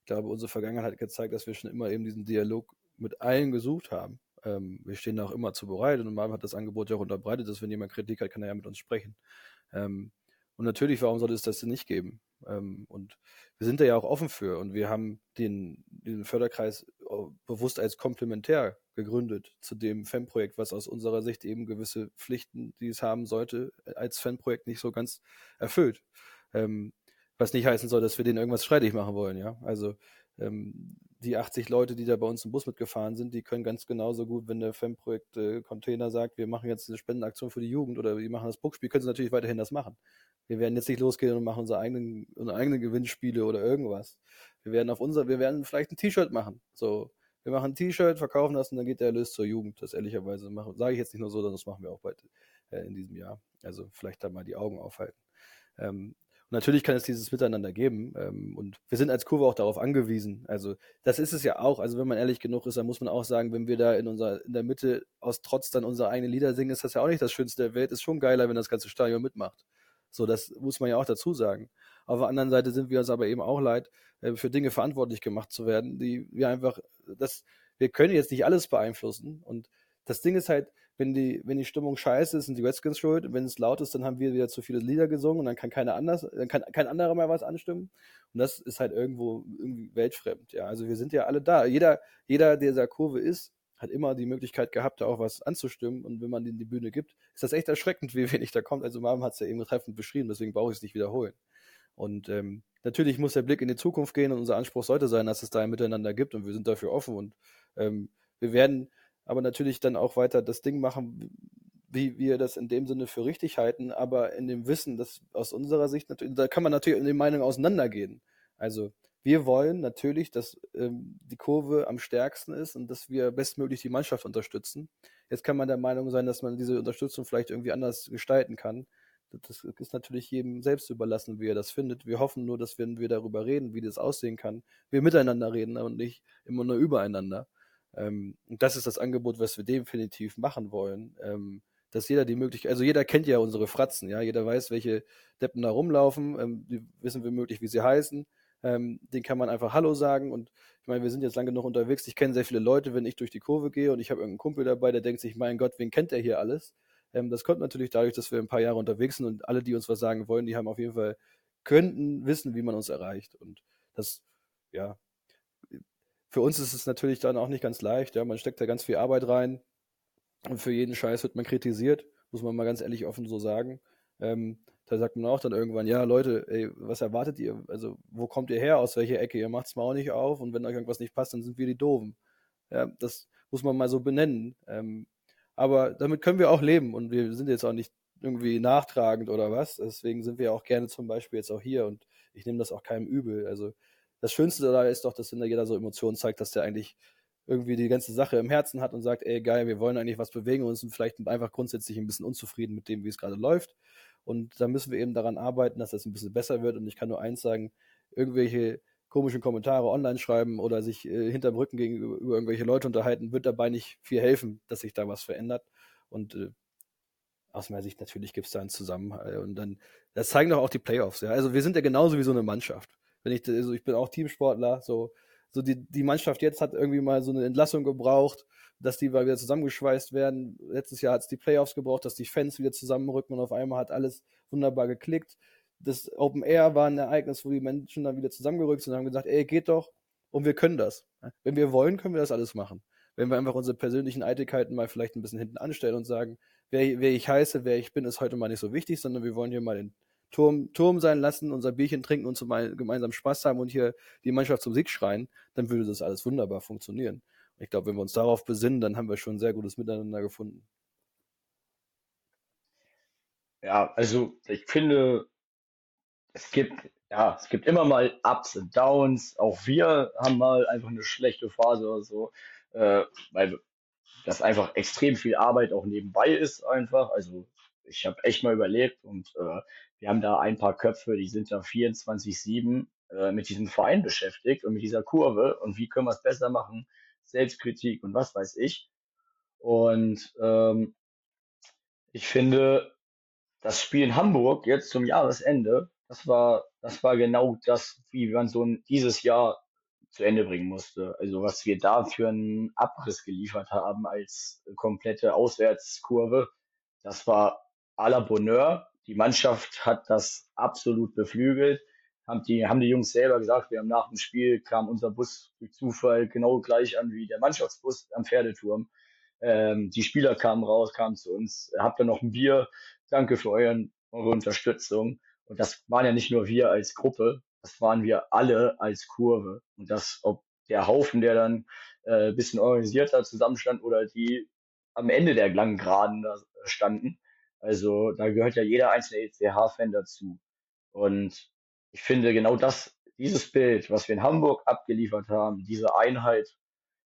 ich glaube, unsere Vergangenheit hat gezeigt, dass wir schon immer eben diesen Dialog mit allen gesucht haben. Ähm, wir stehen da auch immer zu bereit und Marvin hat das Angebot ja auch unterbreitet, dass wenn jemand Kritik hat, kann er ja mit uns sprechen. Ähm, und natürlich, warum sollte es das denn nicht geben? Ähm, und wir sind da ja auch offen für und wir haben den, den Förderkreis bewusst als komplementär gegründet zu dem Fanprojekt, was aus unserer Sicht eben gewisse Pflichten, die es haben sollte, als Fanprojekt nicht so ganz erfüllt. Ähm, was nicht heißen soll, dass wir denen irgendwas streitig machen wollen, ja. Also ähm, die 80 Leute, die da bei uns im Bus mitgefahren sind, die können ganz genauso gut, wenn der Fanprojekt äh, Container sagt, wir machen jetzt eine Spendenaktion für die Jugend oder wir machen das Bookspiel, können sie natürlich weiterhin das machen. Wir werden jetzt nicht losgehen und machen unsere eigenen, unsere eigenen Gewinnspiele oder irgendwas. Wir werden auf unser, wir werden vielleicht ein T-Shirt machen. So, wir machen ein T-Shirt, verkaufen das und dann geht der Erlös zur Jugend. Das ehrlicherweise machen, sage ich jetzt nicht nur so, sondern das machen wir auch bald äh, in diesem Jahr. Also vielleicht da mal die Augen aufhalten. Ähm, und natürlich kann es dieses Miteinander geben. Ähm, und wir sind als Kurve auch darauf angewiesen. Also das ist es ja auch. Also wenn man ehrlich genug ist, dann muss man auch sagen, wenn wir da in unserer in der Mitte aus Trotz dann unsere eigenen Lieder singen, ist das ja auch nicht das Schönste der Welt. Ist schon geiler, wenn das ganze Stadion mitmacht. So, das muss man ja auch dazu sagen. Auf der anderen Seite sind wir uns aber eben auch leid, äh, für Dinge verantwortlich gemacht zu werden, die wir einfach, das, wir können jetzt nicht alles beeinflussen. Und das Ding ist halt, wenn die, wenn die Stimmung scheiße ist, sind die Redskins schuld. Wenn es laut ist, dann haben wir wieder zu viele Lieder gesungen und dann kann keiner anders, dann kann kein anderer mehr was anstimmen. Und das ist halt irgendwo irgendwie weltfremd. Ja, also wir sind ja alle da. Jeder, jeder, der dieser Kurve ist, hat immer die Möglichkeit gehabt, da auch was anzustimmen. Und wenn man denen die Bühne gibt, ist das echt erschreckend, wie wenig da kommt. Also Marvin hat es ja eben treffend beschrieben, deswegen brauche ich es nicht wiederholen. Und ähm, natürlich muss der Blick in die Zukunft gehen und unser Anspruch sollte sein, dass es da ein Miteinander gibt und wir sind dafür offen und ähm, wir werden aber natürlich dann auch weiter das Ding machen, wie wir das in dem Sinne für richtig halten, aber in dem Wissen, dass aus unserer Sicht natürlich, da kann man natürlich in den Meinungen auseinandergehen. Also wir wollen natürlich, dass ähm, die Kurve am stärksten ist und dass wir bestmöglich die Mannschaft unterstützen. Jetzt kann man der Meinung sein, dass man diese Unterstützung vielleicht irgendwie anders gestalten kann. Das ist natürlich jedem selbst überlassen, wie er das findet. Wir hoffen nur, dass wenn wir darüber reden, wie das aussehen kann, wir miteinander reden und nicht immer nur übereinander. Ähm, und das ist das Angebot, was wir definitiv machen wollen. Ähm, dass jeder die Möglichkeit, also jeder kennt ja unsere Fratzen, ja, jeder weiß, welche Deppen da rumlaufen, ähm, die wissen wir möglich, wie sie heißen. Ähm, den kann man einfach Hallo sagen und ich meine, wir sind jetzt lange genug unterwegs. Ich kenne sehr viele Leute, wenn ich durch die Kurve gehe und ich habe irgendeinen Kumpel dabei, der denkt sich, mein Gott, wen kennt der hier alles? Ähm, das kommt natürlich dadurch, dass wir ein paar Jahre unterwegs sind und alle, die uns was sagen wollen, die haben auf jeden Fall, könnten wissen, wie man uns erreicht. Und das, ja, für uns ist es natürlich dann auch nicht ganz leicht. Ja, man steckt da ganz viel Arbeit rein und für jeden Scheiß wird man kritisiert, muss man mal ganz ehrlich offen so sagen. Ähm, da sagt man auch dann irgendwann, ja Leute, ey, was erwartet ihr? Also wo kommt ihr her? Aus welcher Ecke? Ihr macht's mal auch nicht auf und wenn euch irgendwas nicht passt, dann sind wir die Doofen. Ja, das muss man mal so benennen. Ähm, aber damit können wir auch leben und wir sind jetzt auch nicht irgendwie nachtragend oder was. Deswegen sind wir auch gerne zum Beispiel jetzt auch hier und ich nehme das auch keinem übel. Also das Schönste da ist doch, dass da jeder so Emotionen zeigt, dass der eigentlich irgendwie die ganze Sache im Herzen hat und sagt, ey geil, wir wollen eigentlich was bewegen und sind vielleicht einfach grundsätzlich ein bisschen unzufrieden mit dem, wie es gerade läuft. Und da müssen wir eben daran arbeiten, dass das ein bisschen besser wird. Und ich kann nur eins sagen, irgendwelche komischen Kommentare online schreiben oder sich äh, hinterm Rücken gegenüber über irgendwelche Leute unterhalten, wird dabei nicht viel helfen, dass sich da was verändert. Und äh, aus meiner Sicht natürlich gibt es da einen Zusammenhalt. Und dann, das zeigen doch auch die Playoffs, ja. Also wir sind ja genauso wie so eine Mannschaft. Wenn ich, also ich bin auch Teamsportler, so, so die, die Mannschaft jetzt hat irgendwie mal so eine Entlassung gebraucht, dass die mal wieder zusammengeschweißt werden. Letztes Jahr hat es die Playoffs gebraucht, dass die Fans wieder zusammenrücken und auf einmal hat alles wunderbar geklickt das Open Air war ein Ereignis, wo die Menschen dann wieder zusammengerückt sind und haben gesagt, ey, geht doch und wir können das. Wenn wir wollen, können wir das alles machen. Wenn wir einfach unsere persönlichen Eitelkeiten mal vielleicht ein bisschen hinten anstellen und sagen, wer, wer ich heiße, wer ich bin, ist heute mal nicht so wichtig, sondern wir wollen hier mal den Turm, Turm sein lassen, unser Bierchen trinken und gemeinsam Spaß haben und hier die Mannschaft zum Sieg schreien, dann würde das alles wunderbar funktionieren. Ich glaube, wenn wir uns darauf besinnen, dann haben wir schon ein sehr gutes Miteinander gefunden. Ja, also ich finde, es gibt, ja, es gibt immer mal Ups und Downs. Auch wir haben mal einfach eine schlechte Phase oder so, äh, weil das einfach extrem viel Arbeit auch nebenbei ist einfach. Also ich habe echt mal überlebt und äh, wir haben da ein paar Köpfe, die sind da 24-7 äh, mit diesem Verein beschäftigt und mit dieser Kurve und wie können wir es besser machen, Selbstkritik und was weiß ich. Und ähm, ich finde, das Spiel in Hamburg jetzt zum Jahresende das war, das war genau das, wie man so ein, dieses Jahr zu Ende bringen musste. Also was wir da für einen Abriss geliefert haben als komplette Auswärtskurve, das war à la Bonheur. Die Mannschaft hat das absolut beflügelt. Haben die, haben die Jungs selber gesagt, wir haben nach dem Spiel kam unser Bus durch Zufall genau gleich an wie der Mannschaftsbus am Pferdeturm. Ähm, die Spieler kamen raus, kamen zu uns, habt ihr noch ein Bier? Danke für euren, eure Unterstützung. Und das waren ja nicht nur wir als Gruppe, das waren wir alle als Kurve. Und das, ob der Haufen, der dann äh, bisschen organisierter zusammenstand oder die am Ende der langen Geraden da standen. Also da gehört ja jeder einzelne ECH-Fan dazu. Und ich finde genau das, dieses Bild, was wir in Hamburg abgeliefert haben, diese Einheit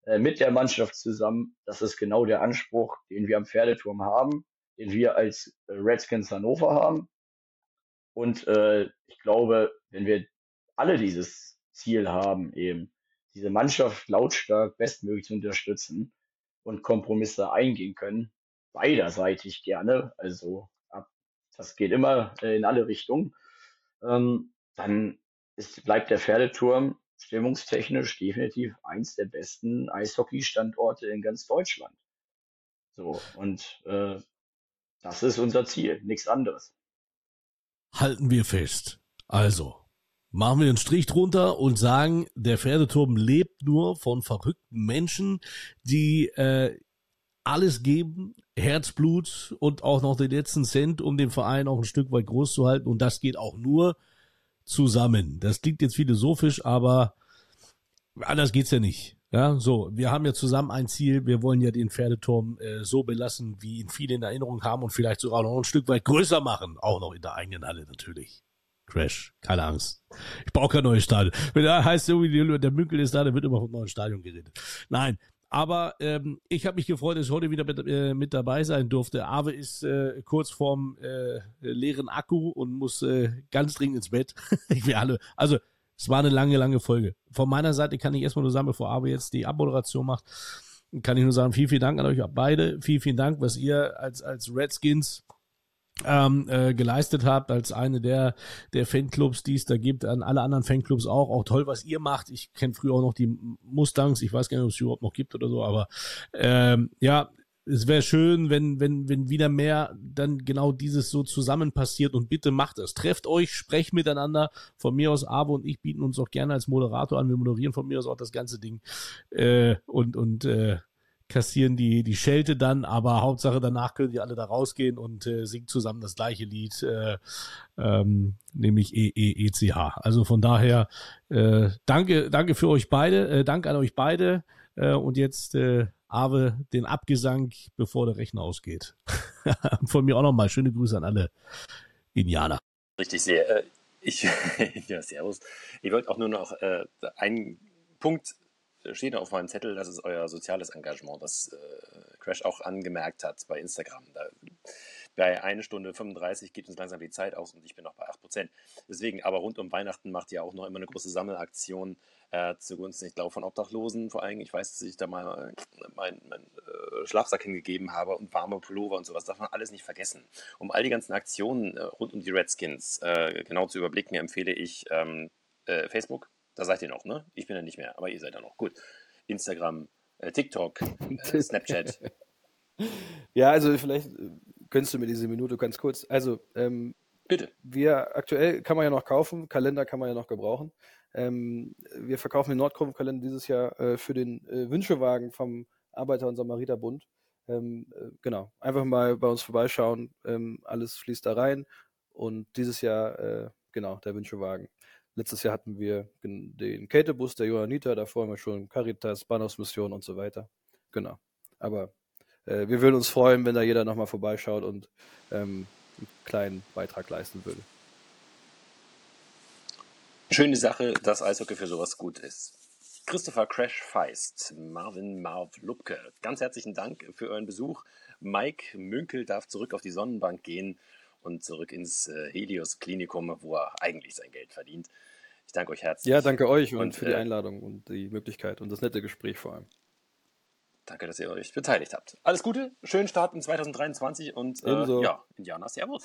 äh, mit der Mannschaft zusammen, das ist genau der Anspruch, den wir am Pferdeturm haben, den wir als Redskins Hannover haben und äh, ich glaube, wenn wir alle dieses Ziel haben, eben diese Mannschaft lautstark bestmöglich zu unterstützen und Kompromisse eingehen können, beiderseitig gerne, also ab, das geht immer äh, in alle Richtungen, ähm, dann ist, bleibt der Pferdeturm stimmungstechnisch definitiv eins der besten Eishockey-Standorte in ganz Deutschland. So, und äh, das ist unser Ziel, nichts anderes halten wir fest. Also, machen wir einen Strich drunter und sagen, der Pferdeturm lebt nur von verrückten Menschen, die äh, alles geben, Herzblut und auch noch den letzten Cent, um den Verein auch ein Stück weit groß zu halten. Und das geht auch nur zusammen. Das klingt jetzt philosophisch, aber anders geht's ja nicht. Ja, so, wir haben ja zusammen ein Ziel. Wir wollen ja den Pferdeturm äh, so belassen, wie ihn viele in Erinnerung haben und vielleicht sogar noch ein Stück weit größer machen. Auch noch in der eigenen Halle natürlich. Crash, keine Angst. Ich brauche kein neues Stadion. Wenn da heißt, so wie der Münkel ist da, dann wird immer vom neuen Stadion geredet. Nein, aber ähm, ich habe mich gefreut, dass ich heute wieder mit, äh, mit dabei sein durfte. Ave ist äh, kurz vorm äh, leeren Akku und muss äh, ganz dringend ins Bett. ich will alle. Also es war eine lange, lange Folge. Von meiner Seite kann ich erstmal nur sagen, bevor Abe jetzt die Abmoderation macht, kann ich nur sagen, vielen, vielen Dank an euch beide. Vielen, vielen Dank, was ihr als, als Redskins ähm, äh, geleistet habt, als eine der, der Fanclubs, die es da gibt, an alle anderen Fanclubs auch. Auch toll, was ihr macht. Ich kenne früher auch noch die Mustangs, ich weiß gar nicht, ob es überhaupt noch gibt oder so, aber ähm, ja, es wäre schön, wenn, wenn, wenn wieder mehr dann genau dieses so zusammen passiert und bitte macht es. Trefft euch, sprecht miteinander. Von mir aus, Abo und ich bieten uns auch gerne als Moderator an. Wir moderieren von mir aus auch das ganze Ding äh, und, und äh, kassieren die, die Schelte dann, aber Hauptsache danach können die alle da rausgehen und äh, singen zusammen das gleiche Lied, äh, ähm, nämlich E E E C H. Also von daher äh, danke, danke für euch beide, äh, danke an euch beide äh, und jetzt äh, Ave den Abgesang, bevor der Rechner ausgeht. Von mir auch nochmal schöne Grüße an alle Indianer. Richtig sehr. Äh, ich, ja, servus. Ich wollte auch nur noch äh, einen Punkt steht auf meinem Zettel, das ist euer soziales Engagement, das äh, Crash auch angemerkt hat bei Instagram. Da, bei 1 Stunde 35 geht uns langsam die Zeit aus und ich bin noch bei 8%. Deswegen, aber rund um Weihnachten macht ihr auch noch immer eine große Sammelaktion äh, zugunsten, ich glaube, von Obdachlosen vor allem. Ich weiß, dass ich da mal meinen mein, äh, Schlafsack hingegeben habe und warme Pullover und sowas. Darf man alles nicht vergessen. Um all die ganzen Aktionen äh, rund um die Redskins äh, genau zu überblicken, empfehle ich ähm, äh, Facebook. Da seid ihr noch, ne? Ich bin ja nicht mehr, aber ihr seid ja noch. Gut. Instagram, äh, TikTok, Snapchat. Ja, also vielleicht gönnst du mir diese Minute ganz kurz. Also, ähm, Bitte. Wir aktuell kann man ja noch kaufen, Kalender kann man ja noch gebrauchen. Ähm, wir verkaufen den Nordkurvenkalender dieses Jahr äh, für den äh, Wünschewagen vom Arbeiter- und Samariterbund. Ähm, äh, genau, einfach mal bei uns vorbeischauen. Ähm, alles fließt da rein. Und dieses Jahr, äh, genau, der Wünschewagen. Letztes Jahr hatten wir den Kältebus der Johanniter, da vorher wir schon Caritas, Bahnhofsmission und so weiter. Genau. Aber äh, wir würden uns freuen, wenn da jeder nochmal vorbeischaut und ähm, einen kleinen Beitrag leisten würde. Schöne Sache, dass Eishockey für sowas gut ist. Christopher Crash Feist, Marvin Marv Lubke, ganz herzlichen Dank für euren Besuch. Mike Münkel darf zurück auf die Sonnenbank gehen und zurück ins äh, Helios Klinikum, wo er eigentlich sein Geld verdient. Ich danke euch herzlich. Ja, danke euch und, und für die äh, Einladung und die Möglichkeit und das nette Gespräch vor allem. Danke, dass ihr euch beteiligt habt. Alles Gute, schönen Start in 2023 und äh, ja, Indianer, Servus.